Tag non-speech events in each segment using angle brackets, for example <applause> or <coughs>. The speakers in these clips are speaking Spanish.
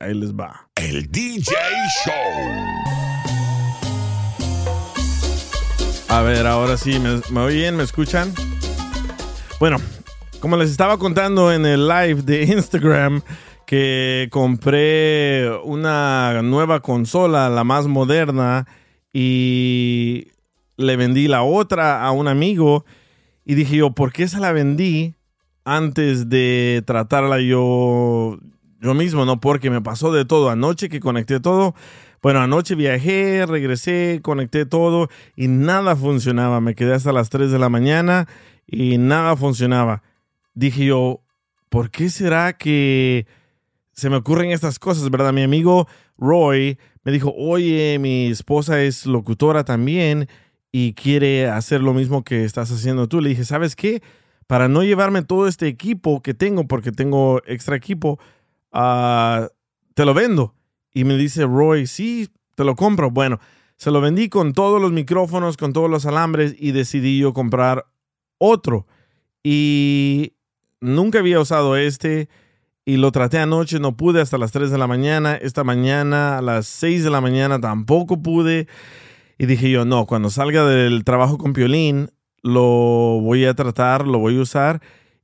Ahí les va. El DJ Show. A ver, ahora sí, ¿me, me oyen? ¿Me escuchan? Bueno, como les estaba contando en el live de Instagram, que compré una nueva consola, la más moderna, y le vendí la otra a un amigo. Y dije yo, ¿por qué se la vendí antes de tratarla yo yo mismo, ¿no? Porque me pasó de todo. Anoche que conecté todo, bueno, anoche viajé, regresé, conecté todo y nada funcionaba. Me quedé hasta las 3 de la mañana y nada funcionaba. Dije yo, ¿por qué será que se me ocurren estas cosas, verdad? Mi amigo Roy me dijo, oye, mi esposa es locutora también y quiere hacer lo mismo que estás haciendo tú. Le dije, ¿sabes qué? Para no llevarme todo este equipo que tengo, porque tengo extra equipo, Ah, te lo vendo. Y me dice Roy, sí, te lo compro. Bueno, se lo vendí con todos los micrófonos, con todos los alambres y decidí yo comprar otro. Y nunca había usado este y lo traté anoche, no pude hasta las 3 de la mañana. Esta mañana a las 6 de la mañana tampoco pude. Y dije yo, no, cuando salga del trabajo con Piolín, lo voy a tratar, lo voy a usar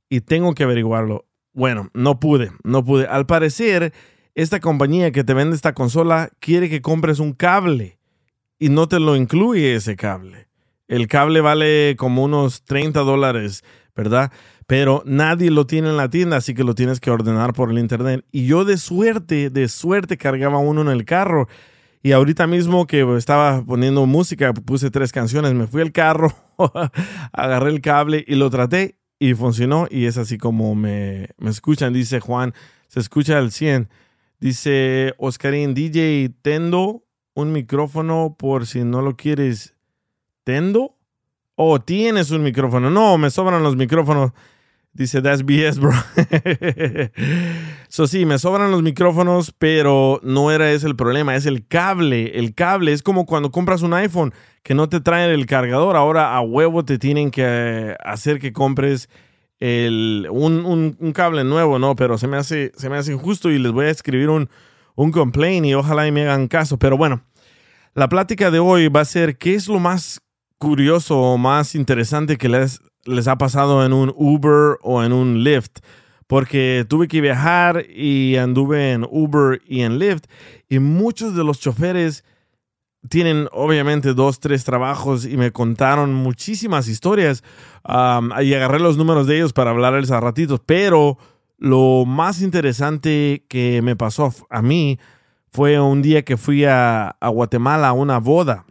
y tengo que averiguarlo. Bueno, no pude, no pude. Al parecer, esta compañía que te vende esta consola quiere que compres un cable y no te lo incluye ese cable. El cable vale como unos 30 dólares, ¿verdad? Pero nadie lo tiene en la tienda, así que lo tienes que ordenar por el internet. Y yo de suerte, de suerte cargaba uno en el carro. Y ahorita mismo que estaba poniendo música, puse tres canciones, me fui al carro, <laughs> agarré el cable y lo traté y funcionó y es así como me, escuchan, dice Juan, se escucha al 100. Dice Oscarín, DJ Tendo, un micrófono por si no lo quieres. ¿Tendo? Oh, tienes un micrófono. No, me sobran los micrófonos. Dice, that's BS, bro. <laughs> so, sí, me sobran los micrófonos, pero no era ese el problema, es el cable. El cable es como cuando compras un iPhone que no te traen el cargador. Ahora a huevo te tienen que hacer que compres el, un, un, cable nuevo, ¿no? Pero se me, hace, se me hace injusto y les voy a escribir un, un complaint y ojalá y me hagan caso. Pero bueno, la plática de hoy va a ser qué es lo más curioso o más interesante que les les ha pasado en un Uber o en un Lyft, porque tuve que viajar y anduve en Uber y en Lyft, y muchos de los choferes tienen obviamente dos, tres trabajos y me contaron muchísimas historias y agarré los números de ellos para hablarles a ratitos, pero lo más interesante que me pasó a mí fue un día que fui a, a Guatemala a una boda.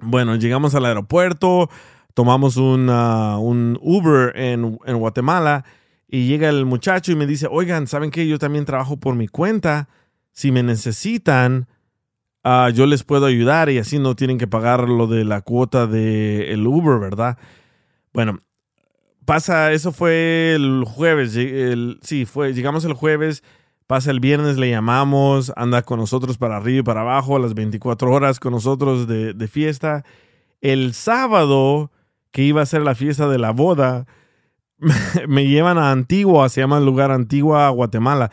Bueno, llegamos al aeropuerto, tomamos un Uber en, Guatemala y llega el muchacho y me dice, oigan, ¿saben qué? Yo también trabajo por mi cuenta. Si me necesitan, ah, yo les puedo ayudar y así no tienen que pagar lo de la cuota del Uber, ¿verdad? Bueno, pasa, eso fue el jueves, sí, fue, llegamos el jueves, pasa el viernes, le llamamos, anda con nosotros para arriba y para abajo, a las 24 horas con nosotros de, de fiesta. El sábado que iba a ser la fiesta de la boda, <laughs> me llevan a Antigua, se llama el lugar Antigua, Guatemala,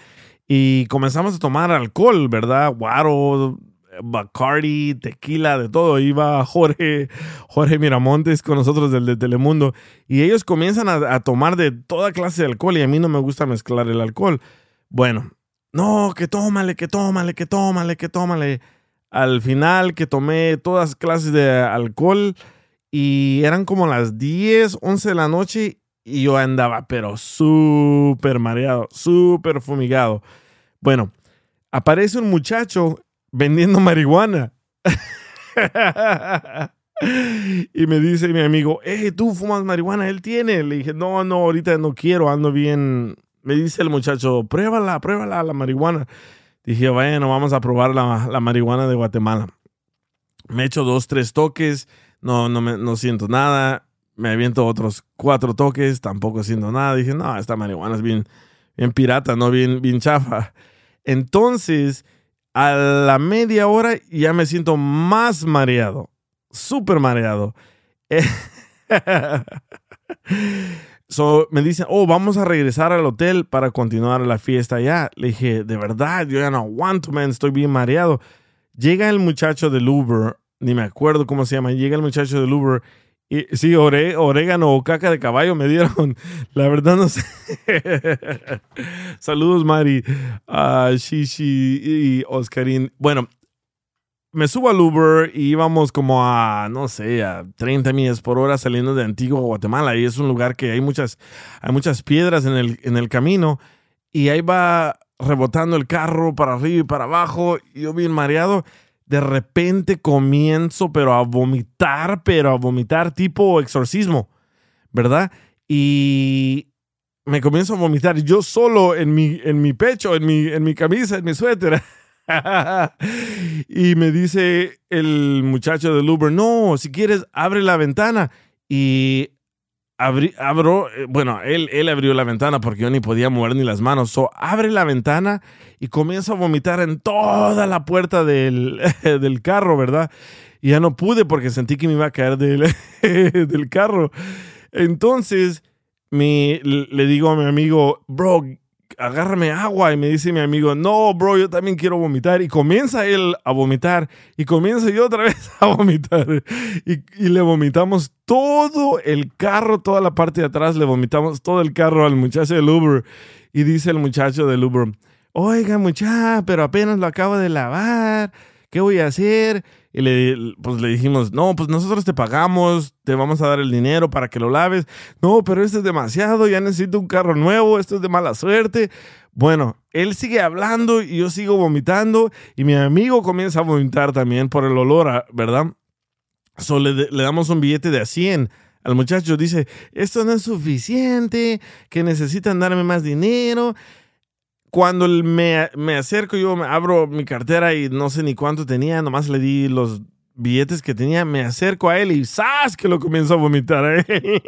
y comenzamos a tomar alcohol, ¿verdad? Guaro, Bacardi, tequila, de todo. Iba Jorge, Jorge Miramontes con nosotros del de Telemundo, y ellos comienzan a, a tomar de toda clase de alcohol, y a mí no me gusta mezclar el alcohol. Bueno, no, que tómale, que tómale, que tómale, que tómale. Al final que tomé todas clases de alcohol y eran como las 10, 11 de la noche y yo andaba pero súper mareado, súper fumigado. Bueno, aparece un muchacho vendiendo <laughs> marihuana. y me dice mi amigo, hey, tú fumas marihuana, él tiene. Le dije, no, no, ahorita no quiero, ando bien. Me dice el muchacho, pruébala, pruébala la marihuana. Dije, bueno, vamos a probar la, la marihuana de Guatemala. Me echo dos, tres toques, no, no, me, no siento nada. Me aviento otros cuatro toques, tampoco siento nada. Dije, no, esta marihuana es bien, bien pirata, no bien, bien chafa. Entonces, a la media hora ya me siento más mareado, súper mareado. <laughs> so, me dicen, oh, vamos a regresar al hotel para continuar la fiesta ya. Le dije, de verdad, yo ya no aguanto, man, estoy bien mareado. Llega el muchacho del Uber, ni me acuerdo cómo se llama, llega el muchacho del Uber y, sí, orégano o caca de caballo me dieron. <laughs> La verdad no sé. <laughs> Saludos, Mari, a Shishi y Oscarín. Bueno, me subo al Uber y íbamos como a, no sé, a 30 millas por hora saliendo de Antigua, Guatemala. Y es un lugar que hay muchas, hay muchas piedras en el, en el camino. Y ahí va rebotando el carro para arriba y para abajo. Yo bien mareado de repente comienzo, pero a vomitar, pero a vomitar tipo exorcismo, ¿verdad? Y me comienzo a vomitar yo solo en mi, en mi pecho, en mi, en mi camisa, en mi suéter. <laughs> y me dice el muchacho del Uber, no, si quieres, abre la ventana. Y abro, eh, bueno, él, él abrió la ventana porque yo ni podía mover ni las manos. So, abre la ventana y comienza a vomitar en toda la puerta del, <laughs> del carro, ¿verdad? Y ya no pude porque sentí que me iba a caer del, <laughs> del carro. Entonces, mi, le digo a mi amigo, bro, agárrame agua. Y me dice mi amigo, no, bro, yo también quiero vomitar. Y comienza él a vomitar. Y comienza yo otra <laughs> vez a vomitar. Y, y, le vomitamos todo el carro, toda la parte de atrás, le vomitamos todo el carro al muchacho del Uber. Y dice el muchacho del Uber, oiga muchacho, pero apenas lo acabo de lavar. ¿Qué voy a hacer? Y le, pues le dijimos, no, pues nosotros te pagamos, te vamos a dar el dinero para que lo laves. No, pero esto es demasiado, ya necesito un carro nuevo, esto es de mala suerte. Bueno, él sigue hablando y yo sigo vomitando y mi amigo comienza a vomitar también por el olor, ¿verdad? Le, le damos un billete de a 100 al muchacho. Dice, esto no es suficiente, que necesitan darme más dinero cuando me, me acerco, yo abro mi cartera y no sé ni cuánto tenía, nomás le di los billetes que tenía, me acerco a él y ¡zas! que lo comienzo a vomitar a él.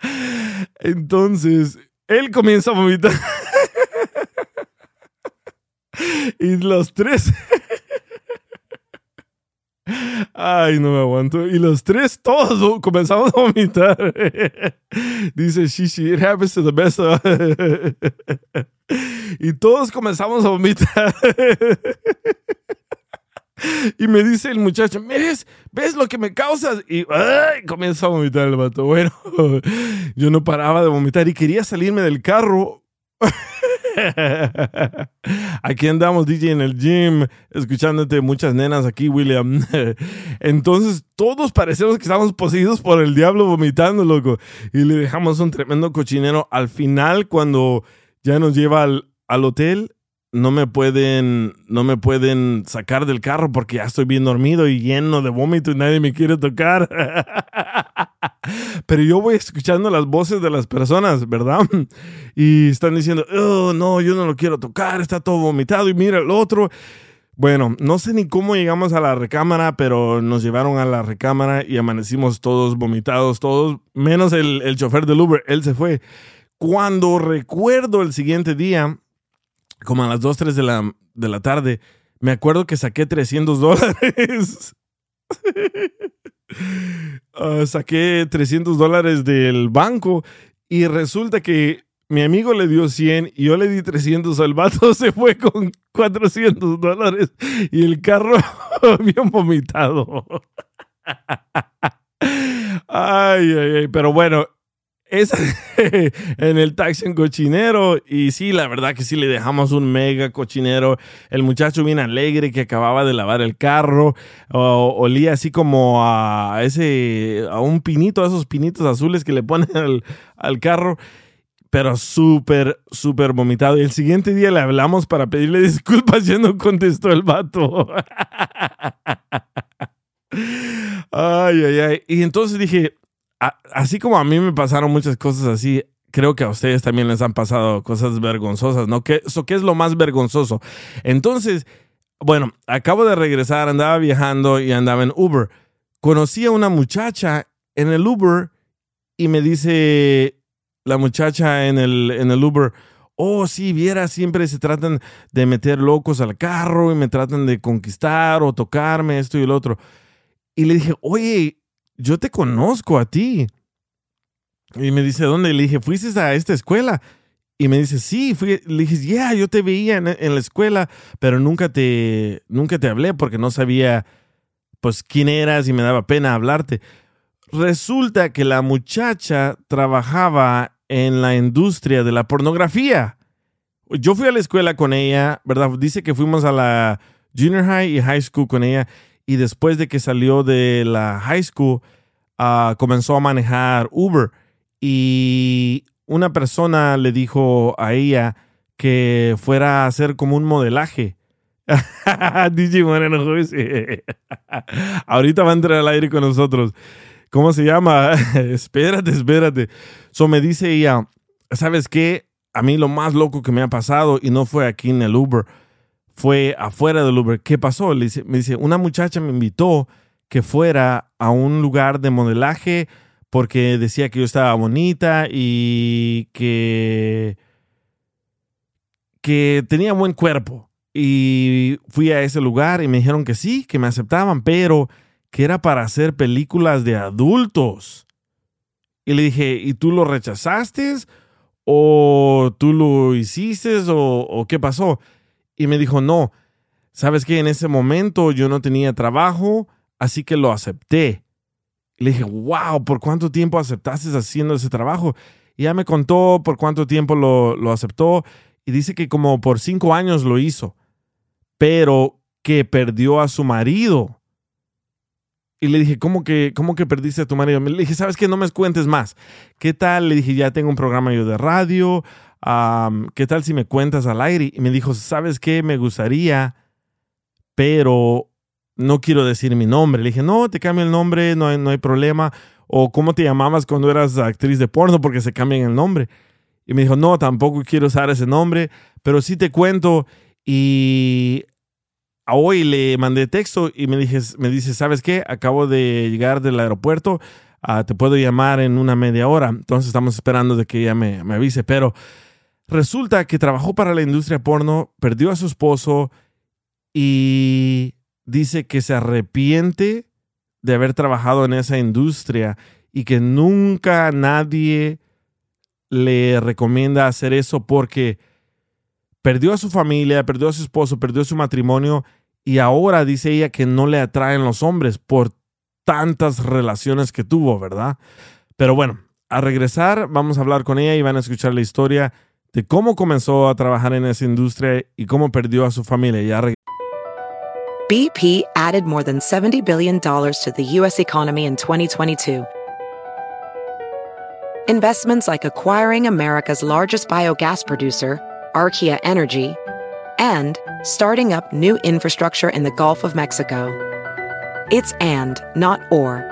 <laughs> Entonces, él comienza a vomitar. <laughs> y los tres Ay, no me aguanto. Y los tres, todos comenzamos a vomitar. <laughs> Dice Shishi, it happens to the best <laughs> Y todos comenzamos a vomitar. <laughs> Y me dice el muchacho, ¿ves? ¿Ves lo que me causas? Y ay, comienza a vomitar el vato. Bueno, yo no paraba de vomitar y quería salirme del carro <laughs> aquí andamos, DJ, en el gym, escuchándote muchas nenas aquí, William. <laughs> Entonces, todos parecemos que estamos poseídos por el diablo vomitando, loco. Y le dejamos un tremendo cochinero. Al final, cuando ya nos lleva al, al hotel, no me pueden no me pueden sacar del carro porque ya estoy bien dormido y lleno de vómito y nadie me quiere tocar. <laughs> Pero yo voy escuchando las voces de las personas, ¿verdad? Y están diciendo, oh, no, yo no lo quiero tocar, está todo vomitado y mira el otro. Bueno, no sé ni cómo llegamos a la recámara, pero nos llevaron a la recámara y amanecimos todos vomitados, todos, menos el, el chofer del Uber, él se fue. Cuando recuerdo el siguiente día, como a las 2, 3 de la, de la tarde, me acuerdo que saqué 300 dólares. <laughs> Ah, saqué 300 dólares del banco y resulta que mi amigo le dio 100 y yo le di 300 al vato, <laughs> se fue con 400 dólares y el carro <laughs> bien vomitado. ay, ay, ay, pero bueno, es <laughs> en el taxi en cochinero. Y sí, la verdad que sí le dejamos un mega cochinero. El muchacho bien alegre que acababa de lavar el carro. olía así como a ese, a un pinito, a esos pinitos azules que le ponen al, al carro. Pero súper, súper vomitado. Y el siguiente día le hablamos para pedirle disculpas <laughs> y no contestó el vato. <laughs> Ay, ay, ay. Y entonces dije, así como a mí me pasaron muchas cosas así, creo que a ustedes también les han pasado cosas vergonzosas, ¿no? ¿Qué, eso, ¿qué es lo más vergonzoso? Entonces, bueno, acabo de regresar, andaba viajando y andaba en Uber. Conocí a una muchacha en el Uber y me dice la muchacha en el, en el Uber, oh, sí, viera, siempre se tratan de meter locos al carro y me tratan de conquistar o tocarme, esto y el otro. Y le dije, oye, yo te conozco a ti. Y me dice, ¿dónde? Le dije, ¿fuiste a esta escuela? Y me dice, sí, fui. Le dije, ya, yo te veía en, la escuela, pero nunca te, nunca te hablé porque no sabía, pues, quién eras y me daba pena hablarte. Resulta que la muchacha trabajaba en la industria de la pornografía. Yo fui a la escuela con ella, ¿verdad? Dice que fuimos a la junior high y high school con ella y después de que salió de la high school, ah, comenzó a manejar Uber y una persona le dijo a ella que fuera a hacer como un modelaje. <laughs> DJ Moreno <laughs> Ahorita va a entrar al aire con nosotros. ¿Cómo se llama? <laughs> espérate, espérate. So me dice ella, ¿sabes qué? A mí lo más loco que me ha pasado, y no fue aquí en el Uber, fue afuera del Uber. ¿Qué pasó? Me dice, una muchacha me invitó que fuera a un lugar de modelaje porque decía que yo estaba bonita y que, que tenía buen cuerpo. Y fui a ese lugar y me dijeron que sí, que me aceptaban, pero que era para hacer películas de adultos. Y le dije, ¿y tú lo rechazaste? ¿O tú lo hiciste? ¿O, o qué pasó? Y me dijo, no, sabes que en ese momento yo no tenía trabajo, así que lo acepté. le dije, wow, ¿por cuánto tiempo aceptaste haciendo ese trabajo? Y ya me contó por cuánto tiempo lo, lo aceptó y dice que como por cinco años lo hizo, pero que perdió a su marido. Y le dije, ¿cómo que, cómo que perdiste a tu marido? Le dije, ¿sabes qué? No me cuentes más. ¿Qué tal? Le dije, ya tengo un programa yo de radio, ¿qué tal si me cuentas al aire? Y me dijo, ¿sabes qué? Me gustaría, pero no quiero decir mi nombre. Le dije, no, te cambio el nombre, no hay, no hay problema. O cómo te llamabas cuando eras actriz de porno, porque se cambian el nombre. Y me dijo, no, tampoco quiero usar ese nombre, pero sí te cuento. Y hoy le mandé texto y me, dije, me dice, ¿sabes qué? Acabo de llegar del aeropuerto, ah, te puedo llamar en una media hora. Entonces estamos esperando de que ella me, me avise, pero Resulta que trabajó para la industria porno, perdió a su esposo y dice que se arrepiente de haber trabajado en esa industria y que nunca nadie le recomienda hacer eso porque perdió a su familia, perdió a su esposo, perdió su matrimonio y ahora dice ella que no le atraen los hombres por tantas relaciones que tuvo, ¿verdad? Pero bueno, a regresar vamos a hablar con ella y van a escuchar la historia de cómo comenzó a trabajar en esa industria y cómo perdió a su familia. Ya BP added more than $70 billion to the U.S. economy in 2022. Investments like acquiring America's largest biogas producer, Archaea Energy, and starting up new infrastructure in the Gulf of Mexico. It's and, not or.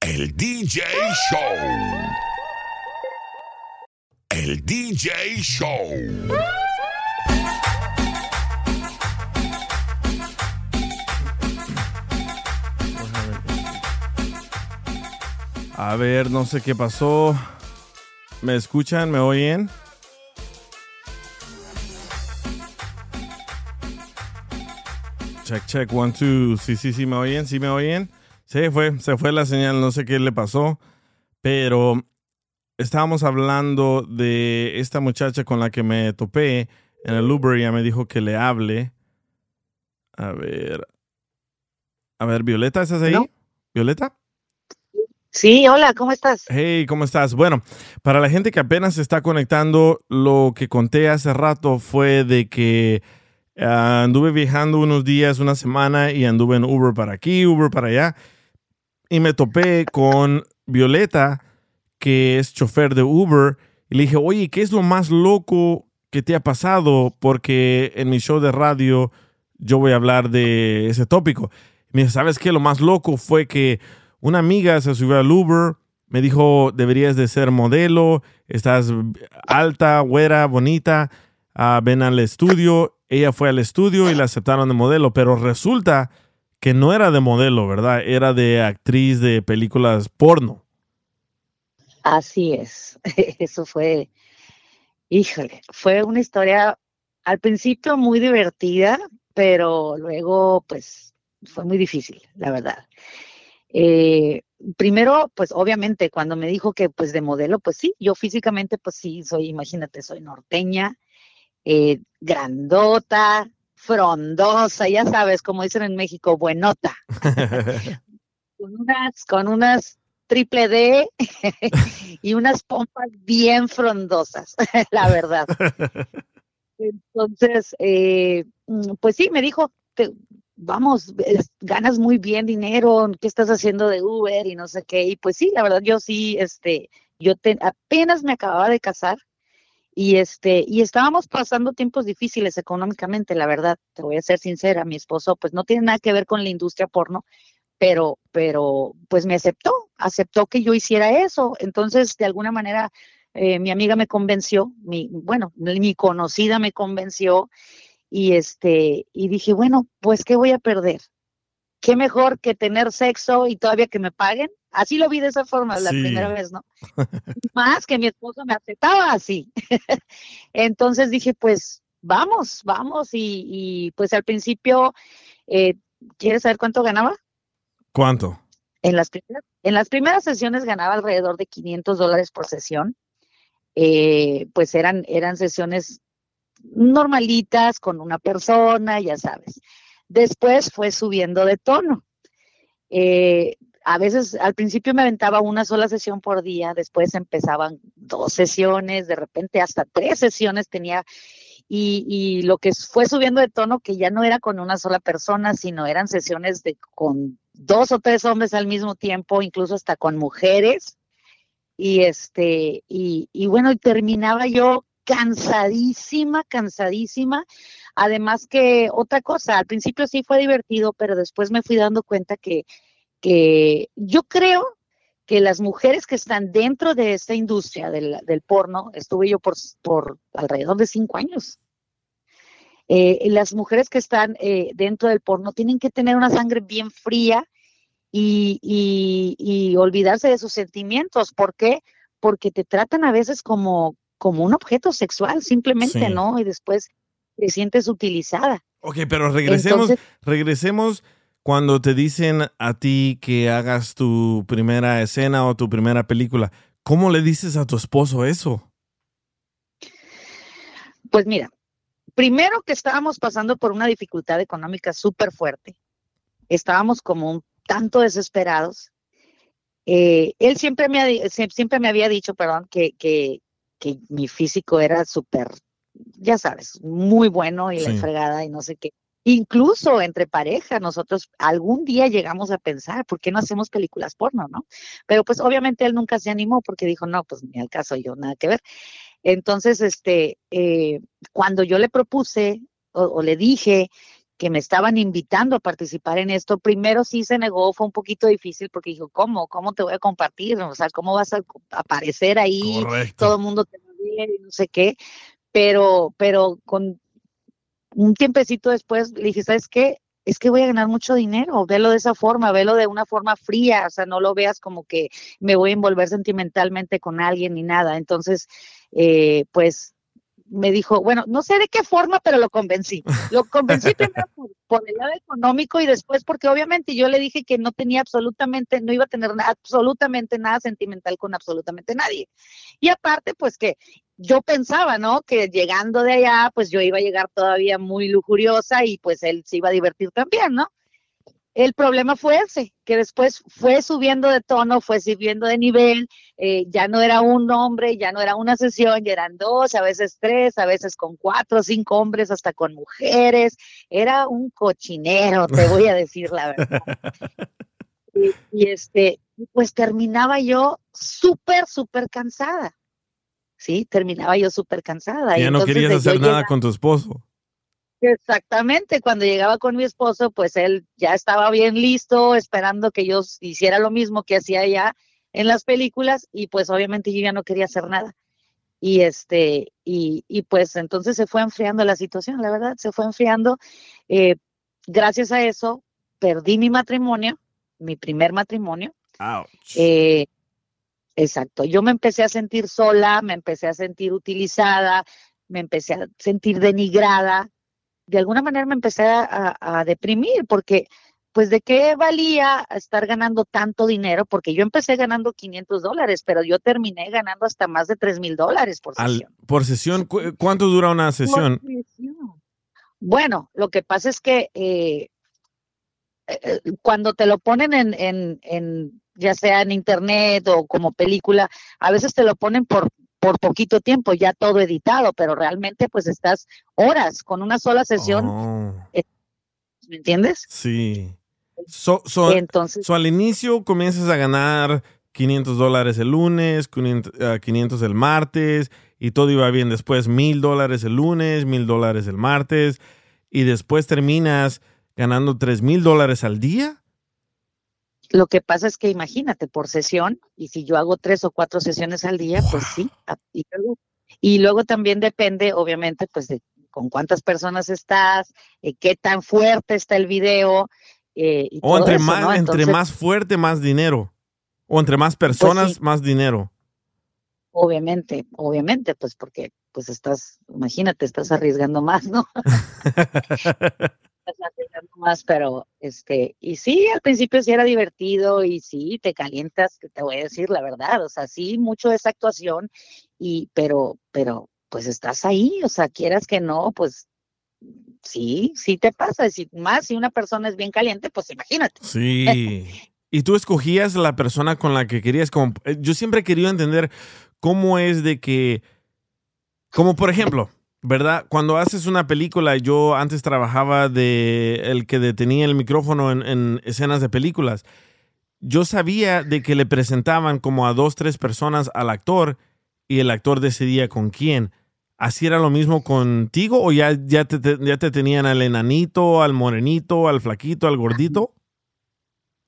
El DJ Show. El DJ Show. A ver, no sé qué pasó. ¿Me escuchan? ¿Me oyen? Check, check, one, two. Sí, sí, sí, ¿me oyen? ¿Sí me oyen? Se fue, se fue la señal, no sé qué le pasó. Pero estábamos hablando de esta muchacha con la que me topé en el Uber. Ya me dijo que le hable. A ver. A ver, Violeta, ¿estás ahí? ¿No? ¿Violeta? Sí, hola, ¿cómo estás? Hey, ¿cómo estás? Bueno, para la gente que apenas se está conectando, lo que conté hace rato fue de que ah, anduve viajando unos días, una semana, y anduve en Uber para aquí, Uber para allá, y me topé con Violeta, que es chofer de Uber, y le dije, oye, ¿qué es lo más loco que te ha pasado? Porque en mi show de radio yo voy a hablar de ese tópico. Y me dijo, ¿sabes qué? Lo más loco fue que una amiga se subió al Uber, me dijo, deberías de ser modelo, estás alta, güera, bonita, ah, ven al estudio. Ella fue al estudio y la aceptaron de modelo, pero resulta que no era de modelo, ¿verdad? Era de actriz de películas porno. Así es. <laughs> Eso fue, híjole, fue una historia al principio muy divertida, pero luego pues fue muy difícil, la verdad. Eh, primero, pues obviamente cuando me dijo que pues de modelo, pues sí, yo físicamente pues sí, soy, imagínate, soy norteña, eh, grandota, frondosa, ya sabes, como dicen en México, buenota, <laughs> con unas, con unas triple D <laughs> y unas pompas bien frondosas, <laughs> la verdad. Entonces, eh, mm, pues sí, me dijo, te- vamos, ganas muy bien dinero, ¿qué estás haciendo de Uber y no sé qué? Y pues sí, la verdad, yo sí, este, yo te- apenas me acababa de casar y este, y estábamos pasando tiempos difíciles económicamente, la verdad, te voy a ser sincera, mi esposo pues no tiene nada que ver con la industria porno, pero, pero pues me aceptó, aceptó que yo hiciera eso, entonces de alguna manera eh, mi amiga me convenció, mi, bueno, mi conocida me convenció y este, y dije, bueno, pues ¿qué voy a perder? ¿Qué mejor que tener sexo y todavía que me paguen? Así lo vi de esa forma la primera vez, ¿no? <laughs> Más que mi esposo me aceptaba así. <laughs> Entonces dije, pues vamos, vamos. Y, y, pues al principio, eh, ¿quieres saber cuánto ganaba? ¿Cuánto? En las, primeras, en las primeras sesiones ganaba alrededor de 500 dólares por sesión. Eh, pues eran, eran sesiones normalitas con una persona, ya sabes. Después fue subiendo de tono. Eh, a veces al principio me aventaba una sola sesión por día, después empezaban dos sesiones, de repente hasta tres sesiones tenía y, lo que fue subiendo de tono que ya no era con una sola persona, sino eran sesiones de con dos o tres hombres al mismo tiempo, incluso hasta con mujeres. Y este, y, y bueno, terminaba yo cansadísima, cansadísima. Además que otra cosa, al principio sí fue divertido, pero después me fui dando cuenta que, que yo creo que las mujeres que están dentro de esta industria del, del porno, estuve yo por, por alrededor de cinco años. Eh, las mujeres que están eh, dentro del porno tienen que tener una sangre bien fría y, y, y, olvidarse de sus sentimientos. ¿Por qué? Porque te tratan a veces como, como un objeto sexual, simplemente, Sí. ¿no? Y después te sientes utilizada. Ok, pero regresemos, Entonces- regresemos cuando te dicen a ti que hagas tu primera escena o tu primera película. ¿Cómo le dices a tu esposo eso? Pues mira, primero que estábamos pasando por una dificultad económica súper fuerte. Estábamos como un tanto desesperados. Eh, él siempre me, ha siempre me había dicho, perdón, que, que, que mi físico era súper, ya sabes, muy bueno y Sí. la fregada y no sé qué. Incluso entre pareja, nosotros algún día llegamos a pensar, ¿por qué no hacemos películas porno, no? Pero pues obviamente él nunca se animó porque dijo, no, pues ni al caso yo, nada que ver. Entonces, este, eh, cuando yo le propuse o, o le dije que me estaban invitando a participar en esto, primero sí se negó, fue un poquito difícil porque dijo, ¿cómo? ¿Cómo te voy a compartir? O sea, ¿cómo vas a aparecer ahí? Correcto. Todo el mundo te va a y no sé qué, pero, pero con un tiempecito después le dije, ¿sabes qué? Es que voy a ganar mucho dinero, velo de esa forma, velo de una forma fría, o sea, no lo veas como que me voy a envolver sentimentalmente con alguien ni nada. Entonces, eh, pues me dijo, bueno, no sé de qué forma, pero lo convencí. <laughs> Lo convencí primero por, el lado económico y después porque obviamente yo le dije que no tenía absolutamente, no iba a tener absolutamente nada sentimental con absolutamente nadie. Y aparte, pues que yo pensaba, ¿no? Que llegando de allá, pues yo iba a llegar todavía muy lujuriosa y pues él se iba a divertir también, ¿no? El problema fue ese, que después fue subiendo de tono, fue subiendo de nivel, eh, ya no era un hombre, ya no era una sesión, ya eran dos, a veces tres, a veces con cuatro, cinco hombres, hasta con mujeres. Era un cochinero, te voy a decir la verdad. <laughs> y, y este, pues terminaba yo súper, súper cansada. Sí, terminaba yo súper cansada. Ya no querías hacer nada con tu esposo. Exactamente, cuando llegaba con mi esposo, pues él ya estaba bien listo, esperando que yo hiciera lo mismo que hacía ya en las películas y pues obviamente yo ya no quería hacer nada. Y este, y, y pues entonces se fue enfriando la situación, la verdad, se fue enfriando. Eh, gracias a eso, perdí mi matrimonio, mi primer matrimonio. Eh, exacto, yo me empecé a sentir sola, me empecé a sentir utilizada, me empecé a sentir denigrada, de alguna manera me empecé a, deprimir porque pues de qué valía estar ganando tanto dinero, porque yo empecé ganando 500 dólares, pero yo terminé ganando hasta más de 3 mil dólares por sesión. ¿Por sesión? ¿Cuánto dura una sesión? Bueno, lo que pasa es que eh, eh, cuando te lo ponen en, en, en, ya sea en internet o como película, a veces te lo ponen por por poquito tiempo, ya todo editado, pero realmente pues estás horas con una sola sesión. Oh. Eh, ¿Me entiendes? Sí. Entonces, al inicio comienzas a ganar 500 dólares el lunes, 500, el martes, y todo iba bien. Después mil dólares el lunes, mil dólares el martes, y después terminas ganando tres mil dólares al día. Lo que pasa es que imagínate, por sesión, y si yo hago tres o cuatro sesiones al día, pues sí. Y luego, también depende, obviamente, pues de con cuántas personas estás, eh, qué tan fuerte está el video. Eh, o entre, más, entre más fuerte, más dinero. O entre más pues personas, más dinero. Obviamente, obviamente, pues porque pues estás, imagínate, estás arriesgando más, ¿no? <laughs> más, pero este, y sí, al principio sí era divertido y sí, te calientas, te voy a decir la verdad, o sea, sí, mucho esa actuación, y, pero, pero, pues estás ahí, o sea, quieras que no, pues sí, sí te pasa, y más si una persona es bien caliente, pues imagínate. Sí. y tú escogías la persona con la que querías, como, eh, yo siempre he querido entender cómo es de que, como por ejemplo, ¿verdad? Cuando haces una película, yo antes trabajaba de el que detenía el micrófono en, escenas de películas. Yo sabía de que le presentaban como a dos, tres personas al actor y el actor decidía con quién. ¿Así era lo mismo contigo o ya, ya, te, ya te tenían al enanito, al morenito, al flaquito, al gordito?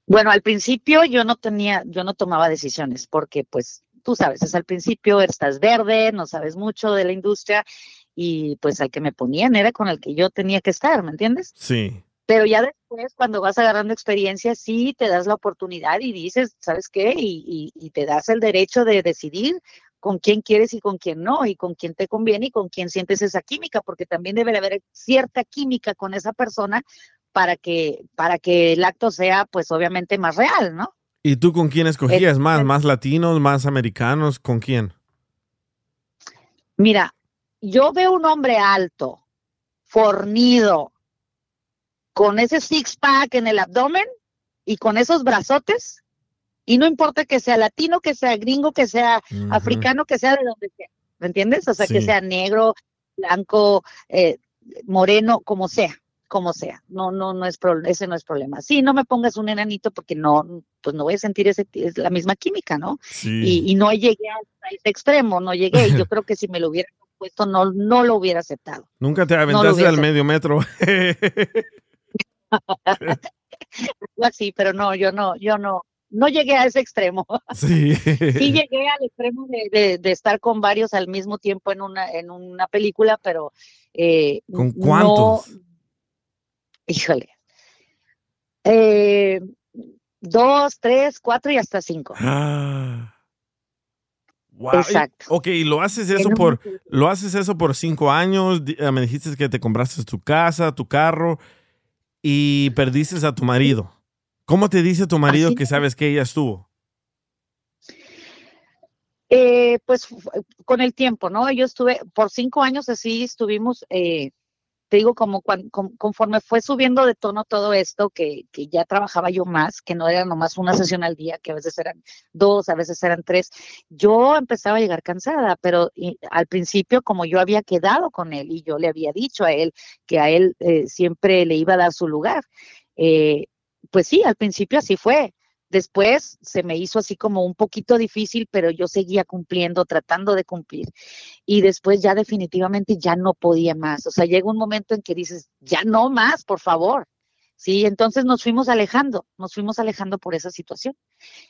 Bueno, al principio yo no tenía, yo no tomaba decisiones porque pues tú sabes, es al principio estás verde, no sabes mucho de la industria y pues al que me ponían era con el que yo tenía que estar, ¿me entiendes? Sí. Pero ya después, cuando vas agarrando experiencia, sí te das la oportunidad y dices, ¿sabes qué? Y, y, te das el derecho de decidir con quién quieres y con quién no, y con quién te conviene y con quién sientes esa química, porque también debe haber cierta química con esa persona para que, para que el acto sea, pues obviamente, más real, ¿no? ¿Y tú con quién escogías más? ¿Más latinos, más americanos? ¿Con quién? Mira, yo veo un hombre alto, fornido, con ese six pack en el abdomen y con esos brazotes, y no importa que sea latino, que sea gringo, que sea africano, que sea de donde sea, ¿me entiendes? O sea, que sea negro, blanco, eh, moreno, como sea, como sea. No, no, no es ese no es problema. Sí, no me pongas un enanito porque no, pues no voy a sentir ese, es la misma química, ¿no? Y, y, no llegué a ese extremo, no llegué. Yo <laughs> creo que si me lo hubiera esto no, no lo hubiera aceptado. Nunca te aventaste al medio metro. <laughs> así, pero no, yo no, yo no, no llegué a ese extremo. <laughs> Sí. sí llegué al extremo de, de, estar con varios al mismo tiempo en una, en una película, pero... Eh, ¿Con cuántos? híjole. Eh, dos, tres, cuatro y hasta cinco. Ah. Exacto. Ok, lo haces eso por, lo haces eso por cinco años. Eh, me dijiste que te compraste tu casa, tu carro y perdiste a tu marido. ¿Cómo te dice tu marido que sabes que ella estuvo? Eh, pues con el tiempo, ¿no? Yo estuve por cinco años así, estuvimos eh, te digo, como conforme fue subiendo de tono todo esto, que, que, ya trabajaba yo más, que no era nomás una sesión al día, que a veces eran dos, a veces eran tres, yo empezaba a llegar cansada, pero al principio, como yo había quedado con él y yo le había dicho a él que a él eh, siempre le iba a dar su lugar, eh, pues sí, al principio así fue. Después se me hizo así como un poquito difícil, pero yo seguía cumpliendo, tratando de cumplir. Y después ya definitivamente ya no podía más. O sea, llega un momento en que dices, ya no más, por favor. Sí, entonces nos fuimos alejando, nos fuimos alejando por esa situación.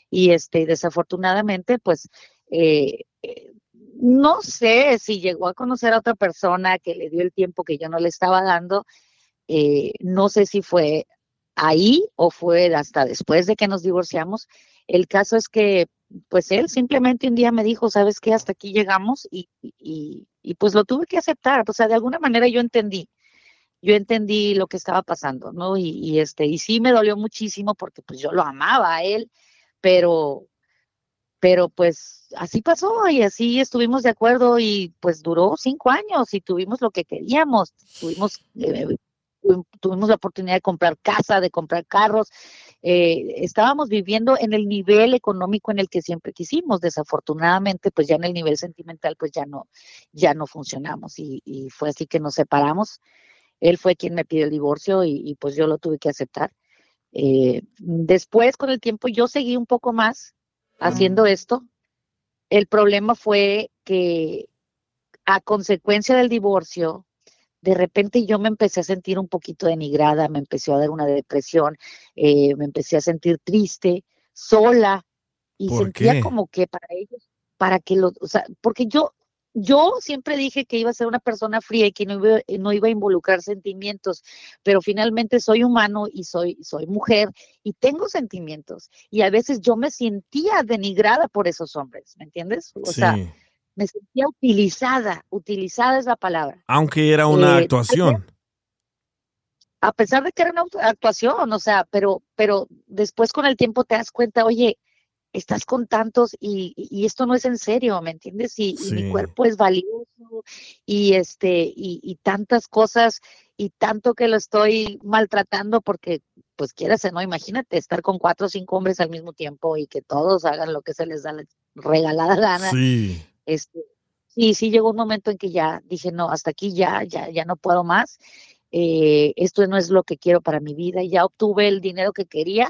Y este, desafortunadamente, pues, eh, eh, no sé si llegó a conocer a otra persona que le dio el tiempo que yo no le estaba dando. Eh, no sé si fue ahí o fue hasta después de que nos divorciamos. El caso es que, pues él simplemente un día me dijo, sabes qué, hasta aquí llegamos y, y, pues lo tuve que aceptar. O sea, de alguna manera yo entendí, yo entendí lo que estaba pasando, ¿no? Y, y este, y sí me dolió muchísimo porque pues yo lo amaba a él, pero, pero pues así pasó y así estuvimos de acuerdo y pues duró cinco años y tuvimos lo que queríamos, tuvimos eh, tuvimos la oportunidad de comprar casa, de comprar carros. Eh, estábamos viviendo en el nivel económico en el que siempre quisimos. Desafortunadamente, pues ya en el nivel sentimental, pues ya no, ya no funcionamos y, fue así que nos separamos. Él fue quien me pidió el divorcio y, pues yo lo tuve que aceptar. Eh, después, con el tiempo, yo seguí un poco más haciendo esto. El problema fue que a consecuencia del divorcio, de repente yo me empecé a sentir un poquito denigrada, me empezó a dar una depresión, eh, me empecé a sentir triste, sola, y sentía como que para ellos, para que los, o sea, porque yo, yo siempre dije que iba a ser una persona fría y que no iba, no iba a involucrar sentimientos, pero finalmente soy humano y soy, soy mujer y tengo sentimientos. Y a veces yo me sentía denigrada por esos hombres, ¿me entiendes? O sea, me sentía utilizada, utilizada es la palabra. Aunque era una eh, actuación. A pesar de que era una actuación, o sea, pero, pero después con el tiempo te das cuenta, oye, estás con tantos y, y esto no es en serio, ¿me entiendes? Y, mi cuerpo es valioso y este, y, y, tantas cosas y tanto que lo estoy maltratando porque, pues quieras no, imagínate estar con cuatro o cinco hombres al mismo tiempo y que todos hagan lo que se les da la regalada gana. Sí este, sí, sí llegó un momento en que ya dije, no, hasta aquí ya, ya, ya no puedo más. Eh, esto no es lo que quiero para mi vida. Ya obtuve el dinero que quería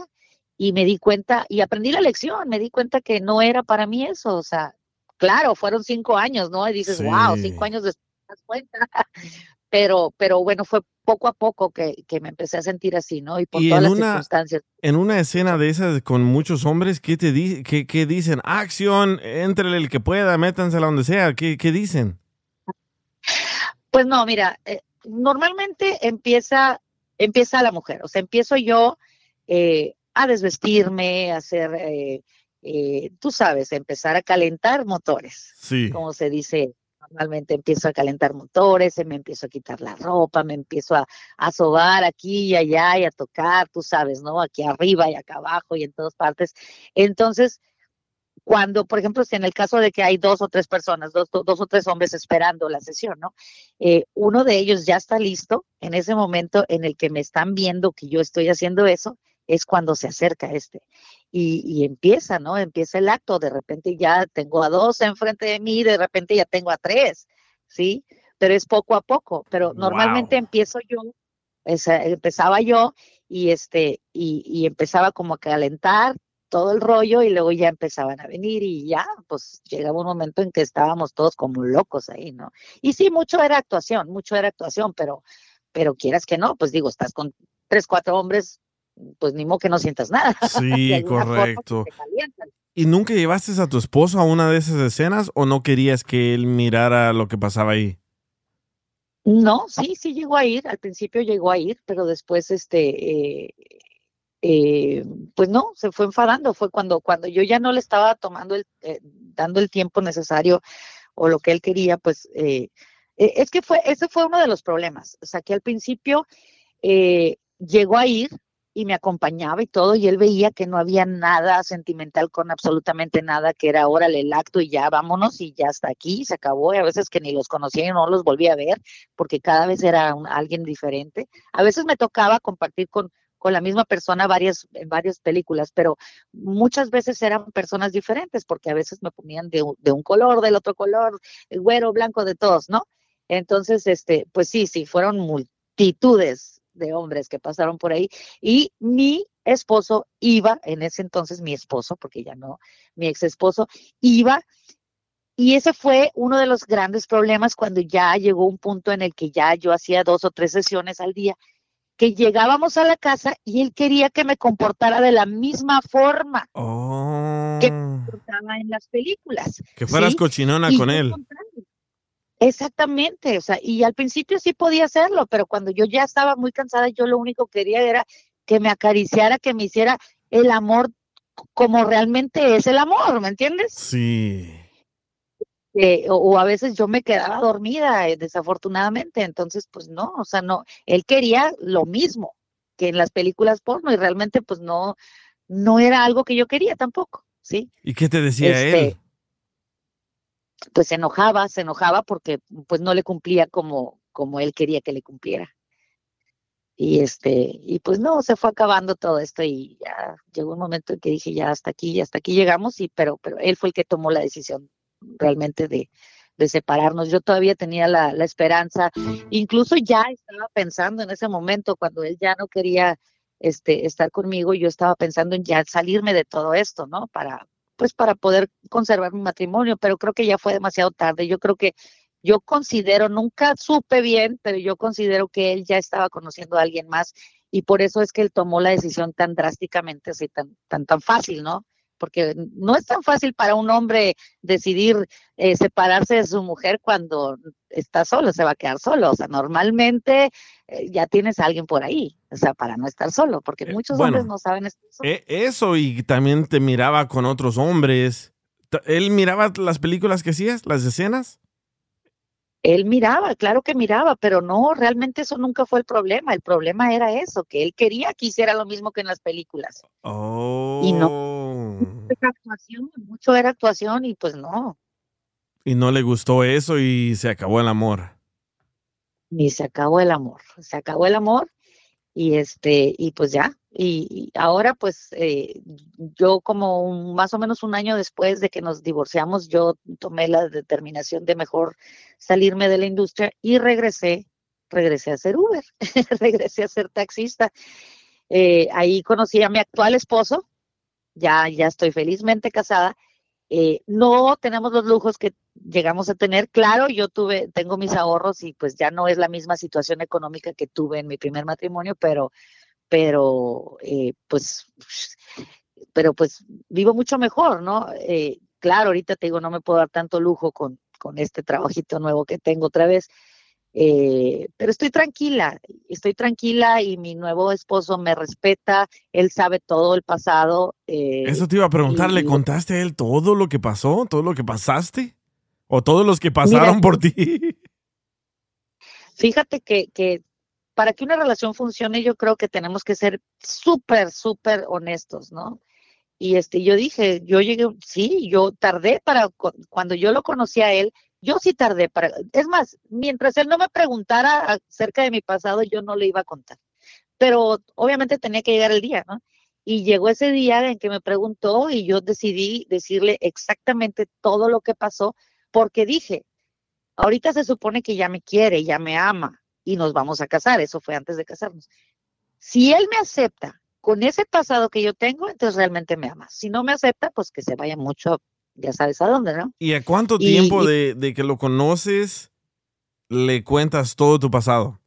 y me di cuenta y aprendí la lección. Me di cuenta que no era para mí eso. O sea, claro, fueron cinco años, ¿no? Y dices, wow, cinco años después te das cuenta. <laughs> pero, pero bueno, fue poco a poco que, me empecé a sentir así, ¿no? Y por todas las circunstancias. En una escena de esas con muchos hombres, ¿qué te di qué, dicen? Acción, entre el que pueda, métansela donde sea, ¿qué, qué dicen? Pues no, mira, eh, normalmente empieza, empieza la mujer, o sea, empiezo yo eh, a desvestirme, a hacer, eh, tú sabes, empezar a calentar motores, sí. como se dice normalmente empiezo a calentar motores, me empiezo a quitar la ropa, me empiezo a, a sobar aquí y allá y a tocar, tú sabes, ¿no? Aquí arriba y acá abajo y en todas partes. Entonces, cuando, por ejemplo, si en el caso de que hay dos o tres personas, dos, dos o tres hombres esperando la sesión, ¿no? Eh, uno de ellos ya está listo en ese momento en el que me están viendo que yo estoy haciendo eso, es cuando se acerca este. Y, empieza, ¿no? Empieza el acto, de repente ya tengo a dos enfrente de mí, de repente ya tengo a tres, ¿sí? Pero es poco a poco, pero normalmente empiezo yo, empezaba yo y este, y, y empezaba como a calentar todo el rollo y luego ya empezaban a venir y ya, pues llegaba un momento en que estábamos todos como locos ahí, ¿no? Y sí, mucho era actuación, mucho era actuación, pero, pero quieras que no, pues digo, estás con tres, cuatro hombres pues ni modo que no sientas nada. <laughs> Sí, correcto. ¿Y nunca llevaste a tu esposo a una de esas escenas o no querías que él mirara lo que pasaba ahí? No, sí, sí llegó a ir, al principio llegó a ir, pero después, este, eh, eh, pues no, se fue enfadando, fue cuando, cuando yo ya no le estaba tomando el, eh, dando el tiempo necesario o lo que él quería, pues es que fue, ese fue uno de los problemas, o sea, que al principio llegó a ir, y me acompañaba y todo, y él veía que no había nada sentimental con absolutamente nada, que era órale el acto y ya vámonos y ya hasta aquí, se acabó, y a veces que ni los conocía y no los volví a ver, porque cada vez era alguien diferente. A veces me tocaba compartir con, con la misma persona varias, en varias películas, pero muchas veces eran personas diferentes, porque a veces me ponían de, de un color, del otro color, el güero, blanco, de todos, ¿no? Entonces, este, pues sí, sí, fueron multitudes de hombres que pasaron por ahí y mi esposo iba, en ese entonces mi esposo, porque ya no, mi ex esposo, iba y ese fue uno de los grandes problemas cuando ya llegó un punto en el que ya yo hacía dos o tres sesiones al día, que llegábamos a la casa y él quería que me comportara de la misma forma que me oh. comportaba en las películas. Que fueras cochinona con él. Exactamente, o sea, y al principio sí podía hacerlo, pero cuando yo ya estaba muy cansada, yo lo único que quería era que me acariciara, que me hiciera el amor como realmente es el amor, ¿me entiendes? Sí. Eh, o, a veces yo me quedaba dormida, eh, desafortunadamente, entonces pues no, o sea, no, él quería lo mismo que en las películas porno y realmente pues no, no era algo que yo quería tampoco, ¿sí? ¿Y qué te decía él? Pues se enojaba, se enojaba porque pues no le cumplía como, como él quería que le cumpliera. Y este, y pues no, se fue acabando todo esto y ya llegó un momento en que dije ya hasta aquí, ya hasta aquí llegamos, y pero, pero él fue el que tomó la decisión realmente de, de separarnos. Yo todavía tenía la, la, esperanza, incluso ya estaba pensando en ese momento cuando él ya no quería este, estar conmigo, yo estaba pensando en ya salirme de todo esto, ¿no? Para, pues para poder conservar mi matrimonio, pero creo que ya fue demasiado tarde. Yo creo que yo considero, nunca supe bien, pero yo considero que él ya estaba conociendo a alguien más y por eso es que él tomó la decisión tan drásticamente, así tan tan tan fácil, ¿no? Porque no es tan fácil para un hombre decidir eh, separarse de su mujer cuando está solo, se va a quedar solo. O sea, normalmente eh, ya tienes a alguien por ahí, o sea, para no estar solo, porque eh, muchos hombres no saben eso. Eso y también te miraba con otros hombres. ¿Él miraba las películas que hacías, las escenas? Él miraba, claro que miraba, pero no, realmente eso nunca fue el problema. El problema era eso, que él quería que hiciera lo mismo que en las películas. Oh. Y no. Oh. actuación, mucho era actuación y pues no. Y no le gustó eso y se acabó el amor. Ni se acabó el amor. Se acabó el amor y este, y pues ya, y, ahora pues eh, yo como más o menos un año después de que nos divorciamos, yo tomé la determinación de mejor salirme de la industria y regresé, regresé a ser Uber, <laughs> regresé a ser taxista. Eh, ahí conocí a mi actual esposo, ya, ya estoy felizmente casada. Eh, no tenemos los lujos que llegamos a tener. Claro, yo tuve, tengo mis ahorros y pues ya no es la misma situación económica que tuve en mi primer matrimonio, pero pero eh, pues, pero pues vivo mucho mejor, ¿no? Eh, claro, ahorita te digo, no me puedo dar tanto lujo con, con este trabajito nuevo que tengo otra vez, eh, pero estoy tranquila, estoy tranquila y mi nuevo esposo me respeta, él sabe todo el pasado. Eso te iba a preguntar, ¿le contaste a él todo lo que pasó, todo lo que pasaste? ¿O todos los que pasaron por ti? <laughs> Fíjate que, que para que una relación funcione, yo creo que tenemos que ser súper, súper honestos, ¿no? Y este, yo dije, yo llegué, sí, yo tardé para, cuando yo lo conocí a él, yo sí tardé para, es más, mientras él no me preguntara acerca de mi pasado, yo no le iba a contar. Pero obviamente tenía que llegar el día, ¿no? Y llegó ese día en que me preguntó y yo decidí decirle exactamente todo lo que pasó, porque dije, ahorita se supone que ya me quiere, ya me ama, y nos vamos a casar. Eso fue antes de casarnos. Si él me acepta con ese pasado que yo tengo, entonces realmente me ama. Si no me acepta, pues que se vaya mucho, ya sabes a dónde, ¿no? ¿Y a cuánto tiempo de, de, que lo conoces le cuentas todo tu pasado?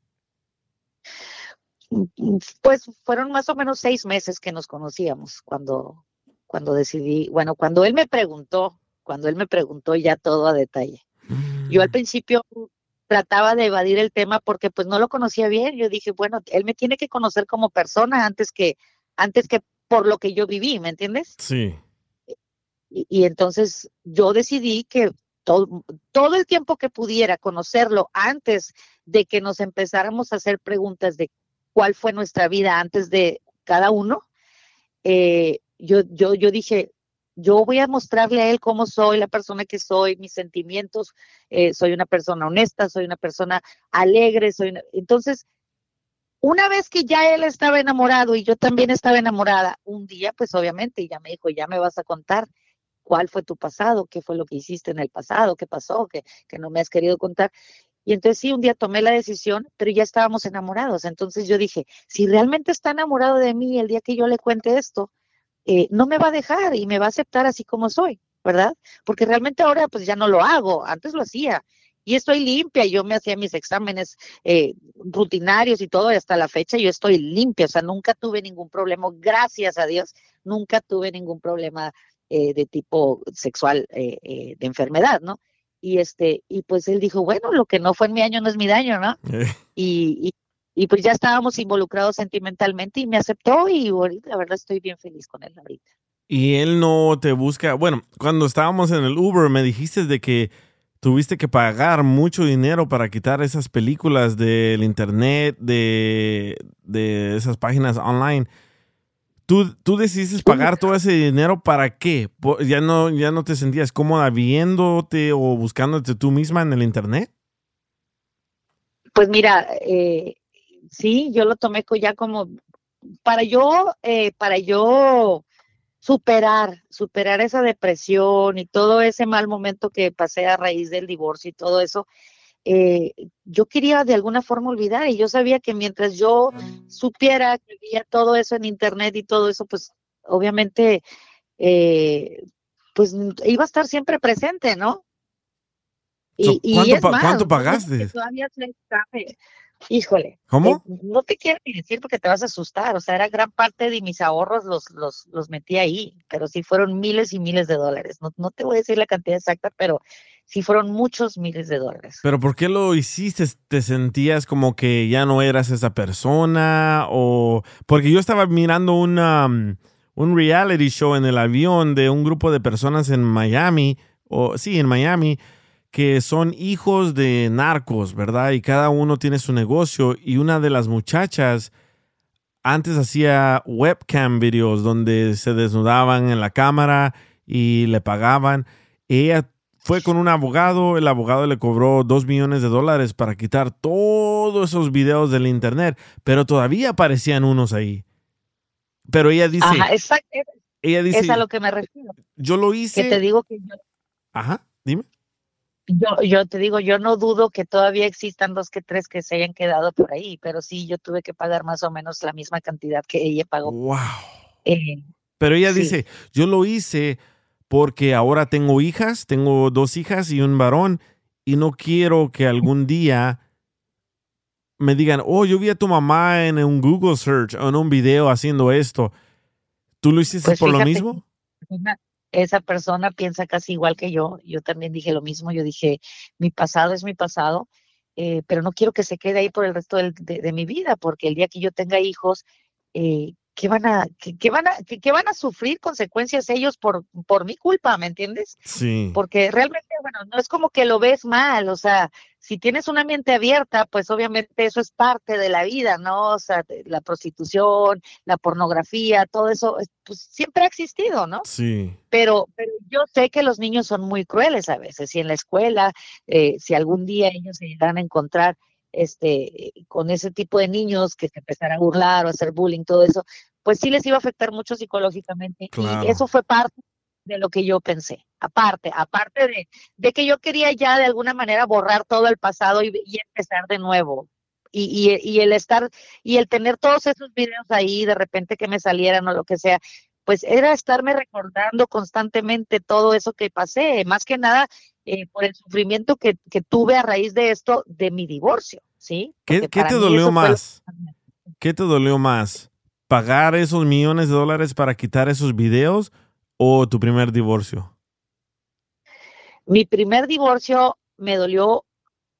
Pues fueron más o menos seis meses que nos conocíamos cuando, cuando decidí, bueno, cuando él me preguntó, cuando él me preguntó ya todo a detalle. Yo al Mm. principio trataba de evadir el tema porque pues no lo conocía bien. Yo dije, bueno, él me tiene que conocer como persona antes que, antes que por lo que yo viví, ¿me entiendes? Sí. Y, y entonces yo decidí que todo, todo el tiempo que pudiera conocerlo antes de que nos empezáramos a hacer preguntas de cuál fue nuestra vida antes de cada uno, eh, yo, yo, yo dije, yo voy a mostrarle a él cómo soy, la persona que soy, mis sentimientos, eh, soy una persona honesta, soy una persona alegre, soy una... Entonces, una vez que ya él estaba enamorado y yo también estaba enamorada, un día, pues obviamente, ya me dijo, ya me vas a contar cuál fue tu pasado, qué fue lo que hiciste en el pasado, qué pasó, que, que no me has querido contar. Y entonces sí, un día tomé la decisión, pero ya estábamos enamorados. Entonces yo dije, si realmente está enamorado de mí el día que yo le cuente esto, eh, no me va a dejar y me va a aceptar así como soy, ¿verdad? Porque realmente ahora pues ya no lo hago, antes lo hacía. Y estoy limpia, yo me hacía mis exámenes eh, rutinarios y todo, y hasta la fecha yo estoy limpia, o sea, nunca tuve ningún problema, gracias a Dios, nunca tuve ningún problema eh, de tipo sexual, eh, eh, de enfermedad, ¿no? Y este, y pues él dijo, bueno, lo que no fue en mi año no es mi daño, ¿no? Eh, Y, y, y pues ya estábamos involucrados sentimentalmente y me aceptó y la verdad estoy bien feliz con él ahorita. Y él no te busca. Bueno, cuando estábamos en el Uber me dijiste de que tuviste que pagar mucho dinero para quitar esas películas del internet, de, de esas páginas online. ¿Tú, tú decidiste pagar todo ese dinero para qué? ¿Ya no, ¿Ya no te sentías cómoda viéndote o buscándote tú misma en el internet? Pues mira, eh, sí, yo lo tomé ya como para yo, eh, para yo superar, superar esa depresión y todo ese mal momento que pasé a raíz del divorcio y todo eso, eh, yo quería de alguna forma olvidar y yo sabía que mientras yo supiera que había todo eso en internet y todo eso, pues obviamente, eh, pues iba a estar siempre presente, ¿no? Y, y ¿cuánto es pa- más, cuánto yo creo pagaste? Todavía se. Híjole. ¿Cómo? eh, no te quiero ni decir porque te vas a asustar. O sea, era gran parte de mis ahorros los, los, los metí ahí, pero sí fueron miles y miles de dólares. No, no te voy a decir la cantidad exacta, pero sí fueron muchos miles de dólares. ¿Pero por qué lo hiciste? ¿Te sentías como que ya no eras esa persona? O porque yo estaba mirando una, um, un reality show en el avión de un grupo de personas en Miami, o sí, en Miami, que son hijos de narcos, ¿verdad? Y cada uno tiene su negocio. Y una de las muchachas antes hacía webcam videos donde se desnudaban en la cámara y le pagaban. Ella fue con un abogado, el abogado le cobró dos millones de dólares para quitar todos esos videos del internet, pero todavía aparecían unos ahí. Pero ella dice, Ajá, exacto. ella dice, Es a lo que me refiero. yo lo Que hice. te digo que yo, Ajá, dime. Yo, yo te digo, yo no dudo que todavía existan dos que tres que se hayan quedado por ahí, pero sí, yo tuve que pagar más o menos la misma cantidad que ella pagó. Wow. Eh, Pero ella Sí. dice, yo lo hice porque ahora tengo hijas, tengo dos hijas y un varón, y no quiero que algún día me digan, oh, yo vi a tu mamá en un Google search o en un video haciendo esto. ¿Tú lo hiciste Pues por lo mismo? Esa persona piensa casi igual que yo. Yo también dije lo mismo. Yo dije, mi pasado es mi pasado, eh, pero no quiero que se quede ahí por el resto del- de, de mi vida, porque el día que yo tenga hijos, eh, ¿qué van a, qué, qué van a, qué, qué van a sufrir consecuencias ellos por, por mi culpa? ¿Me entiendes? Sí. Porque realmente, bueno, no es como que lo ves mal, o sea, si tienes una mente abierta, pues obviamente eso es parte de la vida, ¿no? O sea, la prostitución, la pornografía, todo eso, es- pues siempre ha existido, ¿no? Sí. pero, pero yo sé que los niños son muy crueles a veces y en la escuela, eh, si algún día ellos se llegaran a encontrar este, con ese tipo de niños que se empezaran a burlar o a hacer bullying, todo eso, pues sí les iba a afectar mucho psicológicamente. Claro. Y eso fue parte de lo que yo pensé. Aparte, aparte de, de que yo quería ya de alguna manera borrar todo el pasado y, y empezar de nuevo. Y, y, y el estar, y el tener todos esos videos ahí, de repente que me salieran o lo que sea, pues era estarme recordando constantemente todo eso que pasé, más que nada eh, por el sufrimiento que, que tuve a raíz de esto, de mi divorcio, ¿sí? ¿Qué, Porque qué te dolió fue más? ¿qué te dolió más? ¿Pagar esos millones de dólares para quitar esos videos o tu primer divorcio? Mi primer divorcio me dolió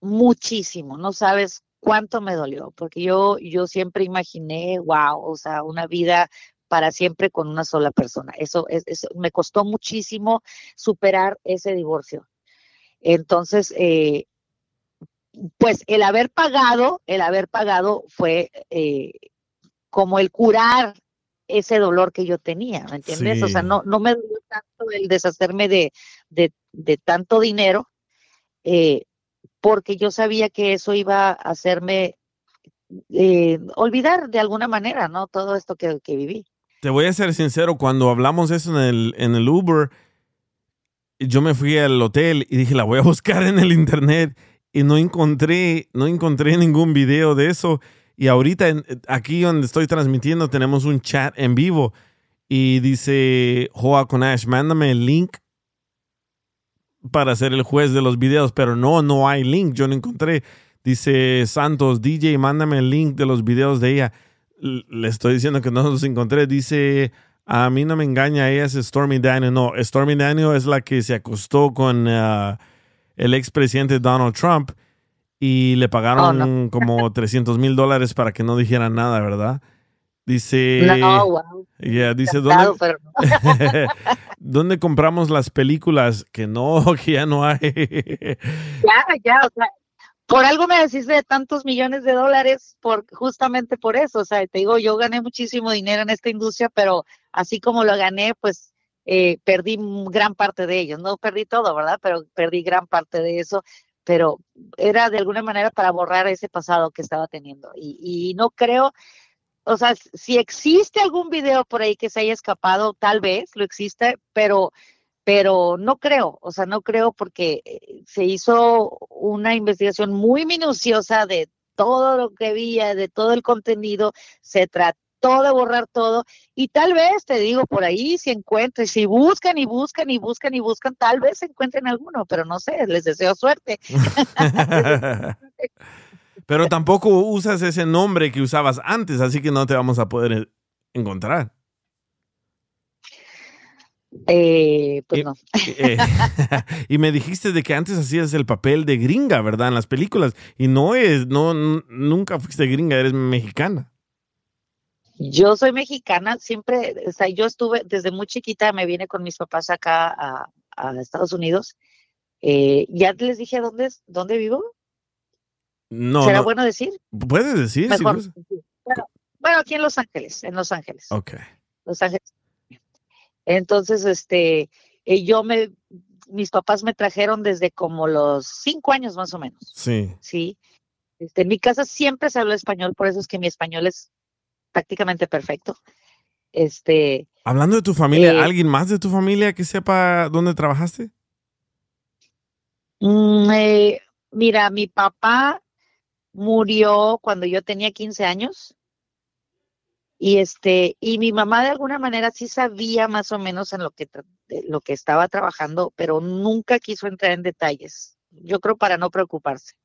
muchísimo, no sabes cuánto me dolió, porque yo, yo siempre imaginé, wow, o sea, una vida para siempre con una sola persona. Eso, es, eso me costó muchísimo superar ese divorcio. Entonces, eh, pues el haber pagado, el haber pagado fue eh, como el curar ese dolor que yo tenía, ¿me entiendes? O sea, no, no me dolió tanto el deshacerme de, de, de tanto dinero, eh, porque yo sabía que eso iba a hacerme eh, olvidar de alguna manera, ¿no? Todo esto que, que, viví. Te voy a ser sincero, cuando hablamos eso en el, en el Uber, yo me fui al hotel y dije, la voy a <laughs> buscar en el internet y no encontré, no encontré ningún video de eso. Y ahorita aquí donde estoy transmitiendo tenemos un chat en vivo y dice Joa Conash, mándame el link para ser el juez de los videos, pero no, no hay link, yo no encontré. Dice Santos, DJ, mándame el link de los videos de ella. Le estoy diciendo que no los encontré. Dice, a mí no me engaña, ella es Stormy Daniel. No, Stormy Daniel es la que se acostó con... Uh, el expresidente Donald Trump y le pagaron oh, <laughs> como 300 mil dólares para que no dijera nada, ¿verdad? Dice. No, wow. dice, ¿dónde, <laughs> ¿dónde compramos las películas? Que no, <laughs> que ya no hay. ya, ya, o sea, por algo me decís de tantos millones de dólares, por, justamente por eso. O sea, te digo, yo gané muchísimo dinero en esta industria, pero así como lo gané, pues eh, perdí gran parte de ellos, no perdí todo, ¿verdad? Pero perdí gran parte de eso, pero era de alguna manera para borrar ese pasado que estaba teniendo. Y, y no creo, o sea, si existe algún video por ahí que se haya escapado, tal vez lo existe, pero pero no creo, o sea, no creo porque eh, se hizo una investigación muy minuciosa de todo lo que había, de todo el contenido, se trató de borrar todo. Y tal vez, te digo, por ahí si encuentren, si buscan y buscan y buscan y buscan, tal vez encuentren alguno, pero no sé, les deseo suerte. <laughs> pero tampoco usas ese nombre que usabas antes, así que no te vamos a poder encontrar. Eh, pues no. Eh, <laughs> y me dijiste de que antes hacías el papel de gringa, ¿verdad? En las películas. Y no es, no, nunca fuiste gringa, eres mexicana. Yo soy mexicana, siempre, o sea, yo estuve desde muy chiquita, me vine con mis papás acá a, Estados Unidos. Eh, ¿Ya les dije dónde, dónde vivo? No. ¿Será bueno decir? Puedes decir. Mejor. bueno, aquí en Los Ángeles, en Los Ángeles. Ok. Los Ángeles. Entonces, este, eh, yo me, mis papás me trajeron desde como los cinco años más o menos. Sí. Sí. Este, en mi casa siempre se habla español, por eso es que mi español es prácticamente perfecto. Este, Hablando de tu familia, eh, ¿alguien más de tu familia que sepa dónde trabajaste? Mm, eh, mira, mi papá murió cuando yo tenía 15 años. Y este, y mi mamá de alguna manera sí sabía más o menos en lo que lo que estaba trabajando, pero nunca quiso entrar en detalles. Yo creo para no preocuparse.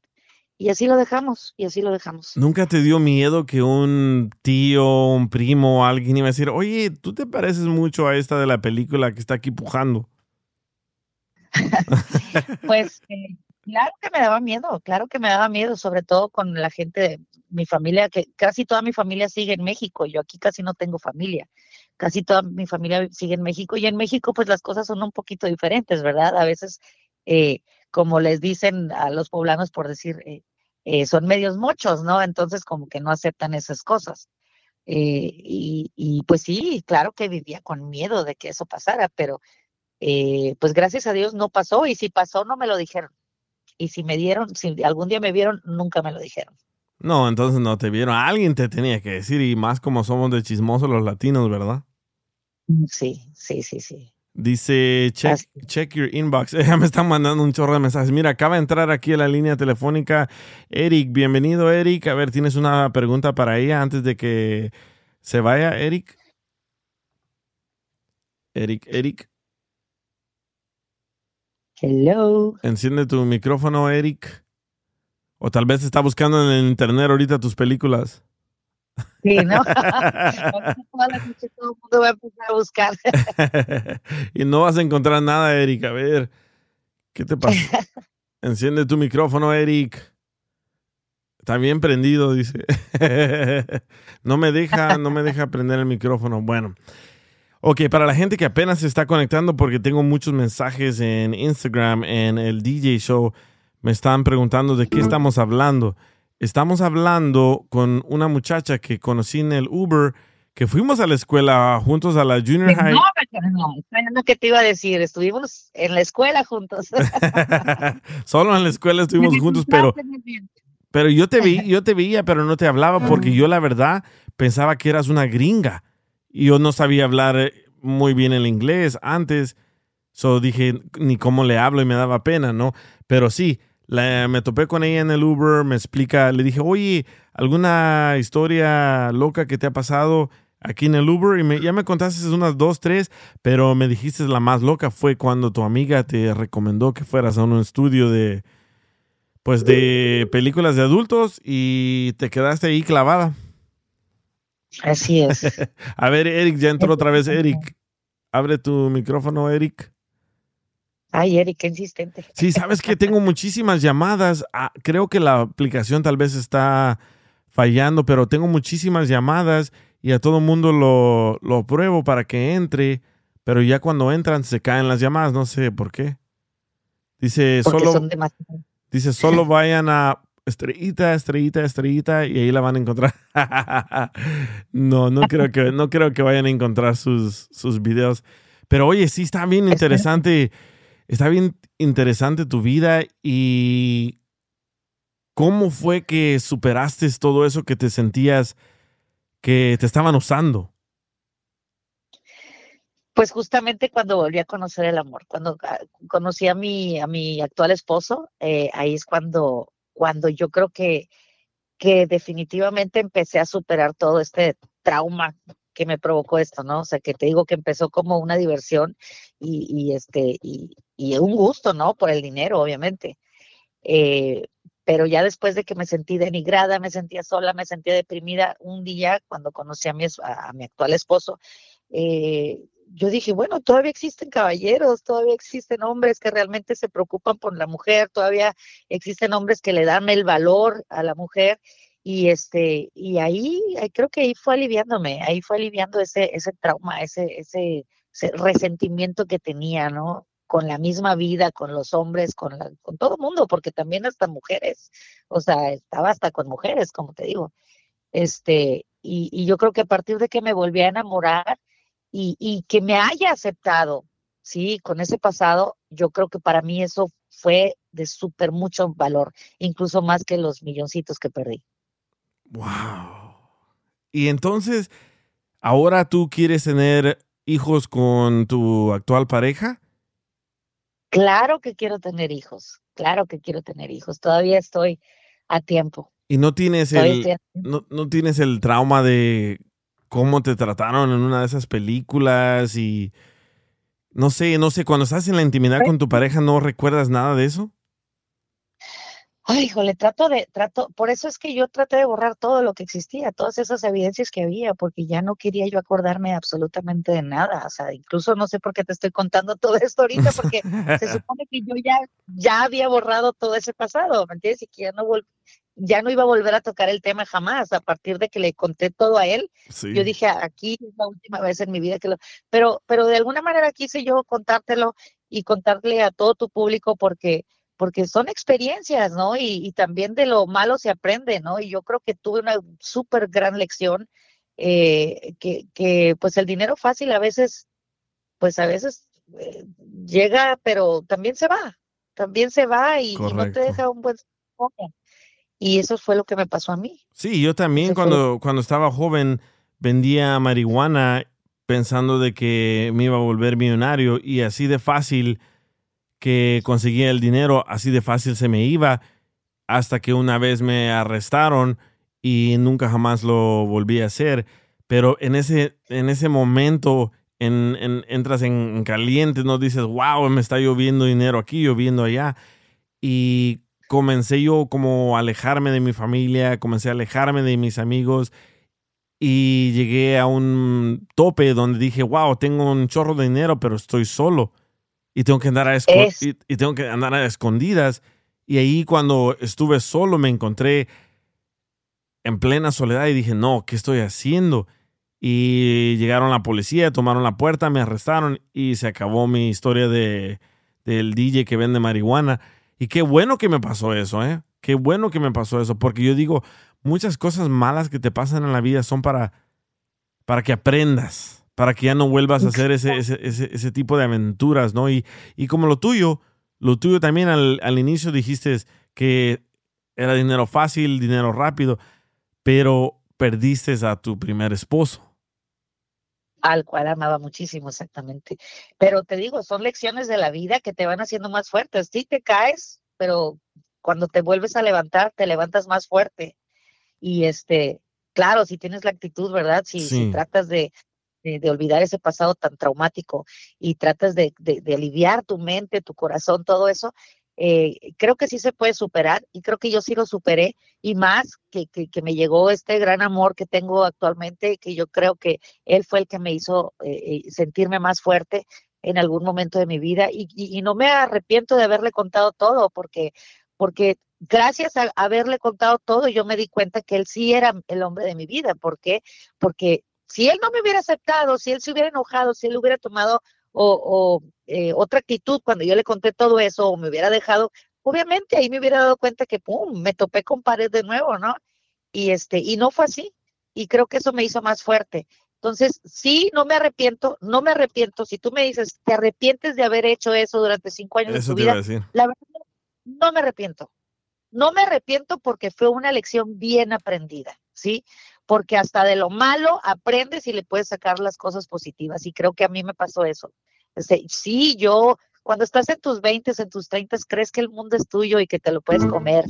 Y así lo dejamos, y así lo dejamos. ¿Nunca te dio miedo que un tío, un primo, alguien iba a decir, oye, tú te pareces mucho a esta de la película que está aquí pujando? <laughs> pues eh, claro que me daba miedo, claro que me daba miedo, sobre todo con la gente de mi familia, que casi toda mi familia sigue en México, yo aquí casi no tengo familia, casi toda mi familia sigue en México y en México pues las cosas son un poquito diferentes, ¿verdad? A veces, eh, como les dicen a los poblanos por decir, eh, eh, son medios muchos, ¿no? Entonces como que no aceptan esas cosas. Eh, y, pues sí, claro que vivía con miedo de que eso pasara, pero eh, pues gracias a Dios no pasó y si pasó no me lo dijeron. Y si me dieron, si algún día me vieron, nunca me lo dijeron. No, entonces no te vieron. Alguien te tenía que decir y más como somos de chismosos los latinos, ¿verdad? Sí, sí, sí, sí. Dice, check, check your inbox. <laughs> Me están mandando un chorro de mensajes. Mira, acaba de entrar aquí a la línea telefónica Eric. Bienvenido, Eric. A ver, ¿tienes una pregunta para ella antes de que se vaya, Eric? Eric, Eric. Hello. Enciende tu micrófono, Eric. O tal vez está buscando en el internet ahorita tus películas. Sí, ¿no? <laughs> Toda la noche todo el mundo va a empezar a buscar. <laughs> y no vas a encontrar nada, Eric. A ver, ¿qué te pasa? <laughs> Enciende tu micrófono, Eric. Está bien prendido, dice. no me deja, no me deja prender el micrófono. Bueno. Ok, para la gente que apenas se está conectando, porque tengo muchos mensajes en Instagram, en el DJ Show, me están preguntando de qué estamos hablando. Estamos hablando con una muchacha que conocí en el Uber, que fuimos a la escuela juntos a la Junior High. No, no, no, ¿qué te iba a decir? Estuvimos en la escuela juntos. <laughs> Solo en la escuela estuvimos <laughs> juntos, pero, pero yo te vi, yo te veía, pero no te hablaba porque yo la verdad pensaba que eras una gringa y yo no sabía hablar eh, muy bien el inglés antes. So dije, ni cómo le hablo y me daba pena, ¿no? Pero sí, me topé con ella en el Uber, me explica, le dije, oye, ¿alguna historia loca que te ha pasado aquí en el Uber? Y me, ya me contaste unas dos, tres, pero me dijiste la más loca fue cuando tu amiga te recomendó que fueras a un estudio de, pues, de películas de adultos y te quedaste ahí clavada. Así es. <laughs> A ver, Eric, ya entró otra vez. Eric, abre tu micrófono, Eric. Ay, Eric, qué insistente. Sí, sabes que tengo muchísimas llamadas. Ah, creo que la aplicación tal vez está fallando, pero tengo muchísimas llamadas y a todo mundo lo, lo pruebo para que entre, pero ya cuando entran se caen las llamadas, no sé por qué. Dice, solo, dice, solo vayan a estrellita, estrellita, estrellita, y ahí la van a encontrar. <laughs> no, no creo que, no creo que vayan a encontrar sus, sus videos. Pero oye, sí está bien interesante, está bien interesante tu vida y cómo fue que superaste todo eso que te sentías que te estaban usando. Pues justamente cuando volví a conocer el amor, cuando ah, conocí a mi, a mi actual esposo, eh, ahí es cuando cuando yo creo que, que definitivamente empecé a superar todo este trauma que me provocó esto, ¿no? O sea, que te digo que empezó como una diversión y, este, y, un gusto, ¿no? Por el dinero, obviamente. Eh, pero ya después de que me sentí denigrada, me sentía sola, me sentía deprimida, un día cuando conocí a mi, a mi actual esposo, eh, yo dije, bueno, todavía existen caballeros, todavía existen hombres que realmente se preocupan por la mujer, todavía existen hombres que le dan el valor a la mujer y este y ahí, creo que ahí fue aliviándome, ahí fue aliviando ese ese trauma, ese ese, resentimiento que tenía, ¿no? Con la misma vida, con los hombres, con la, con todo mundo, porque también hasta mujeres, o sea, estaba hasta con mujeres, como te digo. Este, y, y yo creo que a partir de que me volví a enamorar, y, que me haya aceptado, sí, con ese pasado, yo creo que para mí eso fue de súper mucho valor, incluso más que los milloncitos que perdí. Wow. Y entonces, ¿ahora tú quieres tener hijos con tu actual pareja? Claro que quiero tener hijos, claro que quiero tener hijos, todavía estoy a tiempo. ¿Y no tienes, el, no, no tienes el trauma de cómo te trataron en una de esas películas y no sé, no sé, cuando estás en la intimidad con tu pareja, ¿no recuerdas nada de eso? Ay, híjole, trato de, trato, por eso es que yo traté de borrar todo lo que existía, todas esas evidencias que había, porque ya no quería yo acordarme absolutamente de nada, o sea, incluso no sé por qué te estoy contando <laughs> todo esto ahorita, porque se <laughs> supone que yo ya, ya había borrado todo ese pasado, ¿me entiendes? Y que ya no, ya no iba a volver a tocar el tema jamás, a partir de que le conté todo a él. Yo dije, aquí es la última vez en mi vida que lo... Pero, pero de alguna manera quise yo contártelo y contarle a todo tu público porque porque son experiencias, ¿no? Y, también de lo malo se aprende, ¿no? Y yo creo que tuve una súper gran lección, eh, que, que, pues el dinero fácil a veces, pues a veces eh, llega, pero también se va, también se va y, no te deja un buen... Y eso fue lo que me pasó a mí. Sí, yo también cuando, cuando estaba joven vendía marihuana pensando de que me iba a volver millonario y así de fácil que conseguía el dinero, así de fácil se me iba hasta que una vez me arrestaron y nunca jamás lo volví a hacer. Pero en ese, en ese momento en, entras en caliente, no dices, wow, me está lloviendo dinero aquí, lloviendo allá. Y comencé yo como a alejarme de mi familia, comencé a alejarme de mis amigos y llegué a un tope donde dije, wow, tengo un chorro de dinero, pero estoy solo y tengo que andar a, y, tengo que andar a escondidas. Y ahí cuando estuve solo me encontré en plena soledad y dije, no, ¿qué estoy haciendo? Y llegaron la policía, tomaron la puerta, me arrestaron y se acabó mi historia de, del DJ que vende marihuana. Y qué bueno que me pasó eso, ¿eh? Qué bueno que me pasó eso, porque yo digo, muchas cosas malas que te pasan en la vida son para, para que aprendas, para que ya no vuelvas a hacer ese, ese, ese, tipo de aventuras, ¿no? Y, y, como lo tuyo, lo tuyo también al, al inicio dijiste que era dinero fácil, dinero rápido, pero perdiste a tu primer esposo. Al cual amaba muchísimo, exactamente. Pero te digo, son lecciones de la vida que te van haciendo más fuertes. Sí te caes, pero cuando te vuelves a levantar, te levantas más fuerte. Y este, claro, si tienes la actitud, ¿verdad? Si, si tratas de, de, olvidar ese pasado tan traumático y tratas de, de, aliviar tu mente, tu corazón, todo eso, eh, creo que sí se puede superar y creo que yo sí lo superé y más que, que, me llegó este gran amor que tengo actualmente, que yo creo que él fue el que me hizo eh, eh, sentirme más fuerte en algún momento de mi vida y, y, no me arrepiento de haberle contado todo porque porque gracias a haberle contado todo, yo me di cuenta que él sí era el hombre de mi vida. ¿Por qué? Porque si él no me hubiera aceptado, si él se hubiera enojado, si él hubiera tomado o, eh, otra actitud cuando yo le conté todo eso o me hubiera dejado, obviamente ahí me hubiera dado cuenta que pum, me topé con pared de nuevo, ¿no? Y este, y no fue así. Y creo que eso me hizo más fuerte. Entonces, sí, no me arrepiento, no me arrepiento. Si tú me dices, te arrepientes de haber hecho eso durante cinco años de tu vida, la verdad no me arrepiento. No me arrepiento porque fue una lección bien aprendida, ¿sí? Porque hasta de lo malo aprendes y le puedes sacar las cosas positivas. Y creo que a mí me pasó eso. Este, sí, yo, cuando estás en tus 20, en tus 30, crees que el mundo es tuyo y que te lo puedes comer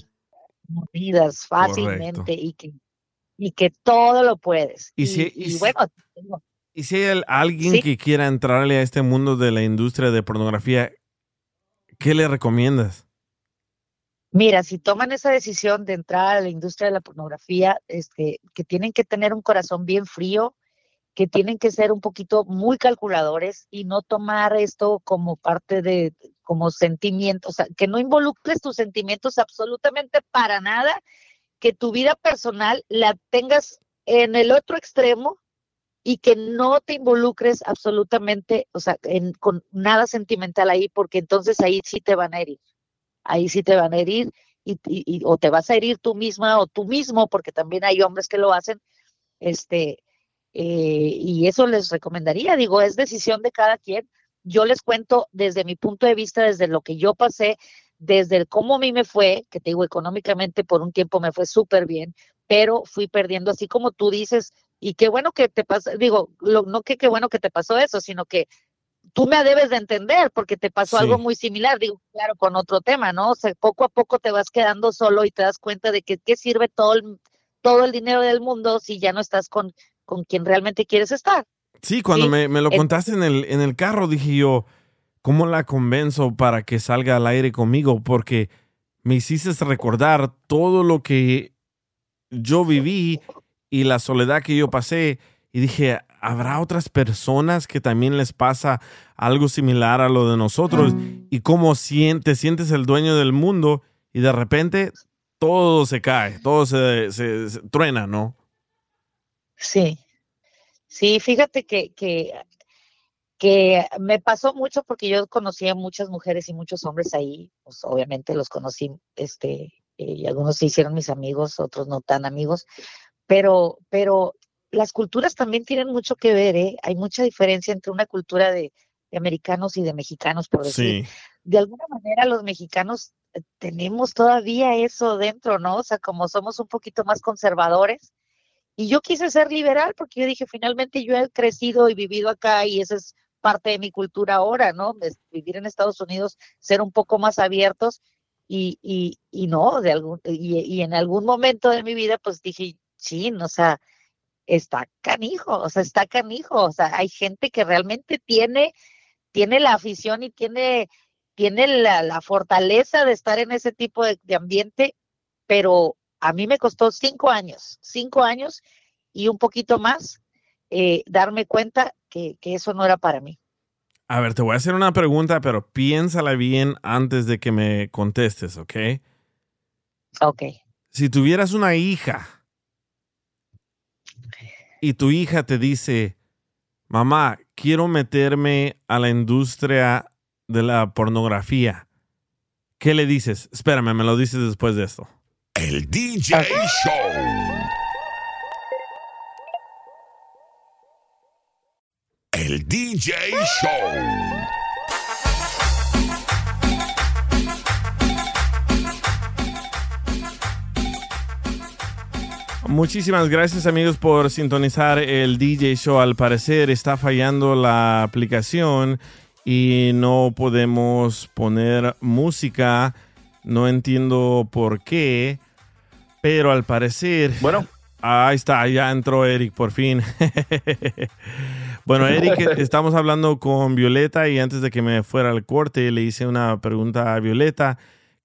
mordidas fácilmente y que, y que todo lo puedes. Y, si, bueno, y si hay alguien que quiera entrarle a este mundo de la industria de pornografía, ¿qué le recomiendas? Mira, si toman esa decisión de entrar a la industria de la pornografía, este, que tienen que tener un corazón bien frío, que tienen que ser un poquito muy calculadores y no tomar esto como parte de, como sentimientos, o sea, que no involucres tus sentimientos absolutamente para nada, que tu vida personal la tengas en el otro extremo y que no te involucres absolutamente, o sea, en, con nada sentimental ahí, porque entonces ahí sí te van a herir ahí sí te van a herir y, o te vas a herir tú misma o tú mismo, porque también hay hombres que lo hacen, este, eh, y eso les recomendaría, digo, es decisión de cada quien. Yo les cuento desde mi punto de vista, desde lo que yo pasé, desde el cómo a mí me fue, que te digo, económicamente por un tiempo me fue súper bien, pero fui perdiendo, así como tú dices, y qué bueno que te pasó, digo, no que qué bueno que te pasó eso, sino que tú me debes de entender porque te pasó algo muy similar, digo, claro, con otro tema, ¿no? O sea, poco a poco te vas quedando solo y te das cuenta de que qué sirve todo el, todo el dinero del mundo si ya no estás con, con quien realmente quieres estar. Sí, cuando Me, me, lo contaste en el, en el carro, dije yo, ¿cómo la convenzo para que salga al aire conmigo? Porque me hiciste recordar todo lo que yo viví y la soledad que yo pasé y dije, ¿habrá otras personas que también les pasa algo similar a lo de nosotros? Y cómo te sientes el dueño del mundo y de repente todo se cae, todo se, truena, ¿no? Sí, sí, fíjate que, que, me pasó mucho porque yo conocí a muchas mujeres y muchos hombres ahí, pues obviamente los conocí, este, y algunos se hicieron mis amigos, otros no tan amigos, pero, pero las culturas también tienen mucho que ver, ¿eh? Hay mucha diferencia entre una cultura de, americanos y de mexicanos, por decir. De alguna manera los mexicanos eh, tenemos todavía eso dentro, ¿no? O sea, como somos un poquito más conservadores. Y yo quise ser liberal porque yo dije, finalmente yo he crecido y vivido acá y esa es parte de mi cultura ahora, ¿no? vivir en Estados Unidos, ser un poco más abiertos y, y, y no, de algún, y, y en algún momento de mi vida, pues dije, sí, o sea, está canijo, o sea, está canijo, o sea, hay gente que realmente tiene, tiene la afición y tiene, tiene la, fortaleza de estar en ese tipo de, ambiente, pero a mí me costó cinco años, cinco años, y un poquito más, eh, darme cuenta que, que eso no era para mí. A ver, te voy a hacer una pregunta, pero piénsala bien antes de que me contestes, ¿ok? Ok. Si tuvieras una hija y tu hija te dice, mamá, quiero meterme a la industria de la pornografía, ¿qué le dices? Espérame, me lo dices después de esto. El DJ Show. El DJ Show. Muchísimas gracias amigos por sintonizar el DJ Show. Al parecer está fallando la aplicación y no podemos poner música. No entiendo por qué, pero al parecer... Bueno. Ahí está, ya entró Eric por fin. <laughs> bueno, Eric, <laughs> estamos hablando con Violeta y antes de que me fuera al corte le hice una pregunta a Violeta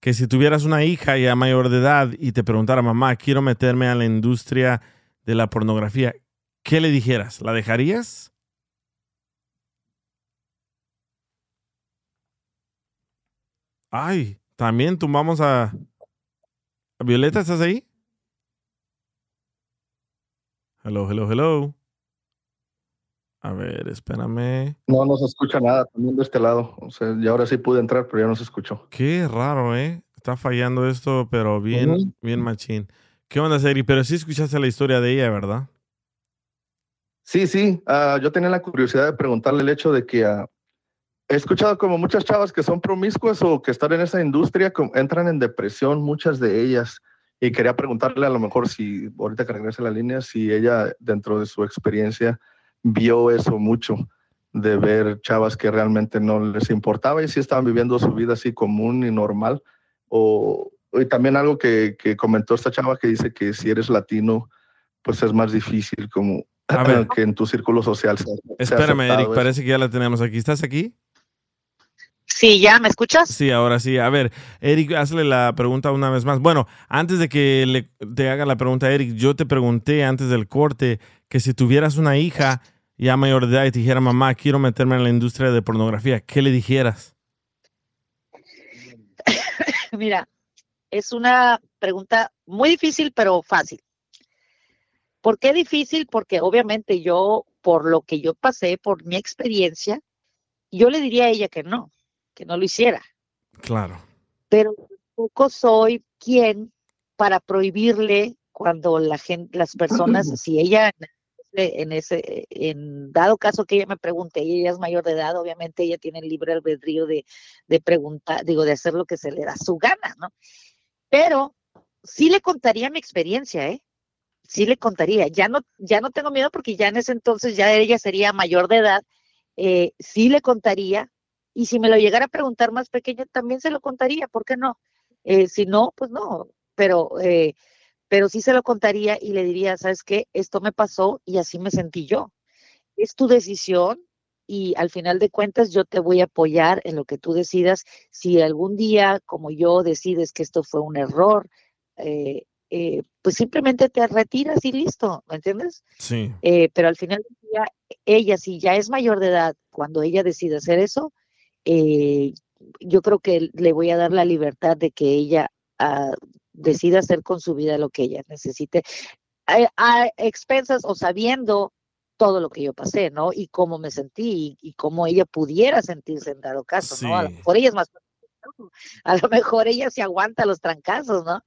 que si tuvieras una hija ya mayor de edad y te preguntara, mamá, quiero meterme a la industria de la pornografía, ¿qué le dijeras? ¿La dejarías? Ay, también tumbamos a... a Violeta, ¿estás ahí? Hello, hello, hello. A ver, espérame. No, no se escucha nada también de este lado. O sea, y ahora sí pude entrar, pero ya no se escuchó. Qué raro, ¿eh? Está fallando esto, pero bien, bien machín. ¿Qué onda, Seri? Pero sí escuchaste la historia de ella, ¿verdad? Sí, sí. ah, yo tenía la curiosidad de preguntarle el hecho de que ah, he escuchado como muchas chavas que son promiscuas o que están en esa industria entran en depresión, muchas de ellas. Y quería preguntarle a lo mejor si, ahorita que regrese a la línea, si ella dentro de su experiencia vio eso mucho, de ver chavas que realmente no les importaba y si estaban viviendo su vida así común y normal. O, y también algo que, que comentó esta chava que dice que si eres latino, pues es más difícil como A ver. <clears throat> que en tu círculo social. sea- sea Espérame, Eric, eso. parece que ya la tenemos aquí. ¿Estás aquí? Sí, ¿ya me escuchas? Sí, ahora sí. A ver, Eric, hazle la pregunta una vez más. Bueno, antes de que le, te haga la pregunta, Eric, yo te pregunté antes del corte que si tuvieras una hija ya mayor de edad y te dijera, mamá, quiero meterme en la industria de pornografía, ¿qué le dijeras? <coughs> Mira, es una pregunta muy difícil, pero fácil. ¿Por qué difícil? Porque obviamente yo, por lo que yo pasé, por mi experiencia, yo le diría a ella que no, que no lo hiciera. Claro. Pero tampoco soy quien para prohibirle cuando la gente, las personas, <coughs> si ella en ese, en dado caso que ella me pregunte, ella es mayor de edad, obviamente ella tiene el libre albedrío de, de preguntar, digo, de hacer lo que se le da su gana, ¿no? Pero sí le contaría mi experiencia, ¿eh? Sí le contaría. Ya no, ya no tengo miedo porque ya en ese entonces ya ella sería mayor de edad. Eh, sí le contaría. Y si me lo llegara a preguntar más pequeña, también se lo contaría, ¿por qué no? Eh, si no, pues no. Pero, eh, pero sí se lo contaría y le diría, ¿sabes qué? Esto me pasó y así me sentí yo. Es tu decisión y al final de cuentas yo te voy a apoyar en lo que tú decidas. Si algún día, como yo, decides que esto fue un error, eh, eh, pues simplemente te retiras y listo, ¿me entiendes? Sí. Eh, pero al final del día, ella, si ya es mayor de edad, cuando ella decide hacer eso, yo creo que le voy a dar la libertad de que ella ah, decida hacer con su vida lo que ella necesite, a, a expensas o sabiendo todo lo que yo pasé, ¿no? Y cómo me sentí y, y cómo ella pudiera sentirse en dado caso, ¿no? A lo mejor ella es más, <laughs> a lo mejor ella se aguanta los trancazos, ¿no?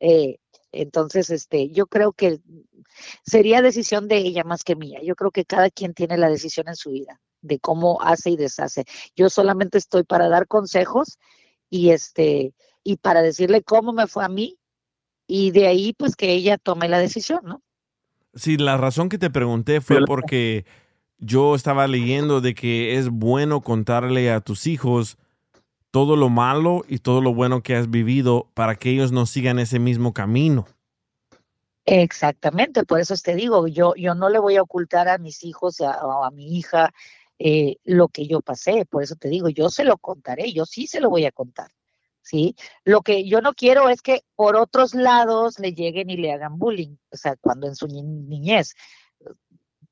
Eh, entonces, este, yo creo que sería decisión de ella más que mía. Yo creo que cada quien tiene la decisión en su vida de cómo hace y deshace. Yo solamente estoy para dar consejos y este y para decirle cómo me fue a mí y de ahí pues que ella tome la decisión, ¿no? Sí, la razón que te pregunté fue porque yo estaba leyendo de que es bueno contarle a tus hijos todo lo malo y todo lo bueno que has vivido para que ellos no sigan ese mismo camino. Exactamente, por eso te digo, yo, yo no le voy a ocultar a mis hijos a- o a, mi hija eh, lo que yo pasé, por eso te digo, yo se lo contaré, yo sí se lo voy a contar, ¿sí? Lo que yo no quiero es que por otros lados le lleguen y le hagan bullying, o sea, cuando en su niñez.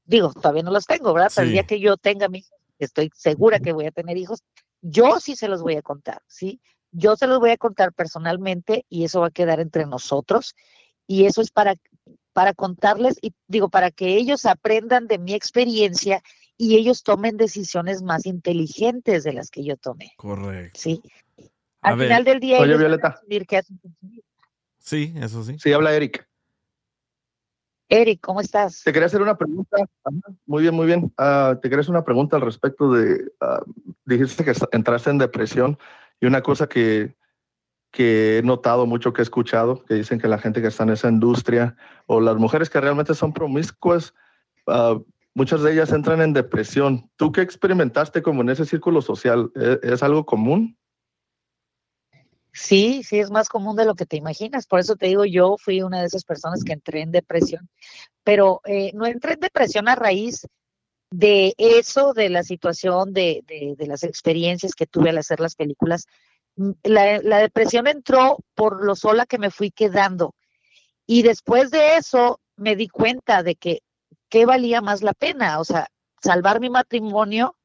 Digo, todavía no los tengo, ¿verdad? Pero el día que yo tenga mi estoy segura que voy a tener hijos, yo sí se los voy a contar, ¿sí? Yo se los voy a contar personalmente y eso va a quedar entre nosotros y eso es para para contarles y digo para que ellos aprendan de mi experiencia y ellos tomen decisiones más inteligentes de las que yo tomé. Correcto. Sí. Al final del día. Oye, Violeta. Sí, eso sí. Sí, habla Eric. Eric, ¿cómo estás? Te quería hacer una pregunta. muy bien, muy bien. Ah, te quería hacer una pregunta al respecto de. Ah, dijiste que entraste en depresión y una cosa que, que he notado mucho, que he escuchado, que dicen que la gente que está en esa industria o las mujeres que realmente son promiscuas, uh, muchas de ellas entran en depresión. ¿Tú qué experimentaste como en ese círculo social? ¿Es, ¿Es, algo común? Sí, sí, es más común de lo que te imaginas. Por eso te digo, yo fui una de esas personas que entré en depresión, pero eh, no entré en depresión a raíz de eso, de la situación, de, de, de las experiencias que tuve al hacer las películas. Mm, la, la depresión entró por lo sola que me fui quedando. Y después de eso me di cuenta de que qué valía más la pena, o sea, salvar mi matrimonio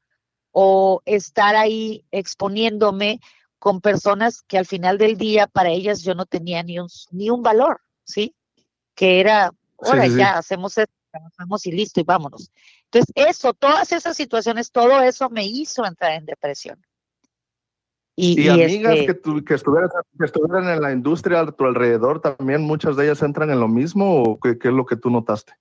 o estar ahí exponiéndome con personas que al final del día para ellas yo no tenía ni un, ni un valor, ¿sí? Que era, ahora sí, sí, ya hacemos esto, trabajamos y listo y vámonos. Entonces, eso, todas esas situaciones, todo eso me hizo entrar en depresión. Y, y, y amigas este, que, tu, que, estuvieran, que, estuvieran, en la industria a tu alrededor, también muchas de ellas entran en lo mismo o qué, qué es lo que tú notaste?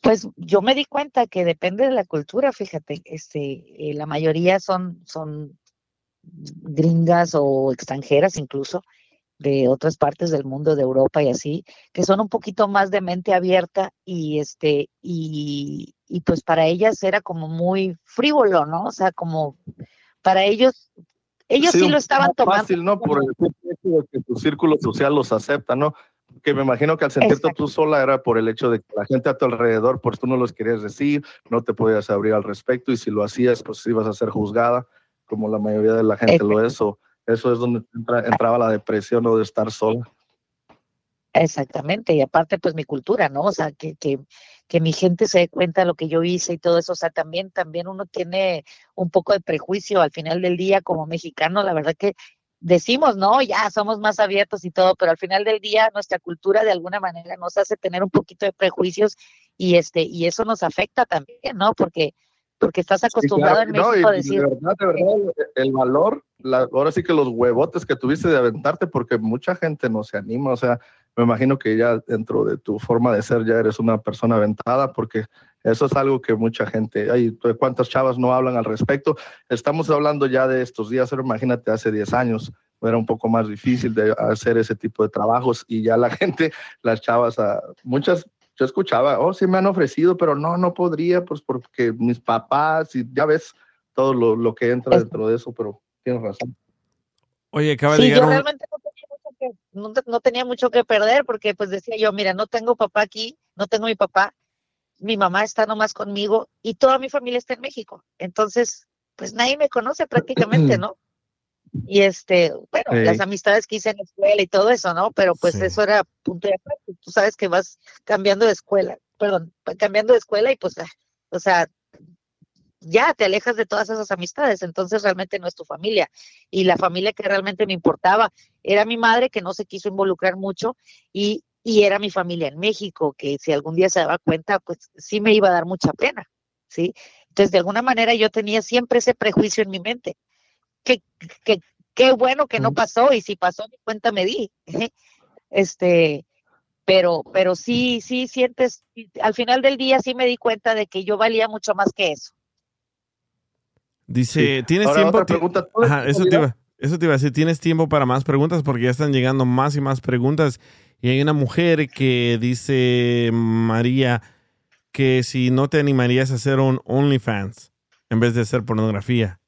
Pues yo me di cuenta que depende de la cultura, fíjate, este, eh, la mayoría son, son gringas o extranjeras incluso de otras partes del mundo, de Europa y así, que son un poquito más de mente abierta y este y, y pues para ellas era como muy frívolo, ¿no? O sea, como para ellos ellos sí, sí lo estaban tomando. fácil, ¿no? Por el hecho de que tu círculo social los acepta, ¿no? Que me imagino que al sentirte Exacto. tú sola era por el hecho de que la gente a tu alrededor, pues tú no los querías decir, no te podías abrir al respecto y si lo hacías, pues ibas a ser juzgada como la mayoría de la gente Exacto. lo es, o eso es donde entra, entraba la depresión o de estar sola. Exactamente, y aparte pues mi cultura, ¿no? O sea, que, que, que, mi gente se dé cuenta de lo que yo hice y todo eso, o sea, también, también uno tiene un poco de prejuicio al final del día como mexicano, la verdad que decimos, no, ya somos más abiertos y todo, pero al final del día nuestra cultura de alguna manera nos hace tener un poquito de prejuicios y este, y eso nos afecta también, ¿no? Porque porque estás acostumbrado sí, claro, en México no, a decir. De verdad, de verdad, el valor, la, ahora sí que los huevotes que tuviste de aventarte, porque mucha gente no se anima, o sea, me imagino que ya dentro de tu forma de ser ya eres una persona aventada, porque eso es algo que mucha gente, hay cuántas chavas no hablan al respecto. Estamos hablando ya de estos días, pero imagínate hace 10 años era un poco más difícil de hacer ese tipo de trabajos y ya la <laughs> gente, las chavas, muchas yo escuchaba, oh, sí me han ofrecido, pero no, no podría, pues porque mis papás y ya ves todo lo, lo que entra dentro de eso, pero tienes razón. Oye, acaba sí, de llegar yo un... realmente no tenía, mucho que, no, no tenía mucho que perder porque pues decía yo, mira, no tengo papá aquí, no tengo mi papá, mi mamá está nomás conmigo y toda mi familia está en México. Entonces, pues nadie me conoce prácticamente, <clears throat> ¿no? Y este, bueno, sí. las amistades que hice en la escuela y todo eso, ¿no? Pero pues sí. eso era punto de aparte. Tú sabes que vas cambiando de escuela, perdón, cambiando de escuela y pues, o sea, ya te alejas de todas esas amistades, entonces realmente no es tu familia. Y la familia que realmente me importaba era mi madre, que no se quiso involucrar mucho, y, y era mi familia en México, que si algún día se daba cuenta, pues sí me iba a dar mucha pena, ¿sí? Entonces, de alguna manera yo tenía siempre ese prejuicio en mi mente qué, qué, qué bueno que no pasó y si pasó, ni cuenta me di. <laughs> Este, pero, pero sí, sí sientes, al final del día sí me di cuenta de que yo valía mucho más que eso. Dice, sí. ¿tienes Ahora, tiempo? Pregunta, Ajá, eso, te iba, eso te iba a decir, ¿tienes tiempo para más preguntas? Porque ya están llegando más y más preguntas. Y hay una mujer que dice, María, que si no te animarías a hacer un OnlyFans en vez de hacer pornografía.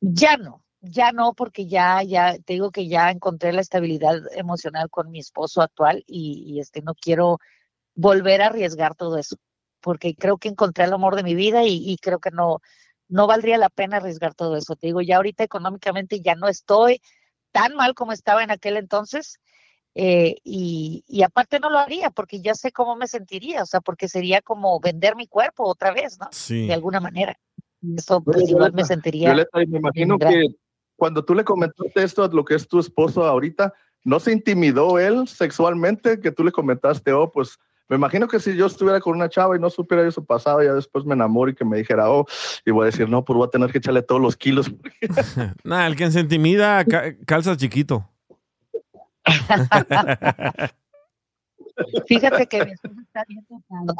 Ya no, ya no, porque ya, ya, te digo que ya encontré la estabilidad emocional con mi esposo actual y, y, este no quiero volver a arriesgar todo eso, porque creo que encontré el amor de mi vida y, y creo que no, no valdría la pena arriesgar todo eso. Te digo, ya ahorita económicamente ya no estoy tan mal como estaba en aquel entonces. eh, y, y aparte no lo haría porque ya sé cómo me sentiría, o sea, porque sería como vender mi cuerpo otra vez, ¿no? Sí. De alguna manera. Eso pues igual me sentiría. Violeta, y me imagino que cuando tú le comentaste esto a lo que es tu esposo ahorita, ¿no se intimidó él sexualmente que tú le comentaste, oh, pues me imagino que si yo estuviera con una chava y no supiera yo su pasado, ya después me enamoro y que me dijera, oh, y voy a decir, no, pues voy a tener que echarle todos los kilos. <laughs> Nah, el que se intimida ca- calza chiquito. <laughs> Fíjate que mi esposo está bien dotado.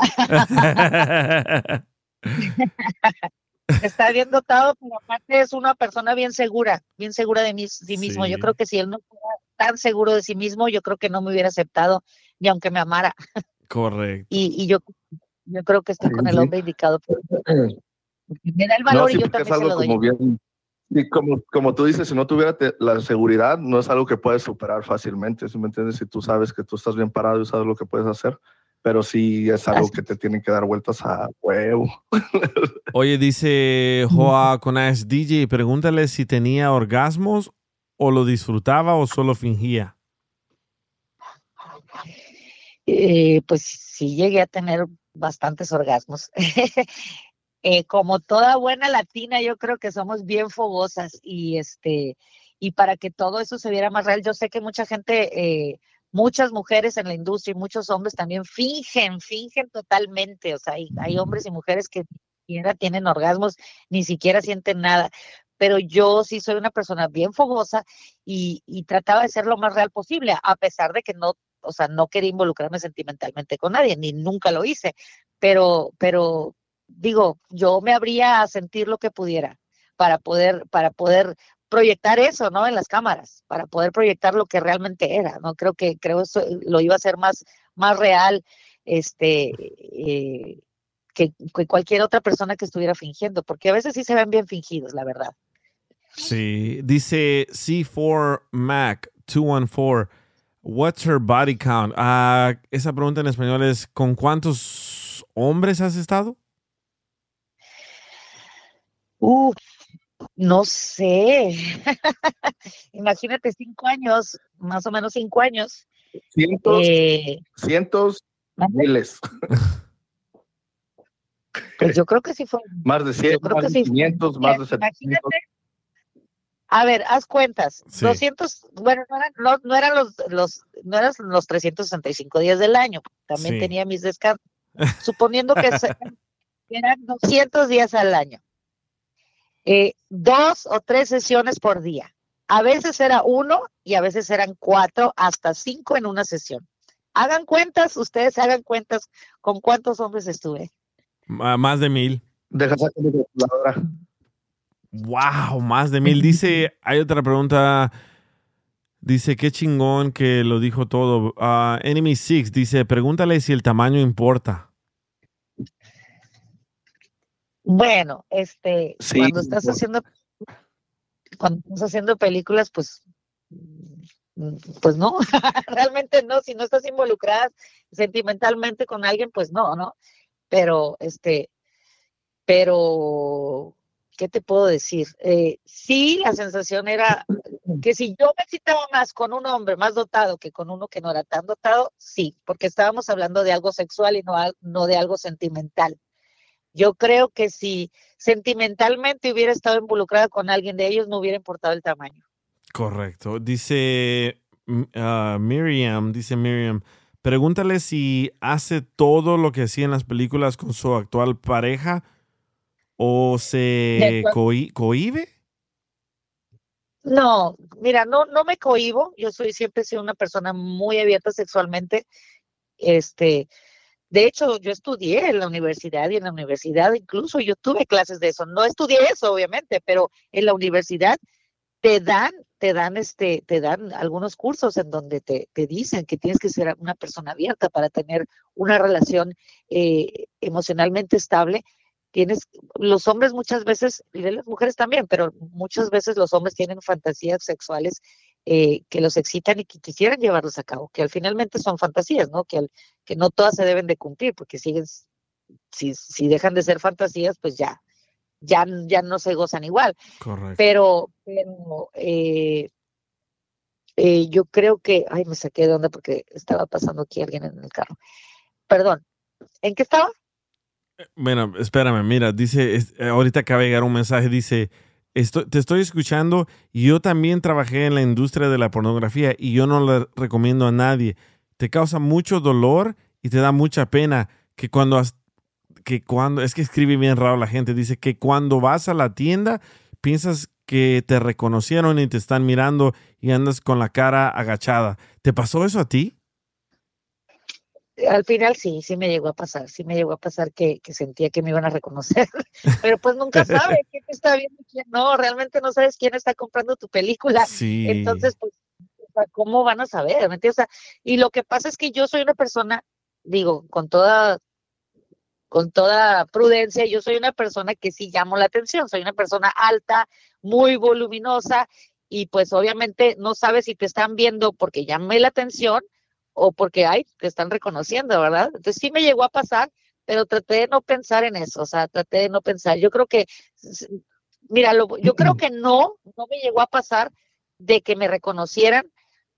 <laughs> Está bien dotado, pero aparte es una persona bien segura, bien segura de mí- sí mismo. Yo creo que si él no fuera tan seguro de sí mismo, yo creo que no me hubiera aceptado, ni aunque me amara. Correcto. Y, y yo, yo creo que estoy con el hombre indicado. Me da el No, valor sí, y yo es también se algo lo doy. como bien. Y como, como tú dices, si no tuviera te- la seguridad, no es algo que puedes superar fácilmente, ¿sí me entiendes? Si tú sabes que tú estás bien parado y sabes lo que puedes hacer, pero sí es algo que te tienen que dar vueltas a huevo. <laughs> Oye, dice Joa Conash DJ, pregúntale si tenía orgasmos o lo disfrutaba o solo fingía. Eh, pues sí llegué a tener bastantes orgasmos. <laughs> Eh, como toda buena latina, yo creo que somos bien fogosas y este y para que todo eso se viera más real, yo sé que mucha gente, eh, muchas mujeres en la industria y muchos hombres también fingen, fingen totalmente, o sea, hay, hay hombres y mujeres que ni siquiera tienen orgasmos, ni siquiera sienten nada, pero yo sí soy una persona bien fogosa y, y trataba de ser lo más real posible, a pesar de que no, o sea, no quería involucrarme sentimentalmente con nadie, ni nunca lo hice, pero, pero digo, yo me abría a sentir lo que pudiera para poder, para poder proyectar eso, ¿no? En las cámaras, para poder proyectar lo que realmente era, ¿no? Creo que, creo eso lo iba a hacer más, más real, este, eh, que, que cualquier otra persona que estuviera fingiendo, porque a veces sí se ven bien fingidos, la verdad. Sí, dice C4 Mac 214. What's her body count? Ah, esa pregunta en español es ¿con cuántos hombres has estado? Uf, no sé. <laughs> Imagínate cinco años, más o menos cinco años. Cientos, Eh, cientos, miles, pues yo creo que sí fue. más de 100, Yo creo más de sí. 500, más de 700. Imagínate. A ver, haz cuentas. Sí. 200, bueno, no eran, no, no eran los, los, no eran los 365 días del año. También Sí. tenía mis descansos. Suponiendo que <laughs> eran 200 días al año. Eh, dos o tres sesiones por día. A veces era uno y a veces eran cuatro, hasta cinco en una sesión. Hagan cuentas, ustedes hagan cuentas con cuántos hombres estuve. Más de mil. Deja sacar mi calculadora. Wow, más de mil. Dice, <laughs> hay otra pregunta. Dice, qué chingón que lo dijo todo. Ah, Enemy Six dice, pregúntale si el tamaño importa. Bueno, este, Sí, cuando estás haciendo, cuando estás haciendo películas, pues, pues no, <laughs> realmente no. Si no estás involucrada sentimentalmente con alguien, pues no, ¿no? Pero, este, pero, ¿qué te puedo decir? Eh, sí, la sensación era que si yo me excitaba más con un hombre más dotado que con uno que no era tan dotado, sí, porque estábamos hablando de algo sexual y no, no de algo sentimental. Yo creo que si sentimentalmente hubiera estado involucrada con alguien de ellos, no hubiera importado el tamaño. Correcto. Dice ah, Miriam, dice Miriam, pregúntale si hace todo lo que hacía en las películas con su actual pareja o se cohi- cohíbe. No, mira, no, no me cohibo. Yo soy siempre he sido una persona muy abierta sexualmente. Este, de hecho, yo estudié en la universidad y en la universidad incluso yo tuve clases de eso. No estudié eso, obviamente, pero en la universidad te dan, te dan este, te dan algunos cursos en donde te, te dicen que tienes que ser una persona abierta para tener una relación eh, emocionalmente estable. Tienes, los hombres muchas veces, y las mujeres también, pero muchas veces los hombres tienen fantasías sexuales eh, que los excitan y que quisieran llevarlos a cabo, que al finalmente son fantasías, ¿no? Que, al- que no todas se deben de cumplir, porque siguen, si, si dejan de ser fantasías, pues ya, ya, ya no se gozan igual. Correcto. Pero, pero eh, eh, yo creo que, ay, me saqué de onda porque estaba pasando aquí alguien en el carro. Perdón, ¿en qué estaba? Bueno, espérame, mira, dice, es- eh, ahorita acaba de llegar un mensaje, dice, "Estoy- te estoy escuchando y yo también trabajé en la industria de la pornografía y yo no la recomiendo a nadie. Te causa mucho dolor y te da mucha pena que cuando, que cuando, es que escribe bien raro la gente, dice que cuando vas a la tienda piensas que te reconocieron y te están mirando y andas con la cara agachada. ¿Te pasó eso a ti? Al final sí, sí me llegó a pasar, sí me llegó a pasar que, que sentía que me iban a reconocer, <laughs> pero pues nunca sabes <laughs> quién te está viendo quién no, realmente no sabes quién está comprando tu película. Sí. Entonces, pues, ¿cómo van a saber? ¿Me entiendes? O sea, y lo que pasa es que yo soy una persona, digo, con toda, con toda prudencia, yo soy una persona que sí llamo la atención, soy una persona alta, muy voluminosa, y pues obviamente no sabes si te están viendo porque llamé la atención o porque, ay, te están reconociendo, ¿verdad? Entonces sí me llegó a pasar, pero traté de no pensar en eso, o sea, traté de no pensar. Yo creo que, mira, lo- yo creo que no, no me llegó a pasar de que me reconocieran,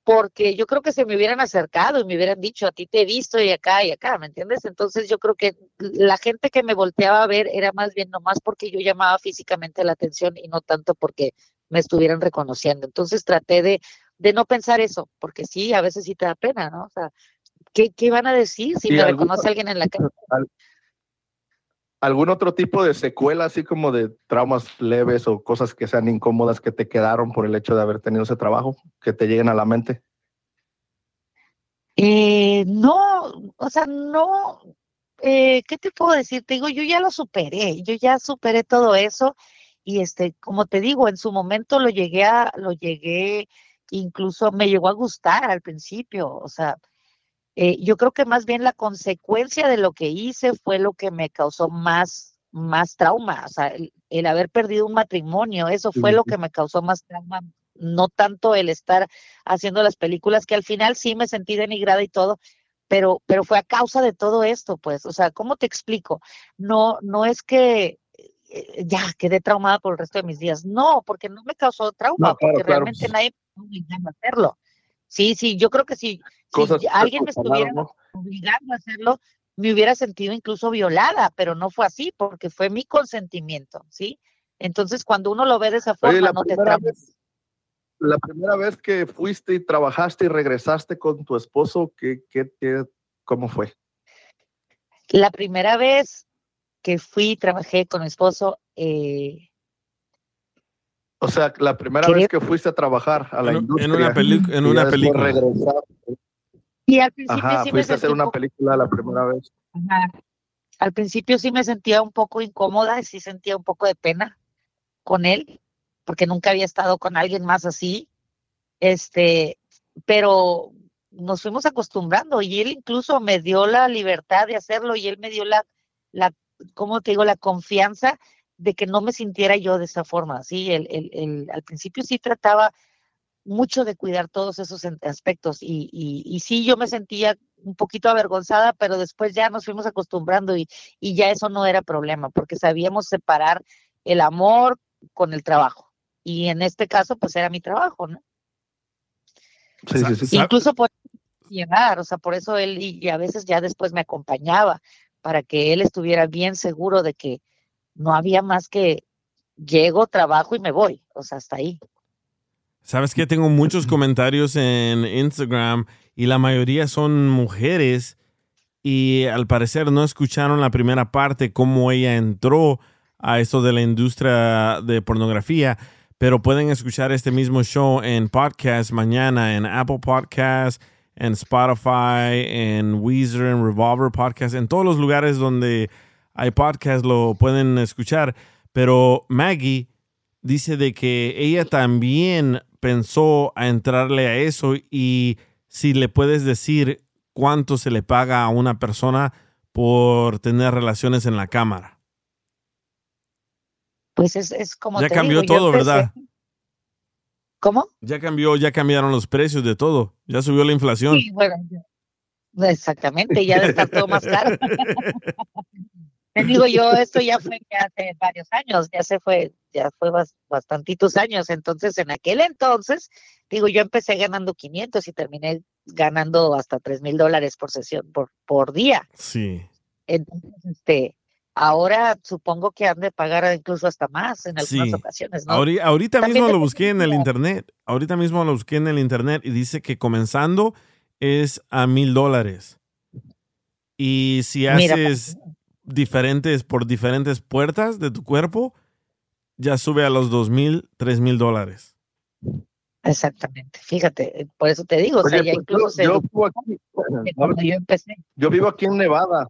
porque yo creo que se me hubieran acercado y me hubieran dicho, a ti te he visto y acá y acá, ¿me entiendes? Entonces yo creo que la gente que me volteaba a ver era más bien nomás porque yo llamaba físicamente la atención y no tanto porque me estuvieran reconociendo. Entonces traté de, de no pensar eso, porque sí, a veces sí te da pena, ¿no? O sea, ¿qué, qué van a decir si me reconoce alguien en la calle? ¿Algún otro tipo de secuela, así como de traumas leves o cosas que sean incómodas que te quedaron por el hecho de haber tenido ese trabajo, que te lleguen a la mente? Eh, no, o sea, no, eh, ¿qué te puedo decir? Te digo, yo ya lo superé, yo ya superé todo eso y este, como te digo, en su momento lo llegué a, lo llegué, incluso me llegó a gustar al principio, o sea, eh, yo creo que más bien la consecuencia de lo que hice fue lo que me causó más, más trauma, o sea, el, el haber perdido un matrimonio, eso fue lo que me causó más trauma, no tanto el estar haciendo las películas, que al final sí me sentí denigrada y todo, pero, pero fue a causa de todo esto, pues, o sea, ¿cómo te explico? No, no es que eh, ya quedé traumada por el resto de mis días, no, porque no me causó trauma, No, claro, porque claro. realmente nadie me obligaba a hacerlo. Sí, sí, yo creo que si, si alguien me estuviera ¿no? obligando a hacerlo, me hubiera sentido incluso violada, pero no fue así, porque fue mi consentimiento, ¿sí? Entonces, cuando uno lo ve de esa forma, Oye, no te vez, la primera vez que fuiste y trabajaste y regresaste con tu esposo, ¿qué, qué, qué- cómo fue? La primera vez que fui y trabajé con mi esposo, eh, O sea, la primera Creo- vez que fuiste a trabajar a la En, industria. en una, peli- en y una película. regresaste. y al principio Ajá, sí me fuiste a sentí hacer un una película la primera vez. Ajá. Al principio sí me sentía un poco incómoda y sí sentía un poco de pena con él, porque nunca había estado con alguien más así. Este, pero nos fuimos acostumbrando y él incluso me dio la libertad de hacerlo y él me dio la, la, ¿cómo te digo? La confianza de que no me sintiera yo de esa forma, ¿sí? El, el, el- al principio sí trataba mucho de cuidar todos esos aspectos y, y, y sí yo me sentía un poquito avergonzada, pero después ya nos fuimos acostumbrando y, y ya eso no era problema, porque sabíamos separar el amor con el trabajo. Y en este caso, pues era mi trabajo, ¿no? Sí, sí, sí. Incluso por llegar, o sea, por eso él y, y a veces ya después me acompañaba para que él estuviera bien seguro de que no había más que llego, trabajo y me voy, o sea, hasta ahí. Sabes que tengo muchos comentarios en Instagram y la mayoría son mujeres y al parecer no escucharon la primera parte, cómo ella entró a esto de la industria de pornografía, pero pueden escuchar este mismo show en podcast mañana en Apple Podcast, en Spotify, en Weezer, en Revolver Podcast, en todos los lugares donde hay podcast lo pueden escuchar. Pero Maggie dice de que ella también pensó a entrarle a eso y si le puedes decir cuánto se le paga a una persona por tener relaciones en la cámara. Pues es, es como Ya te cambió digo, todo, ¿verdad? ¿Cómo? Ya cambió, ya cambiaron los precios de todo. Ya subió la inflación. Sí, bueno, ya- exactamente, ya estar todo más caro. <laughs> Te digo yo, esto ya fue hace varios años, ya se fue, ya fue bastantitos años. Entonces, en aquel entonces, digo, yo empecé ganando 500 y terminé ganando hasta 3 mil dólares por sesión, por, por día. Sí. Entonces, este, ahora supongo que han de pagar incluso hasta más en algunas ocasiones. ¿no? Ahorita, mismo lo busqué en el internet, ahorita mismo lo busqué en el internet y dice que comenzando es a mil dólares. Y si haces diferentes por diferentes puertas de tu cuerpo, ya sube a los dos mil, tres mil dólares. Exactamente, fíjate, por eso te digo, o sea, ya incluso yo, vivo aquí, yo empecé. Yo vivo aquí en Nevada,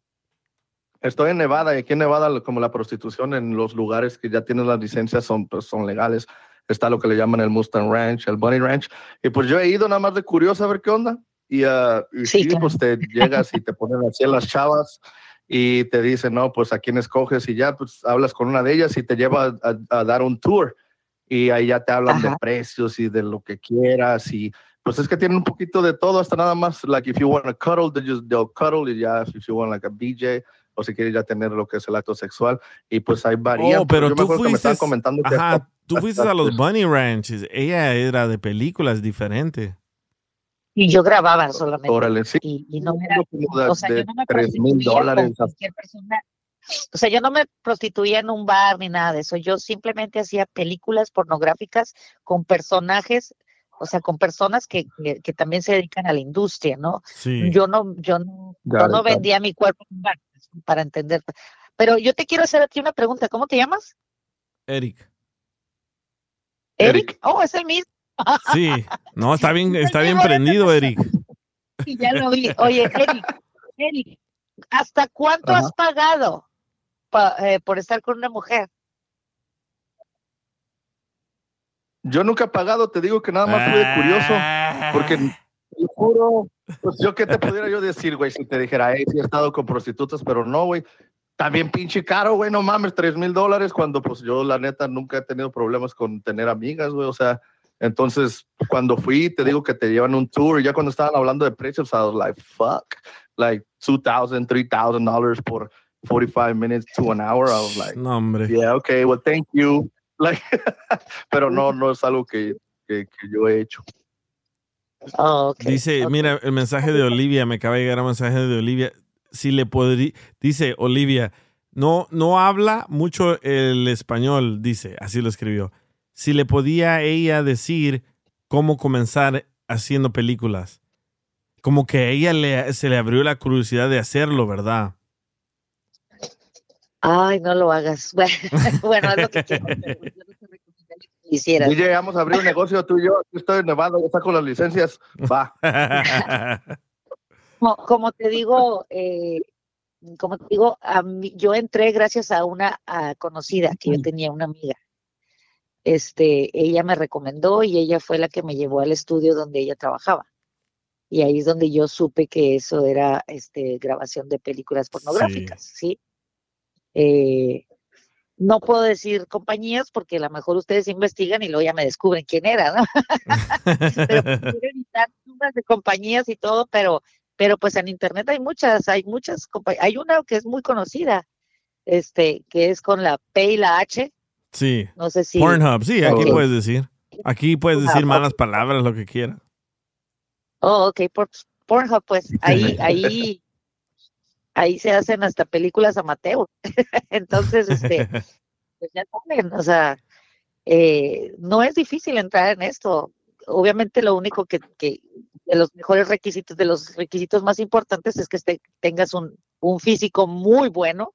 estoy en Nevada y aquí en Nevada como la prostitución en los lugares que ya tienen las licencias son, pues, son legales. Está lo que le llaman el Mustang Ranch, el Bunny Ranch. Y pues yo he ido nada más de curioso a ver qué onda. Y, uh, sí, pues te llegas y te ponen así las chavas y te dicen, no, pues a quién escoges y ya pues hablas con una de ellas y te lleva a, dar un tour y ahí ya te hablan de precios y de lo que quieras y pues es que tienen un poquito de todo, hasta nada más, like if you want a cuddle, they just, they'll cuddle y ya, if you want like a BJ o si quieres ya tener lo que es el acto sexual y pues hay varias. Oh, pero tú fuiste, comentando ajá, tú fuiste a los <laughs> Bunny Ranches, ella era de películas diferente. Y yo grababa solamente. y, no era, o sea, yo no me prostituía con cualquier persona. O sea, yo no me prostituía en un bar ni nada de eso. Yo simplemente hacía películas pornográficas con personajes, o sea, con personas que, que, también se dedican a la industria, ¿no? Yo no, yo no, yo no vendía mi cuerpo en un bar, para entender. Pero yo te quiero hacer aquí una pregunta. ¿Cómo te llamas? Eric. Eric. Oh, es el mismo. Sí, no, está bien, está bien prendido, Eric. Sí, ya lo vi. Oye, Eric, Eric, ¿hasta cuánto has pagado eh, por estar con una mujer? Yo nunca he pagado, te digo que nada más fui de curioso, porque te juro, pues yo qué te pudiera yo decir, güey, si te dijera, hey, sí he estado con prostitutas, pero no, güey, también pinche caro, güey, no mames, tres mil dólares, cuando pues yo la neta nunca he tenido problemas con tener amigas, güey, o sea, entonces, cuando fui, te digo que te llevan un tour, y ya cuando estaban hablando de precios, I was like, fuck, like $2,000, $3,000 por 45 minutes to an hour. I was like, no, hombre. yeah, okay, well, thank you. <laughs> Like, pero no, no es algo que, que, yo he hecho. Oh, okay. Dice, mira, el mensaje de Olivia, me acaba de llegar un mensaje de Olivia. Si le podría, dice Olivia, no, no habla mucho el español, dice, así lo escribió si le podía ella decir cómo comenzar haciendo películas. Como que a ella le, se le abrió la curiosidad de hacerlo, ¿verdad? Ay, no lo hagas. <laughs> Bueno, <laughs> es lo que quiero. Y llegamos a abrir un negocio tú y yo. estoy en Nevada, yo saco las licencias. Va. <laughs> como, te digo, eh, como te digo, a yo entré gracias a una conocida que yo tenía, una amiga este, ella me recomendó y ella fue la que me llevó al estudio donde ella trabajaba. Y ahí es donde yo supe que eso era este, grabación de películas pornográficas, ¿sí? Eh, no puedo decir compañías porque a lo mejor ustedes investigan y luego ya me descubren quién era, ¿no? <laughs> pero quiero evitar nombres de compañías y todo, pero, pero pues en internet hay muchas, hay muchas compañías. Hay una que es muy conocida, este, que es con la P y la H, Sí. No sé si. Pornhub, sí, aquí puedes decir. Aquí puedes decir malas palabras, lo que quieras. Oh, ok. Por, Pornhub, pues ahí, ahí, ahí se hacen hasta películas amateur. <laughs> Entonces, este, pues ya saben, o sea, eh, no es difícil entrar en esto. Obviamente, lo único que, que de los mejores requisitos, de los requisitos más importantes es que este, tengas un, un físico muy bueno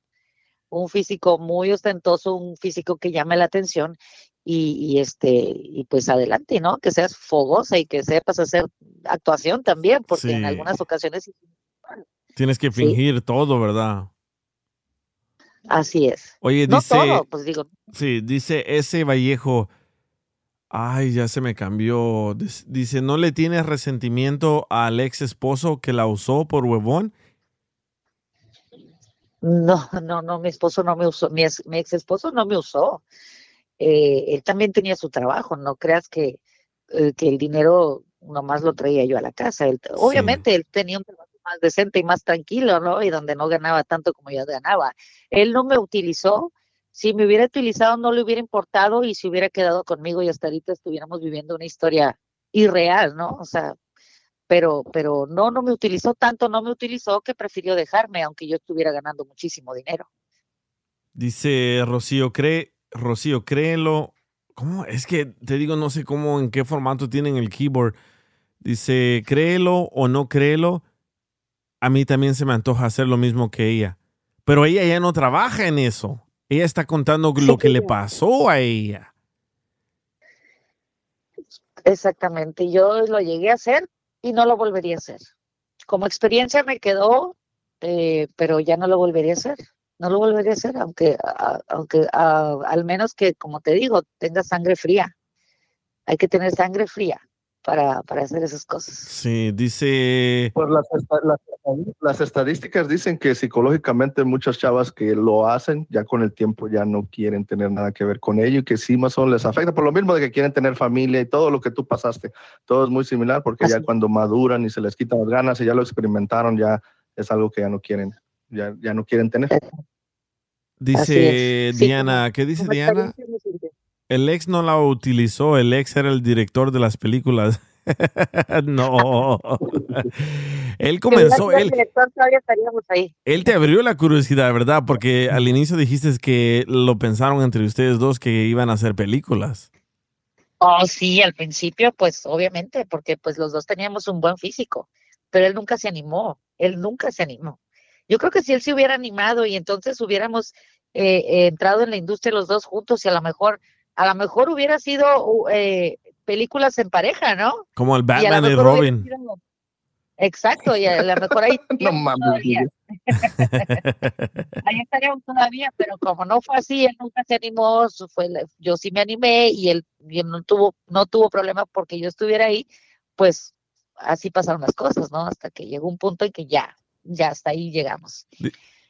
un físico muy ostentoso, un físico que llame la atención y, este y pues adelante, ¿no? Que seas fogosa y que sepas hacer actuación también, porque en algunas ocasiones tienes que fingir todo, ¿verdad? Así es. Oye, dice, todo, pues digo. Sí, dice ese Vallejo. Ay, ya se me cambió. Dice, ¿no le tienes resentimiento al ex esposo que la usó por huevón? No, no, no, mi esposo no me usó, mi, ex, esposo no me usó. Eh, él también tenía su trabajo, no creas que, eh, que el dinero nomás lo traía yo a la casa. obviamente él tenía un trabajo más decente y más tranquilo, ¿no? Y donde no ganaba tanto como yo ganaba. Él no me utilizó. Si me hubiera utilizado, no le hubiera importado y si hubiera quedado conmigo y hasta ahorita estuviéramos viviendo una historia irreal, ¿no? O sea, pero, pero no, no me utilizó tanto, no me utilizó que prefirió dejarme, aunque yo estuviera ganando muchísimo dinero. Dice Rocío, cree, Rocío, créelo. ¿Cómo? Es que te digo, no sé cómo, en qué formato tienen el keyboard. Dice, créelo o no créelo. A mí también se me antoja hacer lo mismo que ella. Pero ella ya no trabaja en eso. Ella está contando lo que le <laughs> pasó a ella. Exactamente, yo lo llegué a hacer no lo volvería a hacer. Como experiencia me quedó, eh, pero ya no lo volvería a hacer. No lo volvería a hacer, aunque, aunque al menos que, como te digo, tenga sangre fría. Hay que tener sangre fría para, para hacer esas cosas. Sí, dice... Pues las, las, las, estadísticas dicen que psicológicamente muchas chavas que lo hacen ya con el tiempo ya no quieren tener nada que ver con ello y que sí más o menos les afecta, por lo mismo de que quieren tener familia y todo lo que tú pasaste, todo es muy similar porque ya cuando maduran y se les quitan las ganas y ya lo experimentaron, ya es algo que ya no quieren, ya, ya no quieren tener. Dice Diana, ¿qué dice Diana? El ex no la utilizó, el ex era el director de las películas. <laughs> no. él comenzó, él, él te abrió la curiosidad, ¿verdad? Porque al inicio dijiste que lo pensaron entre ustedes dos que iban a hacer películas. Oh, sí, al principio, pues obviamente, porque pues los dos teníamos un buen físico, pero él nunca se animó, él nunca se animó. Yo creo que si él se hubiera animado y entonces hubiéramos eh, entrado en la industria los dos juntos y a lo mejor a lo mejor hubiera sido eh, películas en pareja, ¿no? Como el Batman y, Robin. Exacto, y a lo mejor ahí <laughs> no mames. <laughs> ahí estaríamos todavía, pero como no fue así, él nunca se animó, fue, yo sí me animé y él, no tuvo no tuvo problema porque yo estuviera ahí, pues así pasaron las cosas, ¿no? Hasta que llegó un punto en que ya, ya hasta ahí llegamos.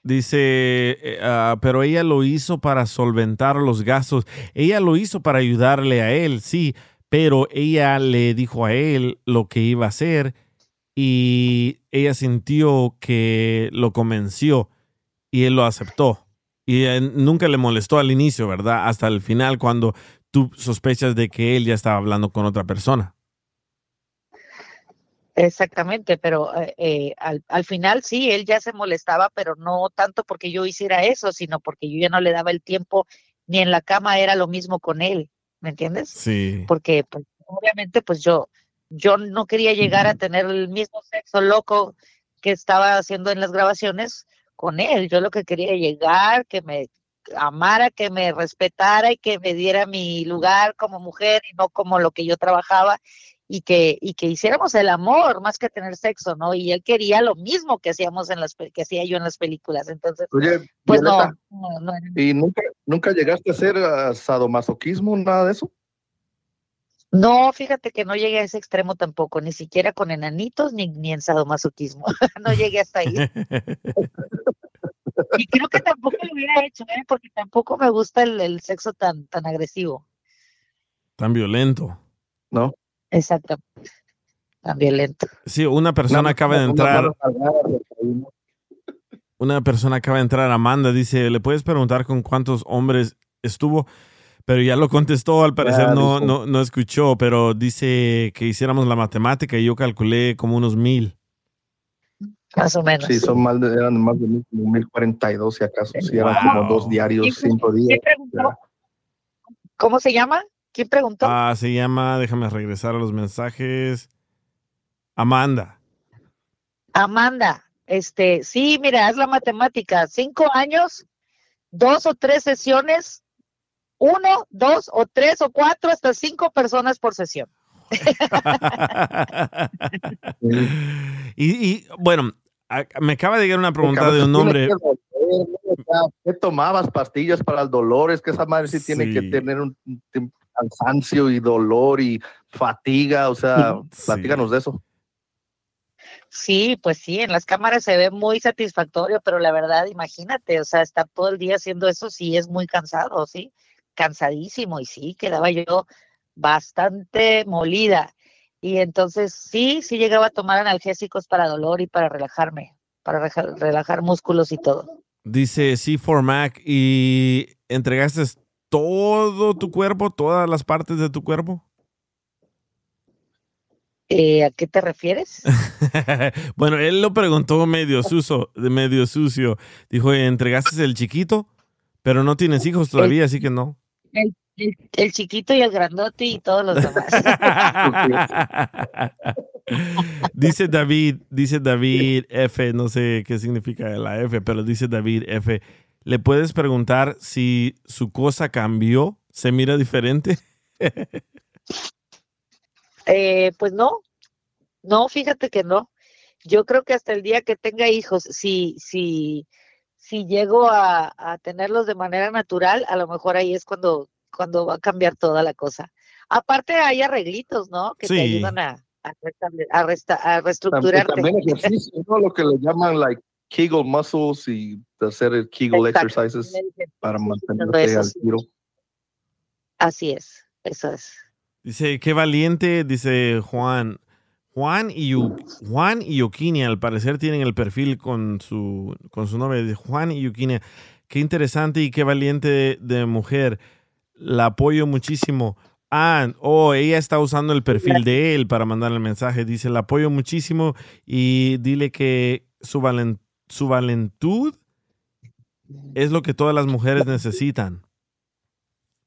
Dice, ah, pero ella lo hizo para solventar los gastos. Ella lo hizo para ayudarle a él, sí, pero ella le dijo a él lo que iba a hacer y ella sintió que lo convenció y él lo aceptó. Y nunca le molestó al inicio, ¿verdad? Hasta el final, cuando tú sospechas de que él ya estaba hablando con otra persona. Exactamente, pero eh, eh, al, al, final sí, él ya se molestaba, pero no tanto porque yo hiciera eso, sino porque yo ya no le daba el tiempo, ni en la cama era lo mismo con él, ¿me entiendes? Sí. Porque pues, obviamente pues yo, yo no quería llegar a tener el mismo sexo loco que estaba haciendo en las grabaciones con él, yo lo que quería llegar, que me amara, que me respetara y que me diera mi lugar como mujer y no como lo que yo trabajaba y que, y que hiciéramos el amor más que tener sexo, ¿no? Y él quería lo mismo que hacíamos en las que hacía yo en las películas. Entonces, pues no, ¿Y nunca, nunca llegaste a hacer uh, sadomasoquismo, nada de eso? No, fíjate que no llegué a ese extremo tampoco, ni siquiera con enanitos ni, ni en sadomasoquismo. <laughs> no llegué hasta ahí. y creo que tampoco lo hubiera hecho, ¿eh? porque tampoco me gusta el, el sexo tan, tan agresivo. Tan violento. ¿No? Exacto. Tan violento. Sí, una persona acaba de entrar. Una persona acaba de entrar, Amanda, dice, ¿le puedes preguntar con cuántos hombres estuvo? Pero ya lo contestó, al parecer no, no, no escuchó, pero dice que hiciéramos la matemática y yo calculé como unos mil. Más o menos. Sí, son más de, eran más de mil cuarenta y dos, si acaso, si eran como dos diarios, cinco días. ¿Cómo se llama? ¿Quién preguntó? Ah, se llama, déjame regresar a los mensajes. Amanda. Amanda, este, sí, mira, es la matemática. Cinco años, dos o tres sesiones, uno, dos o tres o cuatro, hasta cinco personas por sesión. <laughs> y, y, bueno, me acaba de llegar una pregunta de un hombre. ¿Qué tomabas? Pastillas para el dolor. Es que esa madre sí, tiene que tener un, cansancio y dolor y fatiga, o sea, <laughs> platíganos de eso. Sí, pues sí, en las cámaras se ve muy satisfactorio, pero la verdad, imagínate, o sea, estar todo el día haciendo eso sí es muy cansado, sí, cansadísimo y sí, quedaba yo bastante molida. Y entonces sí, sí llegaba a tomar analgésicos para dolor y para relajarme, para reja- relajar músculos y todo. Dice C4 Mac y entregaste todo tu cuerpo, todas las partes de tu cuerpo. Eh, ¿A qué te refieres? <laughs> bueno, él lo preguntó medio sucio, de medio sucio. Dijo, ¿entregaste el chiquito? Pero no tienes hijos todavía, así que no. El, el- el chiquito y el grandote y todos los demás. <laughs> dice David, dice David F, no sé qué significa la F, pero dice David F. ¿Le puedes preguntar si su cosa cambió? ¿Se mira diferente? <laughs> Eh, pues no, no, fíjate que no. Yo creo que hasta el día que tenga hijos, si, si, si llego a, a tenerlos de manera natural, a lo mejor ahí es cuando, cuando va a cambiar toda la cosa. Aparte hay arreglitos, ¿no? Que te ayudan a, a, restable- a resta- a También, también ejercicio, ¿no? Lo que le llaman like Kegel muscles y de hacer el Kegel exercises para mantenerte eso, al tiro. Así es, eso es. Dice, qué valiente, dice Juan. Juan y, Yu- Juan y Yukinia, al parecer tienen el perfil con su, con su nombre. Dice, Juan y Yukinia. Qué interesante y qué valiente de mujer. La apoyo muchísimo. Ah, oh, ella está usando el perfil de él para mandar el mensaje. Dice, la apoyo muchísimo y dile que su, valen- su valentud es lo que todas las mujeres necesitan.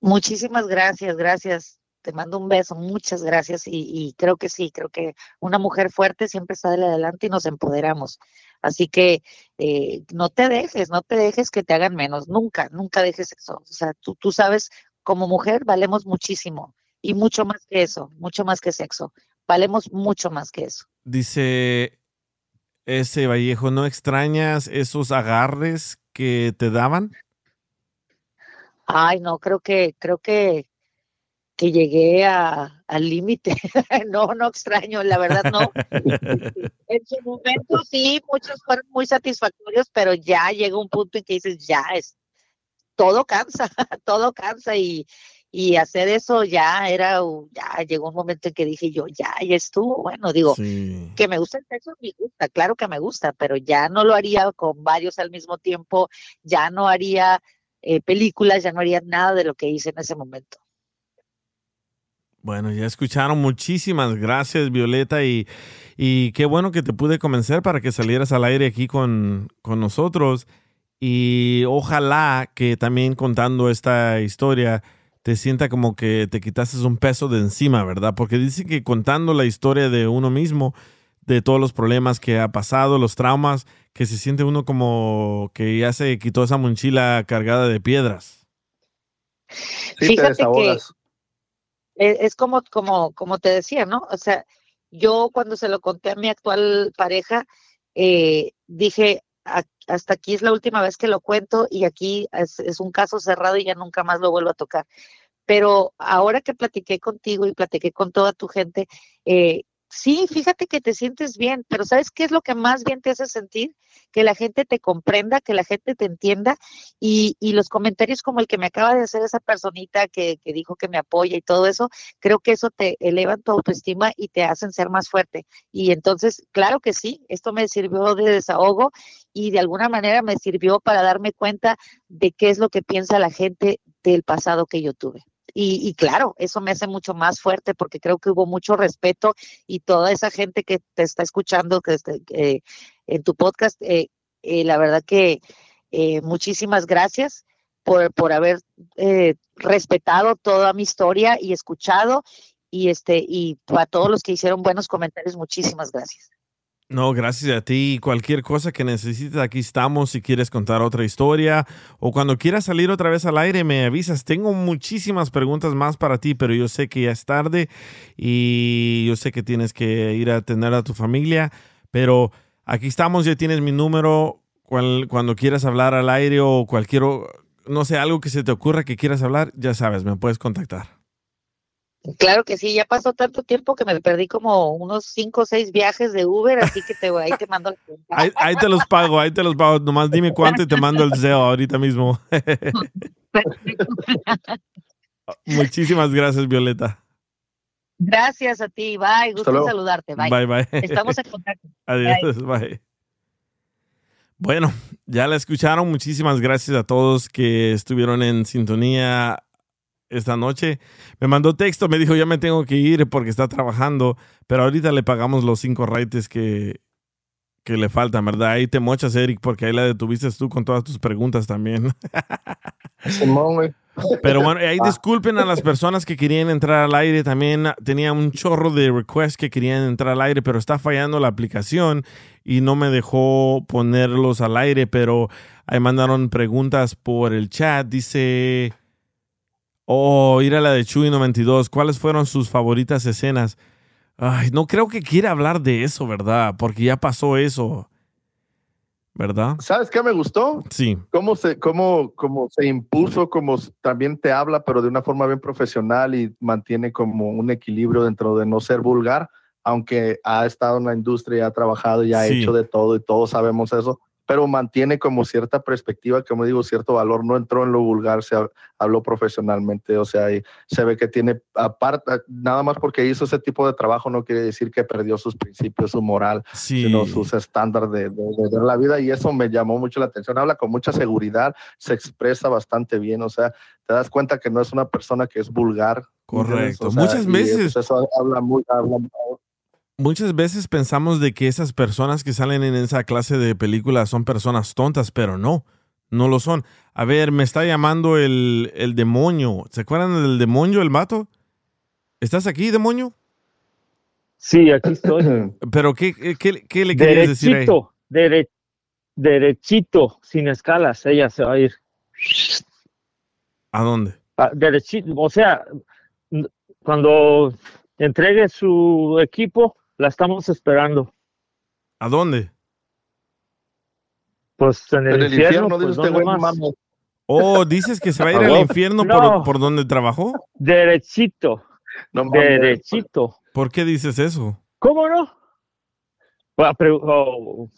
Muchísimas gracias, gracias. Te mando un beso, muchas gracias. Y, y creo que sí, creo que una mujer fuerte siempre sale adelante y nos empoderamos. Así que eh, no te dejes, no te dejes que te hagan menos, nunca, nunca dejes eso. O sea, tú, tú sabes, como mujer valemos muchísimo y mucho más que eso, mucho más que sexo. Valemos mucho más que eso. Dice ese Vallejo, ¿no extrañas esos agarres que te daban? Ay, no, creo que, creo que, que llegué a, al límite. <laughs> no, no extraño, la verdad no. En su momento sí, muchos fueron muy satisfactorios, pero ya llega un punto en que dices, ya es, todo cansa, <laughs> todo cansa y, y hacer eso ya era, ya llegó un momento en que dije yo, ya, ya estuvo, bueno, digo, Sí. que me gusta el sexo, me gusta, claro que me gusta, pero ya no lo haría con varios al mismo tiempo, ya no haría eh, películas, ya no haría nada de lo que hice en ese momento. Bueno, ya escucharon. Muchísimas gracias, Violeta. Y, y qué bueno que te pude convencer para que salieras al aire aquí con, con nosotros. Y ojalá que también contando esta historia te sienta como que te quitaste un peso de encima, ¿verdad? Porque dice que contando la historia de uno mismo, de todos los problemas que ha pasado, los traumas, que se siente uno como que ya se quitó esa mochila cargada de piedras. Sí, te Fíjate que- desahogas. Es, como, como, como te decía, ¿no? O sea, yo cuando se lo conté a mi actual pareja, eh, dije, "A- hasta aquí es la última vez que lo cuento y aquí es, un caso cerrado y ya nunca más lo vuelvo a tocar. Pero ahora que platiqué contigo y platiqué con toda tu gente, eh, sí, fíjate que te sientes bien, pero ¿sabes qué es lo que más bien te hace sentir? Que la gente te comprenda, que la gente te entienda y, y los comentarios como el que me acaba de hacer esa personita que, que dijo que me apoya y todo eso, creo que eso te elevan tu autoestima y te hacen ser más fuerte. Y entonces, claro que sí, esto me sirvió de desahogo y de alguna manera me sirvió para darme cuenta de qué es lo que piensa la gente del pasado que yo tuve. Y, y claro, eso me hace mucho más fuerte porque creo que hubo mucho respeto y toda esa gente que te está escuchando que este, eh, en tu podcast, eh, eh, la verdad que eh, muchísimas gracias por, por haber eh, respetado toda mi historia y escuchado y este y a todos los que hicieron buenos comentarios, muchísimas gracias. No, gracias a ti. Cualquier cosa que necesites, aquí estamos. Si quieres contar otra historia o cuando quieras salir otra vez al aire, me avisas. Tengo muchísimas preguntas más para ti, pero yo sé que ya es tarde y yo sé que tienes que ir a atender a tu familia. Pero aquí estamos, ya tienes mi número. Cuando quieras hablar al aire o cualquier, no sé, algo que se te ocurra que quieras hablar, ya sabes, me puedes contactar. Claro que sí, ya pasó tanto tiempo que me perdí como unos cinco o seis viajes de Uber, así que te ahí te mando cuenta. <laughs> Ahí, ahí te los pago, ahí te los pago. Nomás dime cuánto y te mando el deseo ahorita mismo. <laughs> Perfecto. Muchísimas gracias, Violeta. Gracias a ti, bye. Gusto en saludarte, bye. Bye, bye. Estamos en contacto. <laughs> Adiós, bye. Bueno, ya la escucharon. Muchísimas gracias a todos que estuvieron en sintonía esta noche. Me mandó texto, me dijo, ya me tengo que ir porque está trabajando, pero ahorita le pagamos los cinco raites que, que le faltan, ¿verdad? Ahí te mochas, Eric, porque ahí la detuviste tú con todas tus preguntas también. <laughs> Simón, güey. Pero bueno, ahí disculpen a las personas que querían entrar al aire. También tenía un chorro de requests que querían entrar al aire, pero está fallando la aplicación y no me dejó ponerlos al aire. Pero ahí mandaron preguntas por el chat. Dice, oh, ir a la de Chuy 92. ¿Cuáles fueron sus favoritas escenas? Ay, no creo que quiera hablar de eso, ¿verdad? Porque ya pasó eso. ¿Verdad? ¿Sabes qué me gustó? Sí. Cómo se, cómo, cómo se impuso, como también te habla, pero de una forma bien profesional y mantiene como un equilibrio dentro de no ser vulgar, aunque ha estado en la industria, ha trabajado y ha Sí. hecho de todo y todos sabemos eso, pero mantiene como cierta perspectiva, como digo, cierto valor. No entró en lo vulgar, se hab- habló profesionalmente, o sea, y se ve que tiene, aparte, nada más porque hizo ese tipo de trabajo no quiere decir que perdió sus principios, su moral Sí. sino sus estándares de, de- la vida y eso me llamó mucho la atención. Habla con mucha seguridad, se expresa bastante bien, o sea, te das cuenta que no es una persona que es vulgar. Correcto. O sea, Muchas veces- Eso, eso habla muy, habla- Muchas veces pensamos de que esas personas que salen en esa clase de películas son personas tontas, pero no, no lo son. A ver, me está llamando el, el demonio. ¿Se acuerdan del demonio, el mato? ¿Estás aquí, demonio? Sí, aquí estoy. <clears throat> ¿Pero qué, qué, qué le querías decir ahí? derechito, dere- derechito, sin escalas, ella se va a ir. ¿A dónde? Ah, derechito, o sea, cuando entregue su equipo, la estamos esperando. ¿A dónde? Pues en el, En el infierno, pues, este. Oh, dices que se va a ir <laughs> al No. infierno No. por, por donde trabajó. Derechito, No derechito. ¿Por qué dices eso? ¿Cómo no? Pero, oh,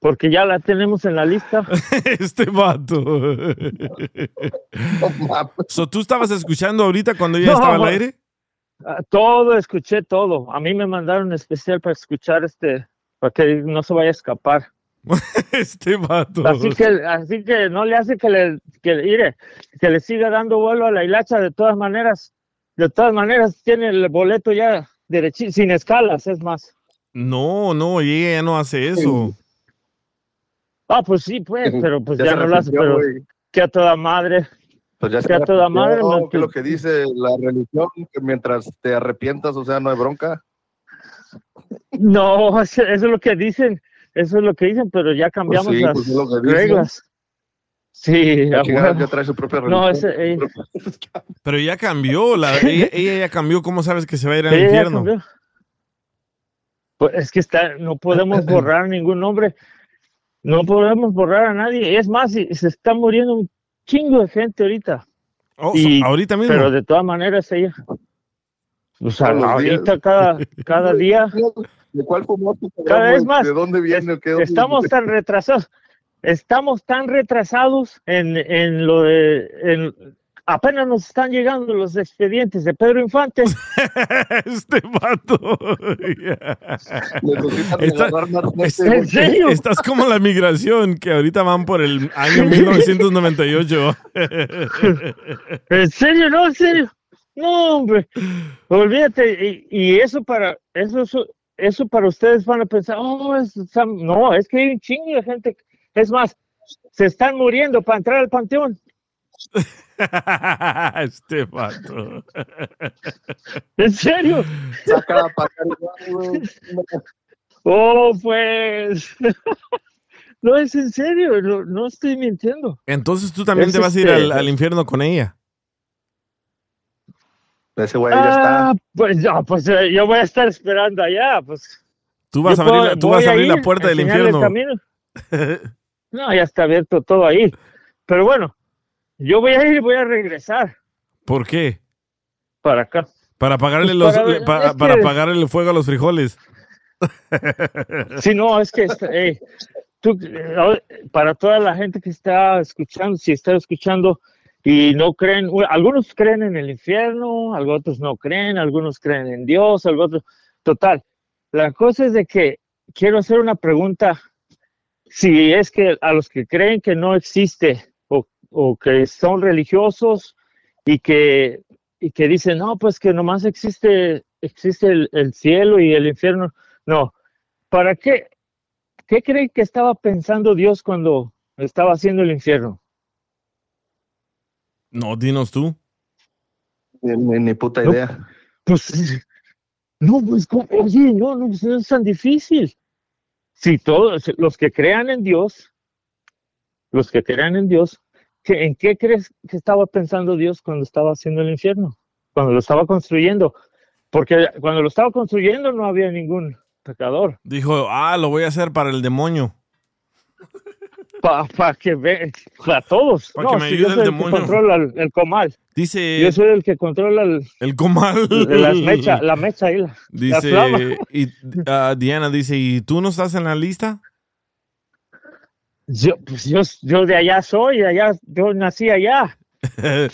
porque ya la tenemos en la lista. <laughs> este vato. So, ¿Tú estabas escuchando ahorita cuando ella No, estaba al aire? Ah, Todo, escuché todo. A mí me mandaron especial para escuchar este, para que no se vaya a escapar. <laughs> Este vato. Así que, así que no le hace que le, que, mire, que le siga dando vuelo a la hilacha de todas maneras. De todas maneras tiene el boleto ya derechito, sin escalas, es más. No, no, y ella ya no hace eso. Ah, pues sí, pues, pero pues Ya no lo hace, pero que a toda madre. Pues ya se que a toda madre, man, que lo que dice la religión, que mientras te arrepientas, o sea, no hay bronca. No, eso es lo que dicen, eso es lo que dicen, pero ya cambiamos sí, las pues reglas. Sí, La huevo. ya trae su propia religión. no, ese, eh, Pero ya cambió, la, <laughs> ella, ella ya cambió. ¿Cómo sabes que se va a ir al infierno? Pues es que está, no podemos <clears throat> borrar ningún nombre, no podemos borrar a nadie. Es más, si- se está muriendo un chingo de gente ahorita, Oh, Y- ahorita mismo. pero de todas maneras ella. O sea, ahorita cada, cada día ¿De cuál famoso? Cada vez más. ¿De dónde viene? o qué? ¿Dónde estamos viene? tan retrasados, estamos tan retrasados en, en lo de, en- apenas nos están llegando los expedientes de Pedro Infante. <laughs> este vato. Está- agarrar más gente, es- güey. ¿En serio? Estás como la migración, que ahorita van por el año 1998. ¿En serio? No, en serio. No, hombre. Olvídate. Y, y eso para, eso, eso, eso para ustedes van a pensar, oh, es- Sam". no, es que hay un chingo de gente. Es más, se están muriendo para entrar al panteón. <laughs> <laughs> este vato. <laughs> ¿En serio? Saca la güey. Oh, pues. <laughs> No es en serio, no, no estoy mintiendo. Entonces tú también Es te vas a ir este- al, al infierno con ella. Ese güey ya está. Ah, pues ya, pues eh, yo voy a estar esperando allá, pues. Tú vas Yo a abrir, puedo- la, tú vas a abrir la ir, puerta del infierno. No, ya está abierto todo ahí. Pero bueno, yo voy a ir y voy a regresar ¿Por qué? para acá. Para pagarle Pues los, para le- que- pagarle el fuego a los frijoles. <laughs> Si no, es que tú, eh, para toda la gente que está escuchando, si está escuchando, y no creen, algunos creen en el infierno, algunos otros no creen, algunos creen en Dios, algunos total. La cosa es de que quiero hacer una pregunta, si es que a los que creen que no existe o, que son religiosos y que, y que dicen, no, pues que nomás existe, existe el, el cielo y el infierno, no, ¿para qué? ¿Qué creen que estaba pensando Dios cuando estaba haciendo el infierno? No, dinos tú. Ni, puta No. idea. Pues, no, pues, oye, no, no, pues, no es tan difícil. Si todos, los que crean en Dios, los que crean en Dios, ¿qué- ¿en qué crees que estaba pensando Dios cuando estaba haciendo el infierno? Cuando lo estaba construyendo. Porque cuando lo estaba construyendo no había ningún pecador. Dijo, ah, lo voy a hacer para el demonio. Para que ve, para todos. Pa' no, que me si ayude el soy el que demonio. controla el, el comal. Dice Yo soy el que controla el, el comal. las mecha, la mecha y la, la. Dice, y, ah, Diana dice, ¿y tú no estás en la lista? Yo, pues yo, yo de allá soy, allá, yo nací allá. <laughs>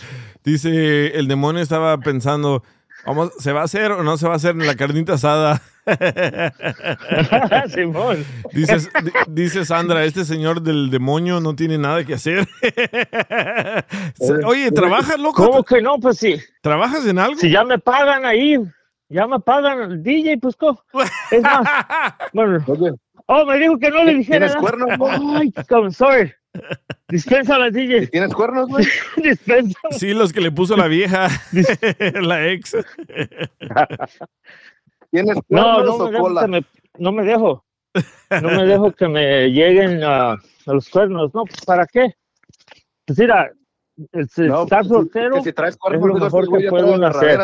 Dice, el demonio estaba pensando, vamos, ¿se va a hacer o no se va a hacer en la carnita asada? <laughs> Simón. <laughs> Dice, di- dice Sandra, este señor del demonio no tiene nada que hacer. Oye, ¿trabajas, loco? ¿Cómo que no? Pues sí, ¿Trabajas en algo? si ya me pagan ahí, ya me pagan el DJ, pues ¿cómo? Es más, bueno, Oye, oh, me dijo que no le dijera ¿tienes cuernos, güey? Ay, I'm sorry. Dispensa ¿Y DJ, ¿Tienes cuernos, güey? <laughs> dispensa. Sí, los que le puso la vieja, <laughs> la ex. <laughs> ¿Tienes No, cuernos no o me, dejo cola? que me, no me dejo. No me dejo que me lleguen a, a los cuernos. No, ¿para qué? Pues mira, el, el No, estar pues, soltero que si traes es cuernos, lo digo, mejor que ya puede trae uno hacer.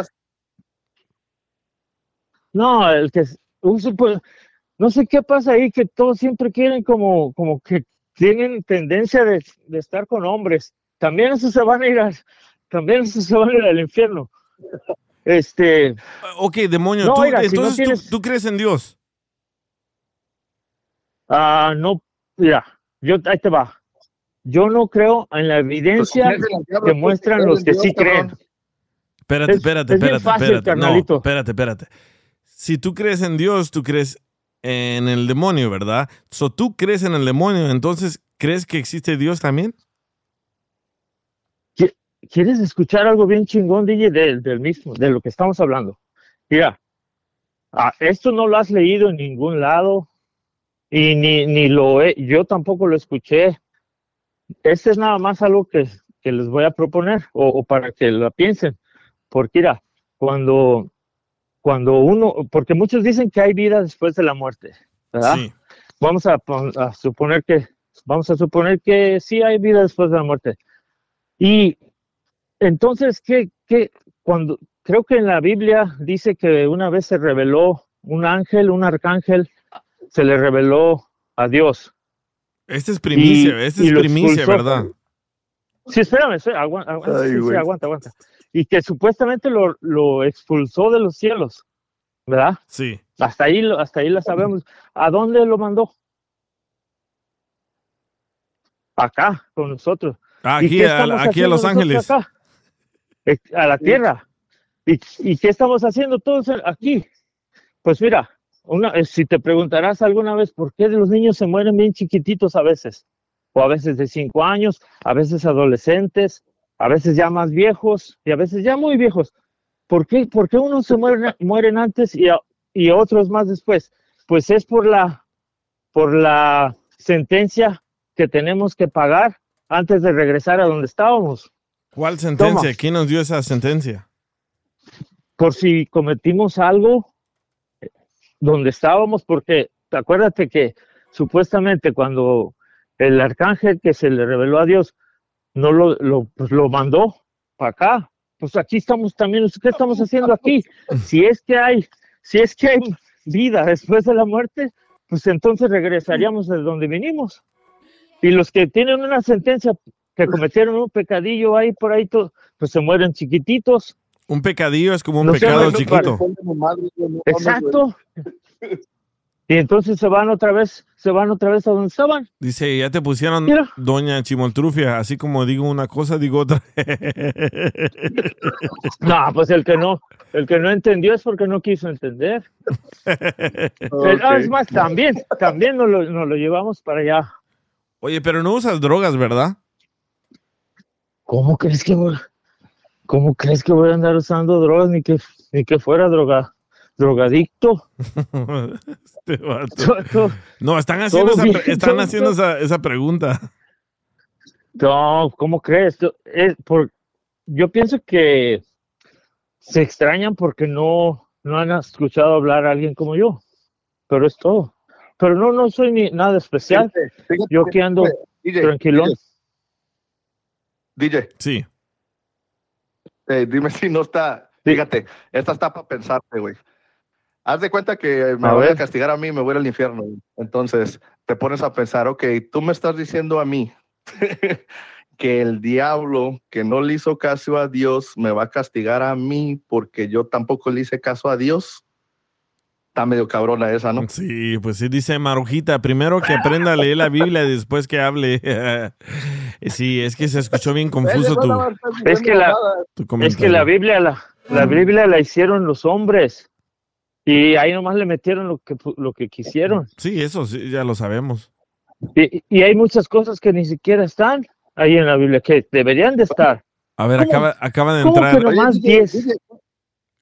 No, el que un supo- no sé qué pasa ahí, que todos siempre quieren como, como que tienen tendencia de, de estar con hombres. También eso se van a ir al, también eso se van a ir al infierno. Este, Ok, demonio, No, tú- oiga, si no entonces tú- crees en Dios. ah, no, mira, yo, ahí te va. Yo no creo en la Pues, evidencia ¿crees en el diablo? que Pues, muestran ¿crees los que Dios, sí creen. Espérate, Es- espérate, es espérate, fácil, espérate. No, carnalito. espérate, espérate. Si tú crees en Dios, tú crees en el demonio, ¿verdad? So, tú crees en el demonio, entonces, ¿crees que existe Dios también? ¿Quieres escuchar algo bien chingón, DJ, del, del mismo, de lo que estamos hablando? Mira, ah, esto no lo has leído en ningún lado y ni, ni lo he, yo tampoco lo escuché. Este es nada más algo que, que les voy a proponer o, o para que lo piensen. Porque mira, cuando, cuando uno, porque muchos dicen que hay vida después de la muerte, ¿verdad? Sí. vamos a, pon- a suponer que vamos a suponer que sí hay vida después de la muerte y entonces qué qué cuando creo que en la Biblia dice que una vez se reveló un ángel un arcángel se le reveló a Dios Esta es primicia, Y- esta y es primicia, expulsó. ¿verdad? sí espérame, espérame, aguanta, aguanta, Ay, sí, aguanta aguanta y que supuestamente lo, lo expulsó de los cielos verdad Sí. hasta ahí hasta ahí la sabemos a dónde lo mandó acá con nosotros ¿Y Aquí, a, aquí a Los Ángeles. acá? A la tierra. ¿Y, ¿Y qué estamos haciendo todos aquí? Pues mira, una, eh, si te preguntarás alguna vez por qué los niños se mueren bien chiquititos a veces, o a veces de cinco años, a veces adolescentes, a veces ya más viejos y a veces ya muy viejos. ¿Por qué, por qué unos se mueren, mueren antes y, a- y otros más después? Pues es por la, por la sentencia que tenemos que pagar antes de regresar a donde estábamos. ¿Cuál sentencia? Toma. ¿Quién nos dio esa sentencia? Por si cometimos algo donde estábamos, porque acuérdate que supuestamente cuando el arcángel que se le reveló a Dios no lo, lo, pues lo mandó para acá, pues aquí estamos también, ¿qué estamos haciendo aquí? Si es que hay, si es que hay vida después de la muerte, pues entonces regresaríamos de donde vinimos. Y los que tienen una sentencia que cometieron un pecadillo ahí por ahí, todo, pues se mueren chiquititos. Un pecadillo es como un No pecado chiquito. Exacto. Y entonces se van otra vez, se van otra vez a donde estaban. Dice, ya te pusieron Mira. Doña Chimoltrufia, así como digo una cosa, digo otra. <laughs> No, pues el que no, el que no entendió es porque no quiso entender. <laughs> Pero, ah, Es más, también, también nos lo, nos lo llevamos para allá. Oye, pero no usas drogas, ¿verdad? ¿Cómo crees que voy, cómo crees que voy a andar usando drogas ni que, ni que fuera droga, drogadicto? <laughs> Este vato. No, están haciendo, esa, bien, están todo- haciendo esa, esa pregunta. No, ¿cómo crees? Es por, yo pienso que se extrañan porque no, no han escuchado hablar a alguien como yo. Pero es todo. Pero no, no soy ni nada especial. Fíjate, Yo aquí ando DJ, tranquilón. DJ, Sí. eh, dime si no está. Fíjate, esta está para pensarte, güey. Haz de cuenta que me A voy a castigar a mí, me voy a ir al infierno. Entonces te pones a pensar, ok, tú me estás diciendo a mí <laughs> que el diablo que no le hizo caso a Dios me va a castigar a mí porque yo tampoco le hice caso a Dios. Está medio cabrona esa, ¿no? Sí, pues sí, dice Marujita, primero que aprenda a leer la Biblia y después que hable. <laughs> sí, es que se escuchó bien confuso tu, Es que la, tu es que la Biblia, la, la Biblia la hicieron los hombres. Y ahí nomás le metieron lo que, pu- lo que quisieron. Sí, eso sí, ya lo sabemos. Y, y hay muchas cosas que ni siquiera están ahí en la Biblia, que deberían de estar. A ver, ¿Cómo- acaba, acaba de ¿Cómo entrar. que nomás DJ, 10?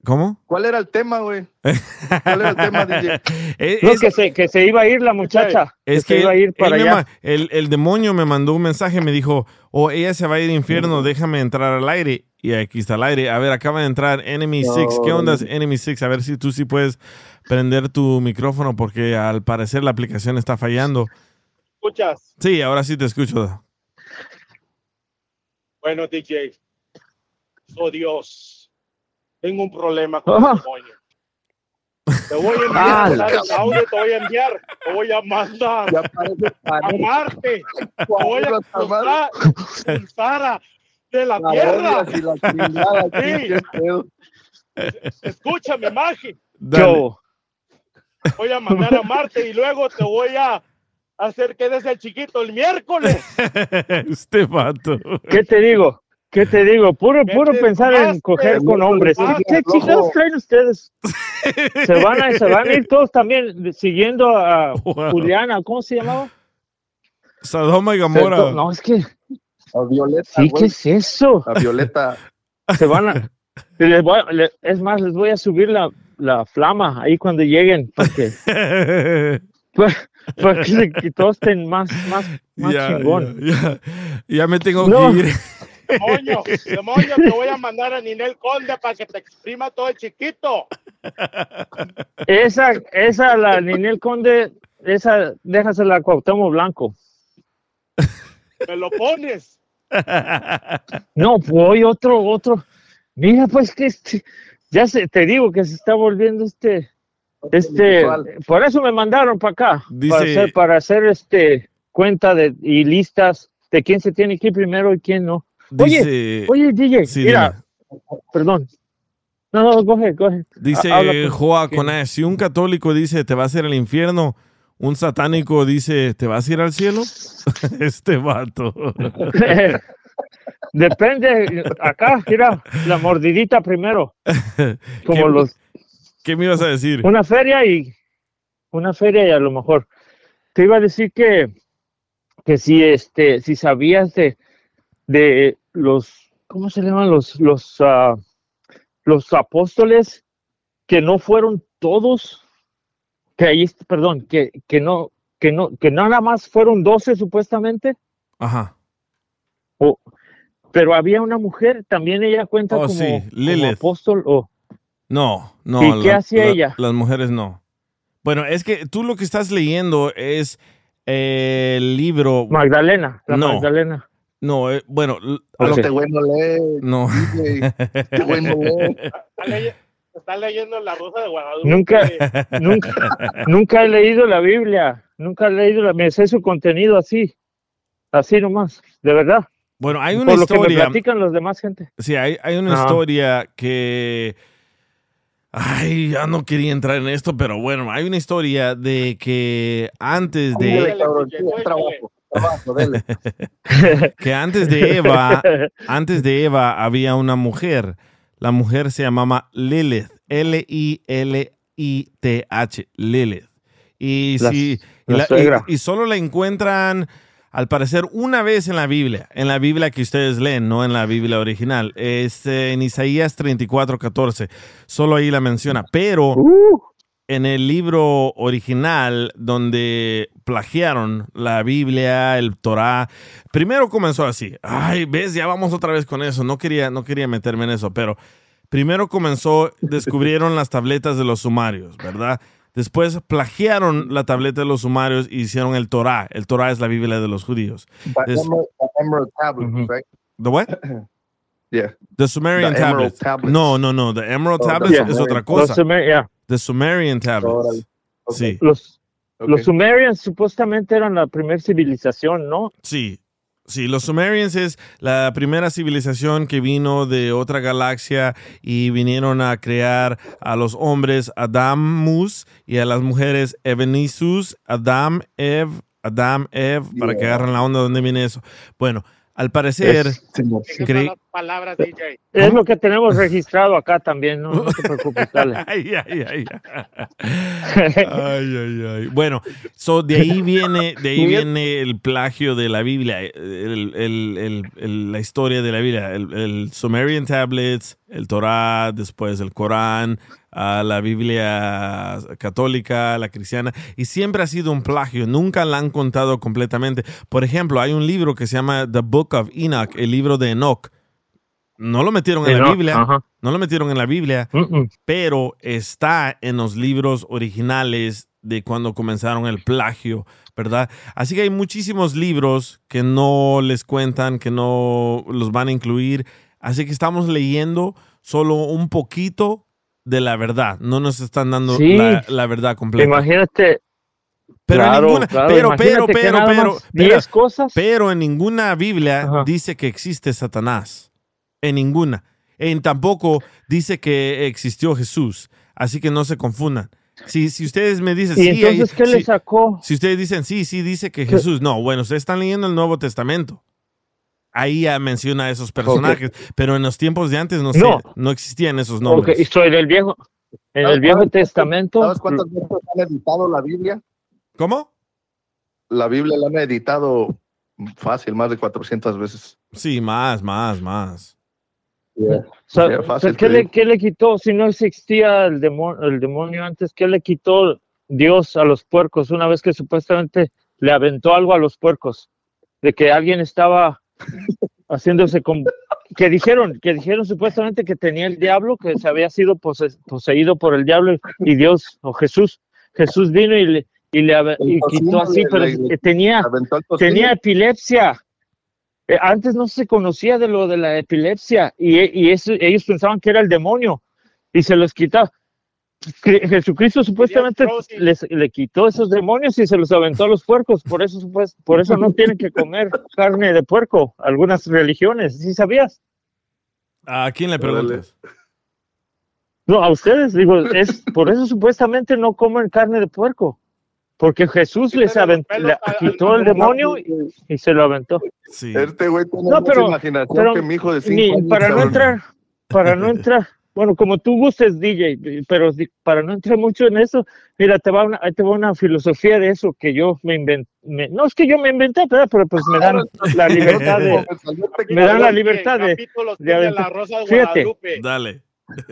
¿Cómo? ¿Cuál era el tema, güey? ¿Cuál era el tema, <laughs> DJ? Es, No, es- que se, que se iba a ir la muchacha. es que que se iba a ir para allá. ma- el, el demonio me mandó un mensaje, me dijo, o ella se va a ir al infierno, déjame entrar al aire. Y aquí está el aire. A ver, acaba de entrar Enemy Six. ¿Qué onda, Enemy Six? A ver si tú sí puedes prender tu micrófono porque al parecer la aplicación está fallando. escuchas? Sí, ahora sí te escucho. Bueno, DJ. Oh, Dios. Tengo un problema con el demonio. Te voy a Ah, enviar ¿sabes? audio, te voy a enviar, te voy a mandar a Marte, te voy a cruzar de la La tierra. la Sí. Escúchame, Magi. Yo, Voy a mandar a Marte y luego te voy a hacer que des el chiquito el miércoles. <laughs> este vato. ¿qué te digo? ¿Qué te digo? Puro, puro pensar en coger con hombres. ¿Qué chingados traen ustedes? <laughs> Se van a, se van a ir todos también siguiendo a Wow. Juliana, ¿cómo se llamaba? Sodoma y Gomorra. No, es que, A Violeta, sí, ¿qué es eso? A Violeta. Se van a, les voy es más, les voy a subir la, la flama ahí cuando lleguen, para que, para, para que, todos estén más, más, más ya, chingón. ya, ya. Ya me tengo No. que ir. Demonio, demonio, te voy a mandar a Ninel Conde para que te exprima todo el chiquito. Esa, esa, la Ninel Conde, esa, déjasela a Cuauhtémoc Blanco. Me lo pones. No, voy otro, otro. Mira, pues que este, ya se, te digo que se está volviendo este, este, por eso me mandaron para acá, para hacer, para hacer este cuenta de y listas de quién se tiene que ir primero y quién no. Dice, Oye, DJ, sí, mira, perdón. No, no, coge, coge. dice habla, pues. Joa. Conash, si un católico dice te vas a ir al infierno, un satánico dice te vas a ir al cielo. <laughs> este vato. <laughs> Depende, acá, mira, la mordidita primero, <laughs> como ¿Qué- los, ¿Qué me ibas a decir? una feria y una feria y a lo mejor te iba a decir que que si este si sabías de de los cómo se llaman los los ah, los apóstoles que no fueron todos que ahí perdón que que no que no que nada más fueron doce supuestamente Ajá. o pero había una mujer también ella cuenta Oh, como, sí, como Lilith. apóstol o No, no. ¿Y qué hacía la- ella? Las mujeres no. Bueno, es que tú lo que estás leyendo es eh, el libro. Magdalena la No. Magdalena No, eh, bueno, güey no <laughs> lee. no. Este güey no lee. Está, leye- está leyendo La Rosa de Guadalupe. Nunca. nunca, nunca he leído la Biblia, nunca he leído la, me sé su contenido así, así nomás, de verdad. Bueno, hay una Por lo que me historia. platican los demás gente. Sí, hay, hay una Ajá. historia que Ay, ya no quería entrar en esto, pero bueno, hay una historia de que antes de... Dele, dele. <laughs> que antes de Eva, antes de Eva había una mujer. La mujer se llamaba Lilith, L-I-L-I-T-H, Lilith. Y, La- sí, y, la la- y- suegra. y solo la encuentran, al parecer, una vez en la Biblia, en la Biblia que ustedes leen, no en la Biblia original. Es en Isaías 34, 14. Solo ahí la menciona. Pero Uh, en el libro original donde plagiaron la Biblia, el Torá, primero comenzó así. Ay, ves, ya vamos otra vez con eso. No quería, no quería meterme en eso, pero primero comenzó, descubrieron las tabletas de los sumarios, ¿verdad? Después plagiaron la tableta de los sumarios y hicieron el Torá. El Torá es la Biblia de los judíos. The emerald, right? ¿The what? <clears throat> Yeah. The Sumerian The tablets. No, no, no. The Emerald Oh, Yeah. es otra cosa. Sumer- yeah, The Sumerian tablets. Órale. Ok, Sí. los, ok. los Sumerians supuestamente eran la primera civilización, ¿no? Sí, sí, los Sumerians es la primera civilización que vino de otra galaxia y vinieron a crear a los hombres Adamus y a las mujeres Evenisus, Adam, Ev, Adam, Ev, para que agarren la onda de dónde viene eso. Bueno, al parecer, Es- Simón. ¿Qué Creí- malas palabras, DJ? Es lo que tenemos registrado acá también, no, no te <laughs> preocupes, dale. Ay, ay, ay. <laughs> Ay, ay, ay. Bueno, so de ahí viene, de ahí viene el plagio de la Biblia, el- el- el- el- la historia de la Biblia, el, el Sumerian Tablets, el Torah, después el Corán, ah, la Biblia católica, la cristiana, y siempre ha sido un plagio, nunca la han contado completamente. Por ejemplo, hay un libro que se llama The Book of Enoch, el libro de Enoch. No lo metieron en la Biblia, no lo metieron en la Biblia, pero está en los libros originales de cuando comenzaron el plagio, ¿verdad? Así que hay muchísimos libros que no les cuentan, que no los van a incluir. Así que estamos leyendo solo un poquito de la verdad. No nos están dando Sí. la, la verdad completa. Imagínate, pero en claro, ninguna, claro, pero, imagínate pero, pero, pero, pero, 10 cosas. pero en ninguna Biblia Ajá. dice que existe Satanás. En ninguna. En tampoco dice que existió Jesús. Así que no se confundan. Si, si ustedes me dicen, y sí, hay- entonces, ¿qué sí, le sacó? si ustedes dicen, sí, sí, dice que Jesús. No, bueno, ustedes están leyendo el Nuevo Testamento. Ahí ya menciona a esos personajes. Pero en los tiempos de antes no, sé, No. no existían esos nombres. y soy del viejo, en el ¿Sabes Viejo Testamento. ¿Sabes cuántas veces han editado la Biblia? ¿Cómo? La Biblia la han editado fácil, más de 400 veces. Sí, más, más, más. O sea, Yeah, o sea, fácil, ¿qué, le, qué le quitó? Si no existía el demonio, el demonio antes, ¿qué le quitó Dios a los puercos una vez que supuestamente le aventó algo a los puercos? De que alguien estaba haciéndose con... Que dijeron, que dijeron supuestamente que tenía el diablo, que se había sido pose- poseído por el diablo y Dios o Jesús. Jesús vino y le, y le y quitó así, le- pero le- que tenía tenía epilepsia. Eh, antes no se conocía de lo de la epilepsia y, y eso, ellos pensaban que era el demonio y se los quitaba. Cri- Jesucristo supuestamente les, le quitó esos demonios y se los aventó a los puercos. Por eso, supues- por eso no tienen que comer <laughs> carne de puerco. Algunas religiones, ¿sí sabías? ¿A quién le preguntas? No, a ustedes, digo, es por eso supuestamente no comen carne de puerco. Porque Jesús les aventó, le quitó el demonio y, y se lo aventó. Sí. Este güey tiene No, pero- imaginación pero que mi hijo de 5 Ni- años. para no entrar, para no entrar, bueno, como tú gustes, DJ, pero para no entrar mucho en eso, mira, te va una, ahí te va una filosofía de eso que yo me inventé, no es que yo me inventé, ¿verdad? pero pues me dan <laughs> la libertad de, me dan la libertad de, Capítulos de de aventar- la Rosa de Fíjate. Dale. <laughs>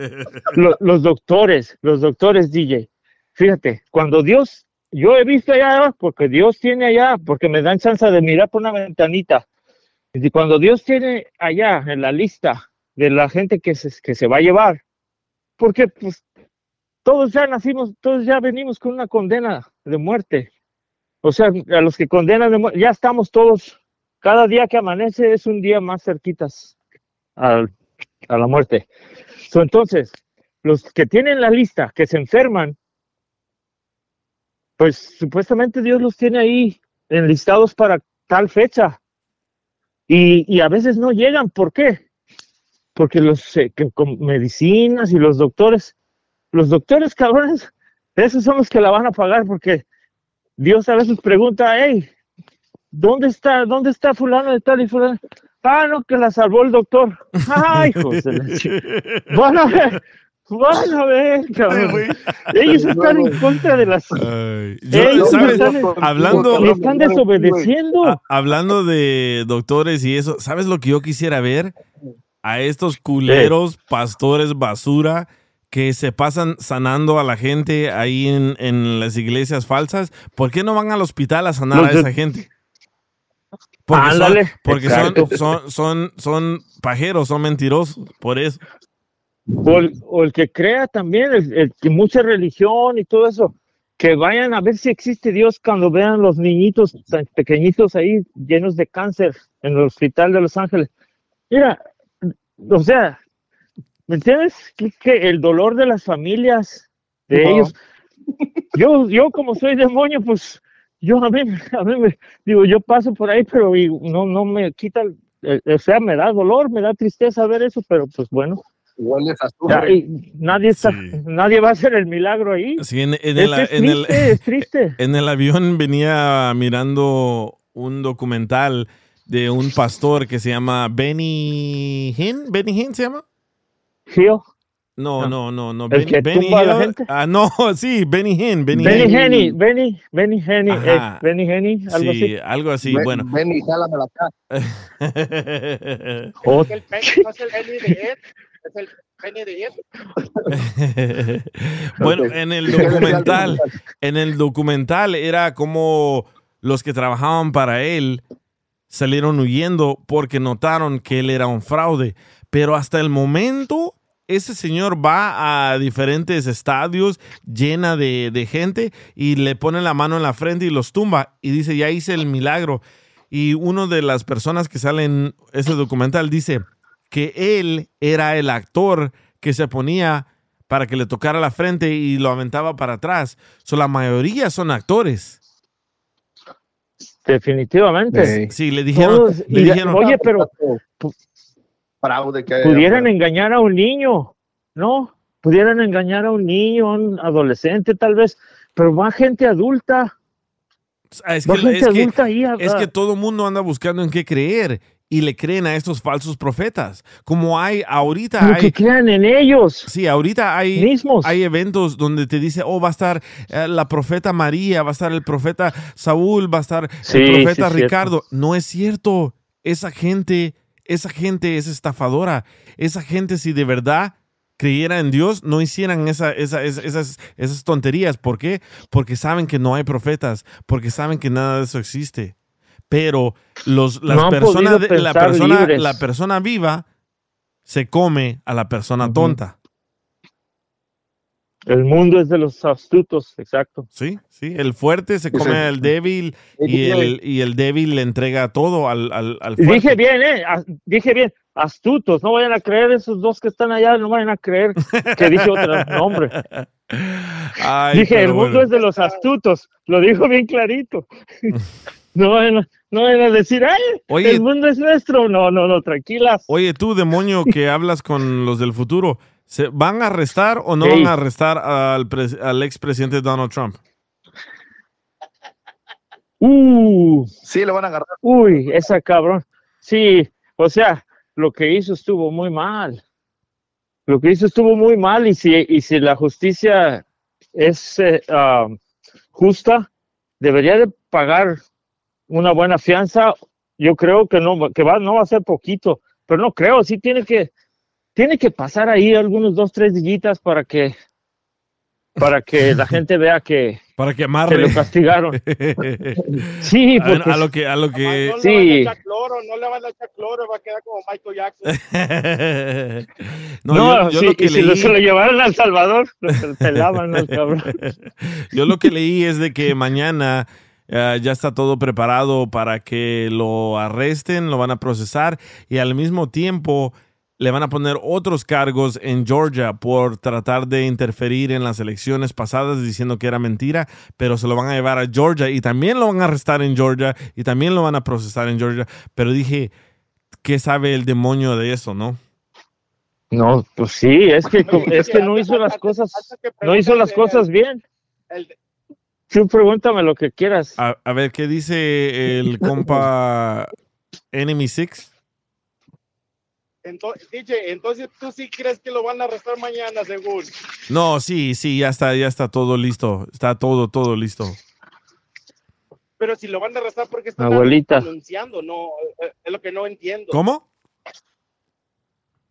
lo- los doctores, los doctores, DJ, fíjate, cuando Dios, yo he visto allá, porque Dios tiene allá, porque me dan chance de mirar por una ventanita, y cuando Dios tiene allá en la lista de la gente que se, que se va a llevar, porque pues todos ya nacimos, todos ya venimos con una condena de muerte. O sea, a los que condenan de muerte, ya estamos todos, cada día que amanece es un día más cerquitas al- a la muerte. So, entonces, los que tienen la lista, que se enferman, pues supuestamente Dios los tiene ahí enlistados para tal fecha. Y, y a veces no llegan. ¿Por qué? Porque los eh, que con medicinas y los doctores los doctores <laughs> cabrones, esos son los que la van a pagar porque Dios a veces pregunta, hey, ¿dónde está, dónde está fulano de tal y fulano? Ah, no, que la salvó el doctor. <laughs> Ay, hijos de la chi- Van a ver, van a ver, cabrón. Ellos están en contra de las... Ay, yo- Ellos ¿sabes? están, Hablando, le están desobedeciendo. a- hablando de doctores y eso, ¿sabes lo que yo quisiera ver? A estos culeros, pastores basura que se pasan sanando a la gente ahí en, en las iglesias falsas. ¿Por qué no van al hospital a sanar a esa gente? Porque, son, Ándale, porque son, son, son, son pajeros, son mentirosos, por eso. O el, o el que crea también, el, el que mucha religión y todo eso, que vayan a ver si existe Dios cuando vean los niñitos tan pequeñitos ahí llenos de cáncer en el hospital de Los Ángeles. Mira, o sea, ¿me entiendes? Que, que el dolor de las familias, de No. ellos. Yo, yo como soy demonio, pues yo a mí, a mí me, digo, yo paso por ahí, pero y no, no me quita, o sea, me da dolor, me da tristeza ver eso, pero pues bueno. Igual les Ya, azufre. y nadie está, Sí. nadie va a hacer el milagro ahí. Sí, en, en Es, el, es en el- triste, es triste. <laughs> En el avión venía mirando un documental de un pastor que se llama Benny Hinn. ¿Benny Hinn se llama? Gio, No, No. no, no, no. ¿El que tumba a la gente? Ah, no, <laughs> sí, Benny Hinn. Benny, Benny. Henny, Benny, Benny Henny, eh. Benny Henny, algo Sí, así. algo así. Bueno. Ven y jálamela acá. Oh, Es el no es el Penny de Ed, es el Penny de Ed. <laughs> bueno, en el <laughs> documental, en el documental era como los que trabajaban para él salieron huyendo porque notaron que él era un fraude. Pero hasta el momento, ese señor va a diferentes estadios llena de, gente y le pone la mano en la frente y los tumba y dice, ya hice el milagro. Y una de las personas que sale en ese documental dice que él era el actor que se ponía para que le tocara la frente y lo aventaba para atrás. So, la mayoría son actores. Definitivamente. Sí, le dijeron, Todos- le y- dijeron, oye, pero Fraude que pudieran engañar a un niño, ¿no? Pudieran engañar a un niño, a un adolescente tal vez, pero va gente adulta, "Ah, es que, gente es que, ahí. es que todo el mundo anda buscando en qué creer y le creen a estos falsos profetas. Como hay ahorita, que hay, crean en ellos sí, ahorita hay, mismos. hay eventos donde te dice, oh, va a estar eh, la profeta María, va a estar el profeta Saúl, va a estar Sí, el sí, profeta es cierto. Ricardo. No es cierto. Esa gente, esa gente es estafadora. Esa gente, si de verdad creyera en Dios, no hicieran esa, esa- esa- esas, esas tonterías. ¿Por qué? Porque saben que no hay profetas, porque saben que nada de eso existe. Pero los, las No han personas, podido de- la, persona, libres. la persona viva se come a la persona tonta. El mundo es de los astutos, exacto. Sí, sí. El fuerte se come al débil y el, y el débil le entrega todo al, al, al fuerte. Dije bien, ¿eh? Dije bien, astutos. No vayan a creer esos dos que están allá, no vayan a creer que dije otro <laughs> nombre. Ay, Dije, el mundo bueno. es de los astutos. Lo dijo bien clarito. <laughs> No vayan a, no vayan a decir, ay, Oye. el mundo es nuestro. No, no, no, tranquilas. Oye, tú, demonio, que <laughs> hablas con los del futuro, ¿se ¿van a arrestar o no Ey. van a arrestar al, al expresidente Donald Trump? Uh, Sí, le van a agarrar. uy, esa cabrón. Sí, o sea, lo que hizo estuvo muy mal. Lo que hizo estuvo muy mal y si, y si la justicia es eh, ah, justa, debería de pagar una buena fianza. Yo creo que no, que va, no va a ser poquito, pero no creo, sí tiene que, tiene que pasar ahí algunos dos, tres dillitas para que, para que la <laughs> gente vea que, Para que que amarre. lo castigaron. <laughs> Sí, a, porque a lo que, a lo que, no le van a sí. echar cloro, no le van a echar cloro, va a quedar como Michael Jackson. <laughs> no, No, yo, yo sí, lo que y si lo- se lo llevaron a El Salvador, lo pelaban al cabrón. yo lo que leí es de que mañana eh, ya está todo preparado para que lo arresten, lo van a procesar y al mismo tiempo le van a poner otros cargos en Georgia por tratar de interferir en las elecciones pasadas diciendo que era mentira, pero se lo van a llevar a Georgia y también lo van a arrestar en Georgia y también lo van a procesar en Georgia. Pero dije, ¿qué sabe el demonio de eso, no? No, pues sí, es que, es que no hizo las cosas, no hizo las cosas bien. El- Tú pregúntame lo que quieras. A, a ver, ¿qué dice el <laughs> compa Enemy Six? Entonces, DJ, entonces tú sí crees que lo van a arrestar mañana, según. No, sí, sí, ya está, ya está todo listo. Está todo, todo listo. Pero si lo van a arrestar porque están Abuelita. anunciando, no, eh, es lo que no entiendo. ¿Cómo?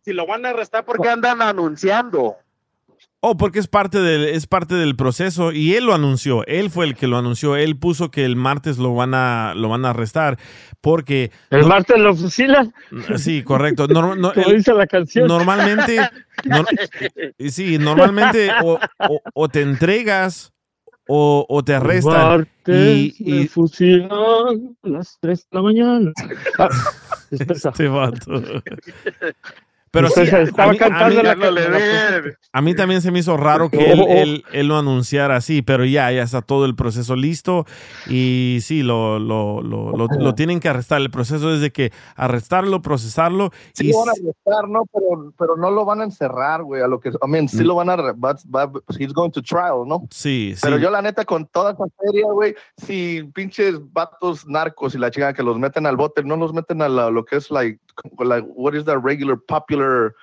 Si lo van a arrestar porque andan anunciando. Oh, porque es parte del, es parte del proceso y él lo anunció. Él fue el que lo anunció. Él puso que el martes lo van a, lo van a arrestar porque. El no- martes lo fusilan, Sí, correcto. No- no, como el- dice la canción. normalmente, nor- sí, normalmente o, o- o te entregas o, o te arrestan. Martes y- fusilan a las 3 de la mañana. Ah. <laughs> Este vato. Pero sí, Entonces, a estaba mí- a cantando mí- la canción. A mí también se me hizo raro que él, Oh, oh. él- él lo anunciara así, pero ya, ya está todo el proceso listo y sí, lo, lo, lo, lo, lo tienen que arrestar. El proceso es de que arrestarlo, procesarlo Sí y van a arrestar, ¿no? Pero, pero no lo van a encerrar, güey, a lo que... I mean, sí lo van a... va- va- he's going to trial, ¿no? sí, sí. Pero yo la neta con toda esa serie, güey, si pinches vatos narcos y la chica que los meten al bote, no los meten a la- lo que es like, like what is the regular popular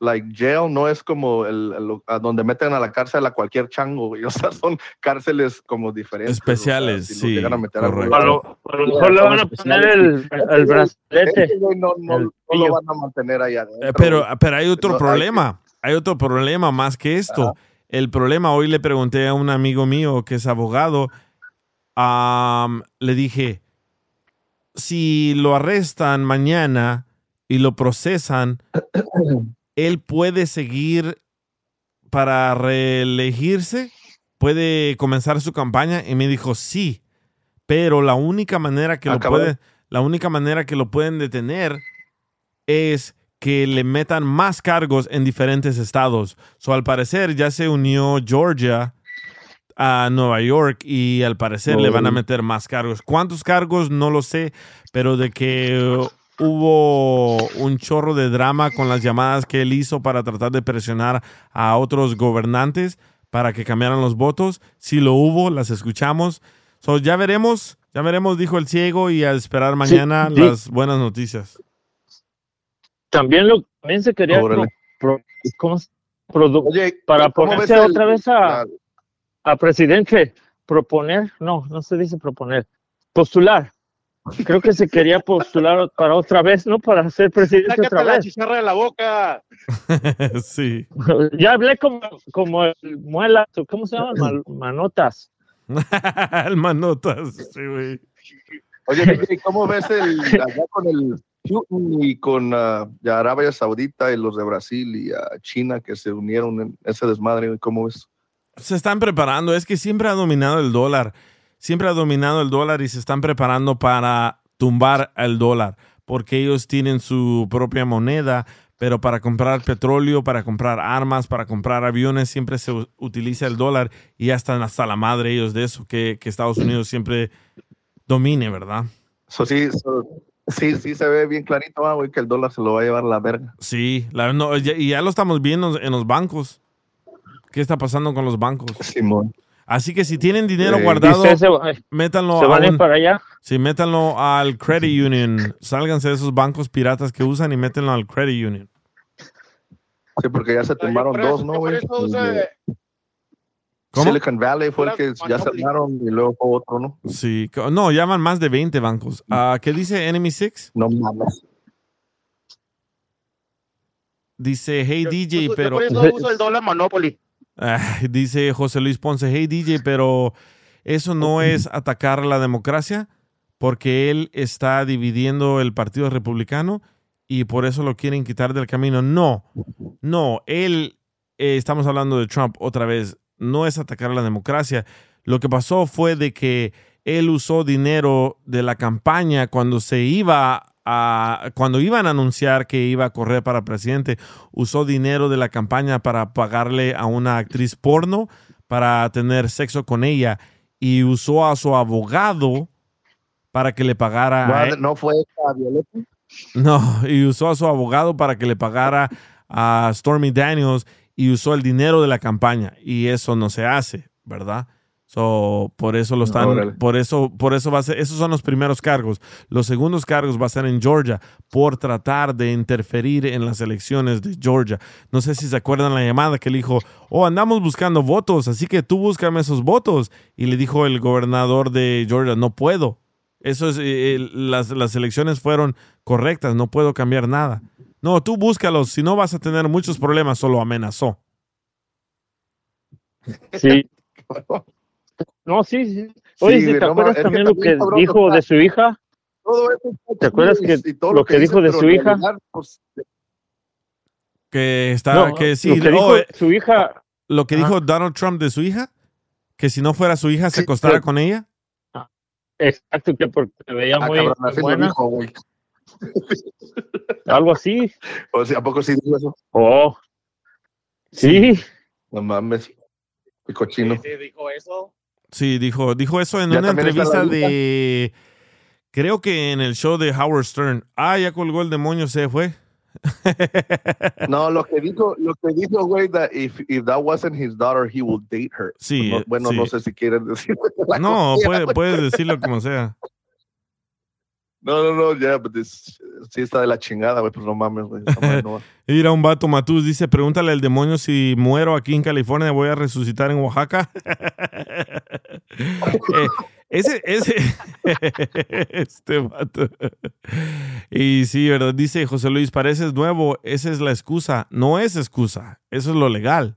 like jail, no es como el, el- a donde meten a la cárcel a cualquier chango, güey. <laughs> O sea, son cárceles como diferentes. Especiales, o sea, si los sí, llegan a meter. A lo, a lo mejor le van a poner el, el brazalete. no, no- no lo van a mantener adentro. Eh, pero, pero hay otro problema. Hay otro problema más que esto. El problema, hoy le pregunté a un amigo mío que es abogado, le dije, si lo arrestan mañana y lo procesan, él puede seguir para reelegirse, puede comenzar su campaña y me dijo sí, pero la única manera que lo cabrón. puede, la única manera que lo pueden detener es que le metan más cargos en diferentes estados. So, al parecer ya se unió Georgia a Nueva York y al parecer le van a Oh. meter más cargos. ¿Cuántos cargos? No lo sé, pero de que hubo un chorro de drama con las llamadas que él hizo para tratar de presionar a otros gobernantes para que cambiaran los votos. Sí lo hubo, las escuchamos. So, ya veremos, ya veremos, dijo el ciego, y a esperar mañana sí. las buenas noticias. También, lo, también se quería Órale. pro- pro- ¿cómo se- produ- Oye, para ¿cómo ponerse el- otra vez a- la- a presidente, proponer, no, no se dice proponer, postular. Creo que se quería postular para otra vez, ¿no? Para ser presidente Sácate otra la vez. chicharra de la boca. <laughs> sí. <laughs> Ya hablé como, como el muela, ¿cómo se llama? Mal- manotas. <laughs> el manotas, sí, güey. Oye, ¿cómo ves el allá con el Putin y con ya Arabia Saudita y los de Brasil y ah, China que se unieron en ese desmadre? güey? ¿Cómo ves? Se están preparando, es que siempre ha dominado el dólar, siempre ha dominado el dólar y se están preparando para tumbar al dólar, porque ellos tienen su propia moneda, pero para comprar petróleo, para comprar armas, para comprar aviones, siempre se utiliza el dólar y ya están hasta la madre ellos de eso, que, que Estados Unidos siempre domine, ¿verdad? So, sí, so- sí, sí se ve bien clarito, ah, güey, que el dólar se lo va a llevar a la verga. Sí, la- no, ya- y ya lo estamos viendo en los bancos. ¿Qué está pasando con los bancos? Simón. Así que si tienen dinero Eh, guardado, se, va- métanlo se a van a ir un- para allá. Sí, métanlo al Credit Union. Sálganse de esos bancos piratas que usan y métanlo al Credit Union. Sí, porque ya se Yo tumbaron eso- dos, yo ¿no, güey? Silicon Valley fue el que ya Monopoly. cerraron y luego otro, ¿no? Sí, no, llaman más de 20 bancos. Ah, ¿Qué dice Enemy Six? No mames. Dice, hey yo- DJ, yo pero... por eso <laughs> uso el dólar Monopoly. Ah, dice José Luis Ponce, hey DJ, pero eso no es atacar la democracia porque él está dividiendo el Partido Republicano y por eso lo quieren quitar del camino. No, no, él, eh, estamos hablando de Trump otra vez, no es atacar la democracia. Lo que pasó fue de que él usó dinero de la campaña cuando se iba a, cuando iban a anunciar que iba a correr para presidente, usó dinero de la campaña para pagarle a una actriz porno para tener sexo con ella y usó a su abogado para que le pagara a No, fue esta Violeta. no, y usó a su abogado para que le pagara a Stormy Daniels y usó el dinero de la campaña y eso no se hace, ¿verdad? So, por eso lo están, Órale. por eso, por eso va a ser, esos son los primeros cargos. Los segundos cargos va a ser en Georgia por tratar de interferir en las elecciones de Georgia. No sé si se acuerdan la llamada que le dijo, oh, andamos buscando votos, así que tú búscame esos votos. Y le dijo el gobernador de Georgia, no puedo. Eso es, eh, el- las, las elecciones fueron correctas, no puedo cambiar nada. No, tú búscalos, si no vas a tener muchos problemas, solo amenazó. Sí. <laughs> No, sí, sí. Oye, Sí, ¿sí ¿te acuerdas que también lo que dijo de su hija? Todo eso ¿Te acuerdas que todo lo que dice, dijo de su hija? realidad, pues, Que está, No, que sí, lo que dijo su hija, lo que dijo Donald Trump de su hija, que si no fuera su hija se Sí, acostara con ella. exacto, que porque se veía ah, muy cabrón, buena, dijo, algo así. <laughs> O sea, ¿a poco sí dijo eso? Oh, sí, No mames. Qué cochino. Sí, sí, dijo eso. Sí, dijo, dijo eso en Ya una entrevista de, creo que en el show de Howard Stern. Ah, ya colgó el demonio, se fue. <laughs> No, lo que dijo, lo que dijo, güey, that if, if that wasn't his daughter, he will date her. Sí, No- bueno, sí. no sé si quieres decir. <laughs> No, puede, puedes decirlo como sea. No, no, no, ya, pero es- sí está de la chingada, güey, pues no mames, güey. <laughs> Ir a un vato Matús dice, pregúntale al demonio si muero aquí en California, voy a resucitar en Oaxaca. <laughs> Eh, ese, ese, <laughs> este vato. Y sí, ¿verdad? Dice José Luis, pareces nuevo, esa es la excusa. No es excusa, eso es lo legal.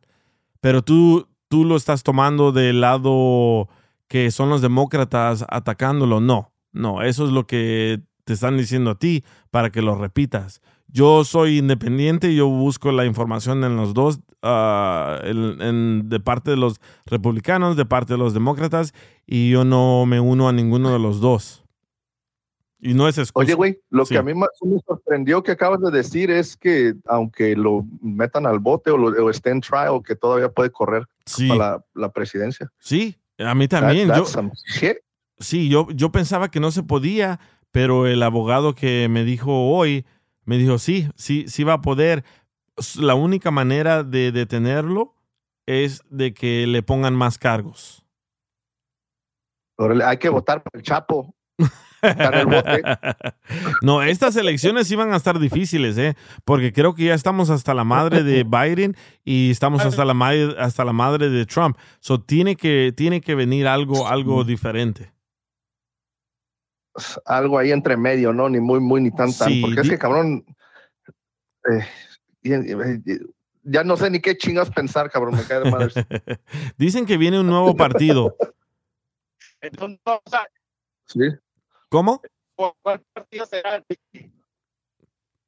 Pero tú, tú lo estás tomando del lado que son los demócratas atacándolo. No, no, eso es lo que te están diciendo a ti para que lo repitas. Yo soy independiente, yo busco la información en los dos, en- en- de parte de los republicanos, de parte de los demócratas, y yo no me uno a ninguno de los dos. Y no es excusa. Oye, güey, lo Sí. que a mí más me sorprendió que acabas de decir es que aunque lo metan al bote o, lo, o esté en trial, que todavía puede correr sí, para la, la presidencia. sí, a mí That- también. yo, some shit. Sí, yo, yo pensaba que no se podía, pero el abogado que me dijo hoy, me dijo, sí, sí, sí va a poder. La única manera de detenerlo es de que le pongan más cargos. Órale, hay que votar por el Chapo. El bote. <laughs> no, estas elecciones iban a estar difíciles, ¿eh? Porque creo que ya estamos hasta la madre de <laughs> Biden y estamos hasta la madre, hasta la madre de Trump. So tiene que, tiene que venir algo, algo diferente. Algo ahí entre medio, ¿no? Ni muy, muy, ni tan, tan. Sí, Porque es que, cabrón, eh, y- y- y- ya no sé ni qué chingas pensar, cabrón. Me cae de madre. <laughs> Dicen que viene un nuevo partido. <laughs> Entonces, o sea, Sí. ¿Cómo? ¿cuál partido será?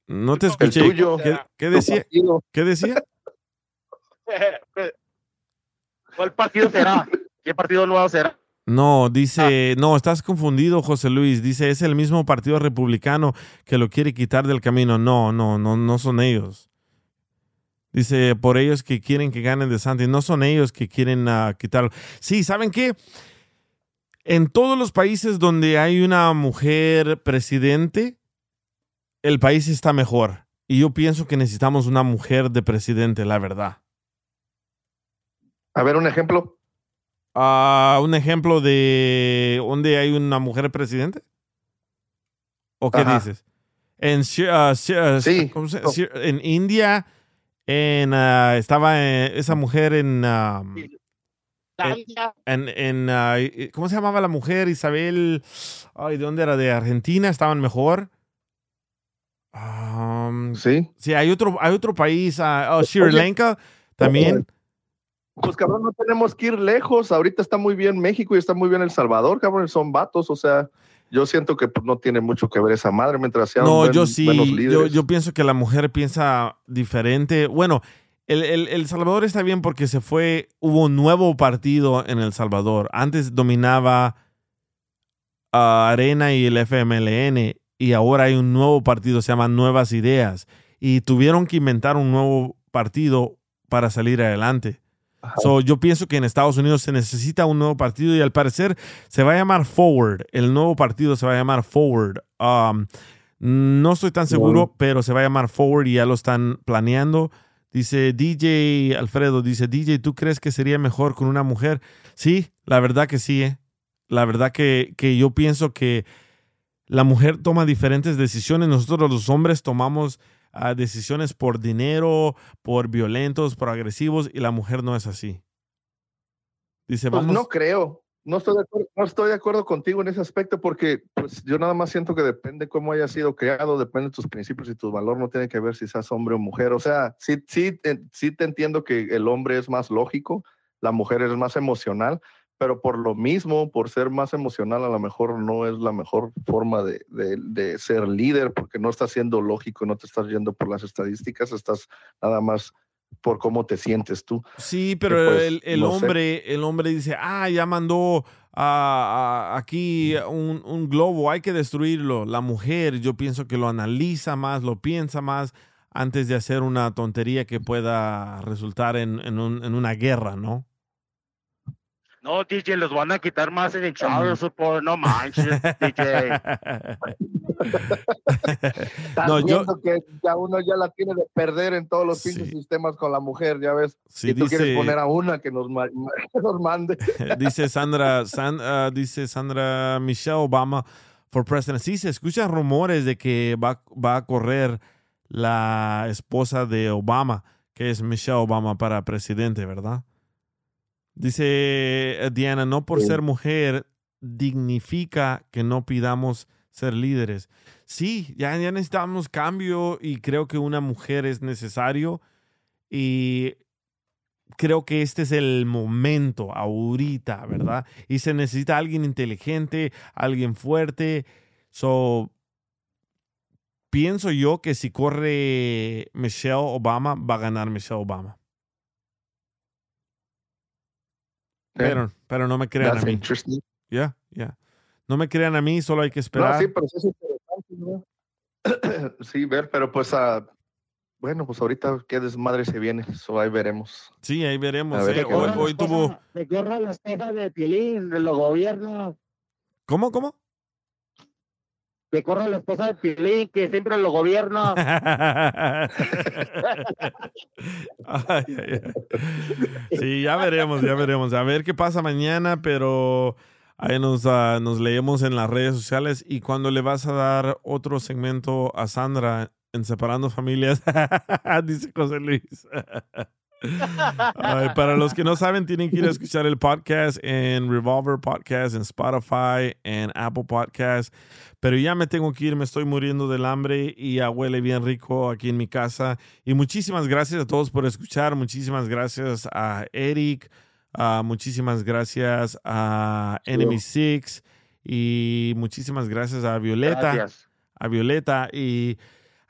No te El escuché. tuyo. ¿Qué, qué decía? ¿Qué decía? <laughs> ¿Cuál partido será? ¿Qué partido nuevo será? No, dice, no, estás confundido, José Luis. Dice, es el mismo partido republicano que lo quiere quitar del camino. No, no, no, no son ellos. Dice, por ellos que quieren que ganen de Santi. No son ellos que quieren ah, quitarlo. Sí, ¿saben qué? En todos los países donde hay una mujer presidente, el país está mejor. Y yo pienso que necesitamos una mujer de presidente, la verdad. A ver, un ejemplo. Ah, un ejemplo de donde hay una mujer presidente. ¿O qué Ajá. dices? En, Sri- ah, Sri- ah, Sí. ¿cómo se- No. Sri- en India, en, estaba eh, esa mujer en, Islandia, en, en, ¿cómo se llamaba la mujer? Isabel, ay, ¿de dónde era? De Argentina, estaban mejor. Um, Sí. sí, hay otro, hay otro país, oh, Sri Lanka también. Pues cabrón, no tenemos que ir lejos. Ahorita está muy bien México y está muy bien El Salvador, cabrón. Son vatos, o sea, yo siento que pues, no tiene mucho que ver esa madre mientras sean No, buen- yo sí, buenos yo, líderes. yo pienso que la mujer piensa diferente. Bueno, el, el- El Salvador está bien porque se fue, hubo un nuevo partido en El Salvador. Antes dominaba ah, Arena y el FMLN y ahora hay un nuevo partido, se llama Nuevas Ideas. Y tuvieron que inventar un nuevo partido para salir adelante. So, yo pienso que en Estados Unidos se necesita un nuevo partido y al parecer se va a llamar Forward. El nuevo partido se va a llamar Forward. Um, No estoy tan seguro, pero se va a llamar Forward y ya lo están planeando. Dice DJ Alfredo, dice DJ, ¿tú crees que sería mejor con una mujer? Sí, la verdad que sí, ¿eh? La verdad que, que yo pienso que la mujer toma diferentes decisiones. Nosotros los hombres tomamos ah, decisiones por dinero, por violentos, por agresivos, y la mujer no es así. Dice, Pues vamos. no creo. No estoy, de acuerdo, no estoy de acuerdo contigo en ese aspecto porque pues, yo nada más siento que depende cómo hayas sido creado, depende de tus principios y tu valor, no tiene que ver si seas hombre o mujer. O sea, sí, sí, sí te entiendo que el hombre es más lógico, la mujer es más emocional, pero por lo mismo, por ser más emocional, a lo mejor no es la mejor forma de, de- de ser líder porque no estás siendo lógico, no te estás yendo por las estadísticas, estás nada más por cómo te sientes tú. Sí, pero pues, el, el no sé. hombre, el hombre dice, ah, ya mandó a- a- aquí un, un globo, hay que destruirlo. La mujer, yo pienso que lo analiza más, lo piensa más antes de hacer una tontería que pueda resultar en, en un- en una guerra, ¿no? No, DJ, los van a quitar más en el child support, no manches, DJ. <laughs> No, yo- que ya uno ya la tiene de perder en todos los Sí. pinches sistemas con la mujer, ya ves. Sí, y tú dice- quieres poner a una que nos, que <laughs> nos mande. <laughs> dice Sandra, San- ah, dice Sandra Michelle Obama for president. Sí, se escuchan rumores de que va, va a correr la esposa de Obama, que es Michelle Obama para presidente, ¿verdad? Dice eh, Diana, no por Sí. ser mujer dignifica que no pidamos ser líderes. Sí, ya, ya necesitamos cambio y creo que una mujer es necesario y creo que este es el momento ahorita, ¿verdad? Y se necesita alguien inteligente, alguien fuerte. So, pienso yo que si corre Michelle Obama, va a ganar Michelle Obama. Pero, pero no me crean a That's mí. interesting. Ya, ya. No me crean a mí, solo hay que No, esperar. sí, pero sí es interesante, ¿no? <clears throat> Sí, ver, pero pues, ah, bueno, pues ahorita qué desmadre se viene, eso ahí veremos. Sí, ahí veremos. A ver eh. Hoy, tuvo... De corra la esposa de Piolín, de los gobiernos. ¿Cómo, cómo? Que corra la esposa de Piolín, que siempre los gobiernos. <laughs> Ay, ay, ay. Sí, ya veremos, ya veremos. A ver qué pasa mañana, pero ahí nos, ah, nos leemos en las redes sociales. Y cuando le vas a dar otro segmento a Sandra en Separando Familias, <laughs> dice José Luis. Ay, para los que no saben, tienen que ir a escuchar el podcast en Revolver Podcast, en Spotify, en Apple Podcast. Pero ya me tengo que ir, me estoy muriendo del hambre y ya huele bien rico aquí en mi casa. Y muchísimas gracias a todos por escuchar. Muchísimas gracias a Eric. ah, muchísimas gracias a Enemy Six. Y muchísimas gracias a Violeta Gracias. a Violeta y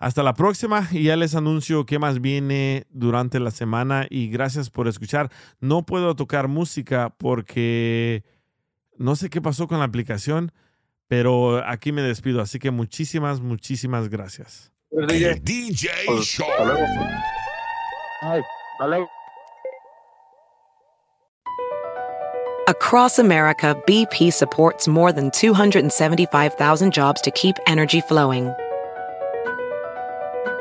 hasta la próxima y ya les anuncio qué más viene durante la semana y gracias por escuchar. No puedo tocar música porque no sé qué pasó con la aplicación, pero aquí me despido, así que muchísimas, muchísimas gracias. El DJ Show. Across America, BP supports more than 275,000 jobs to keep energy flowing.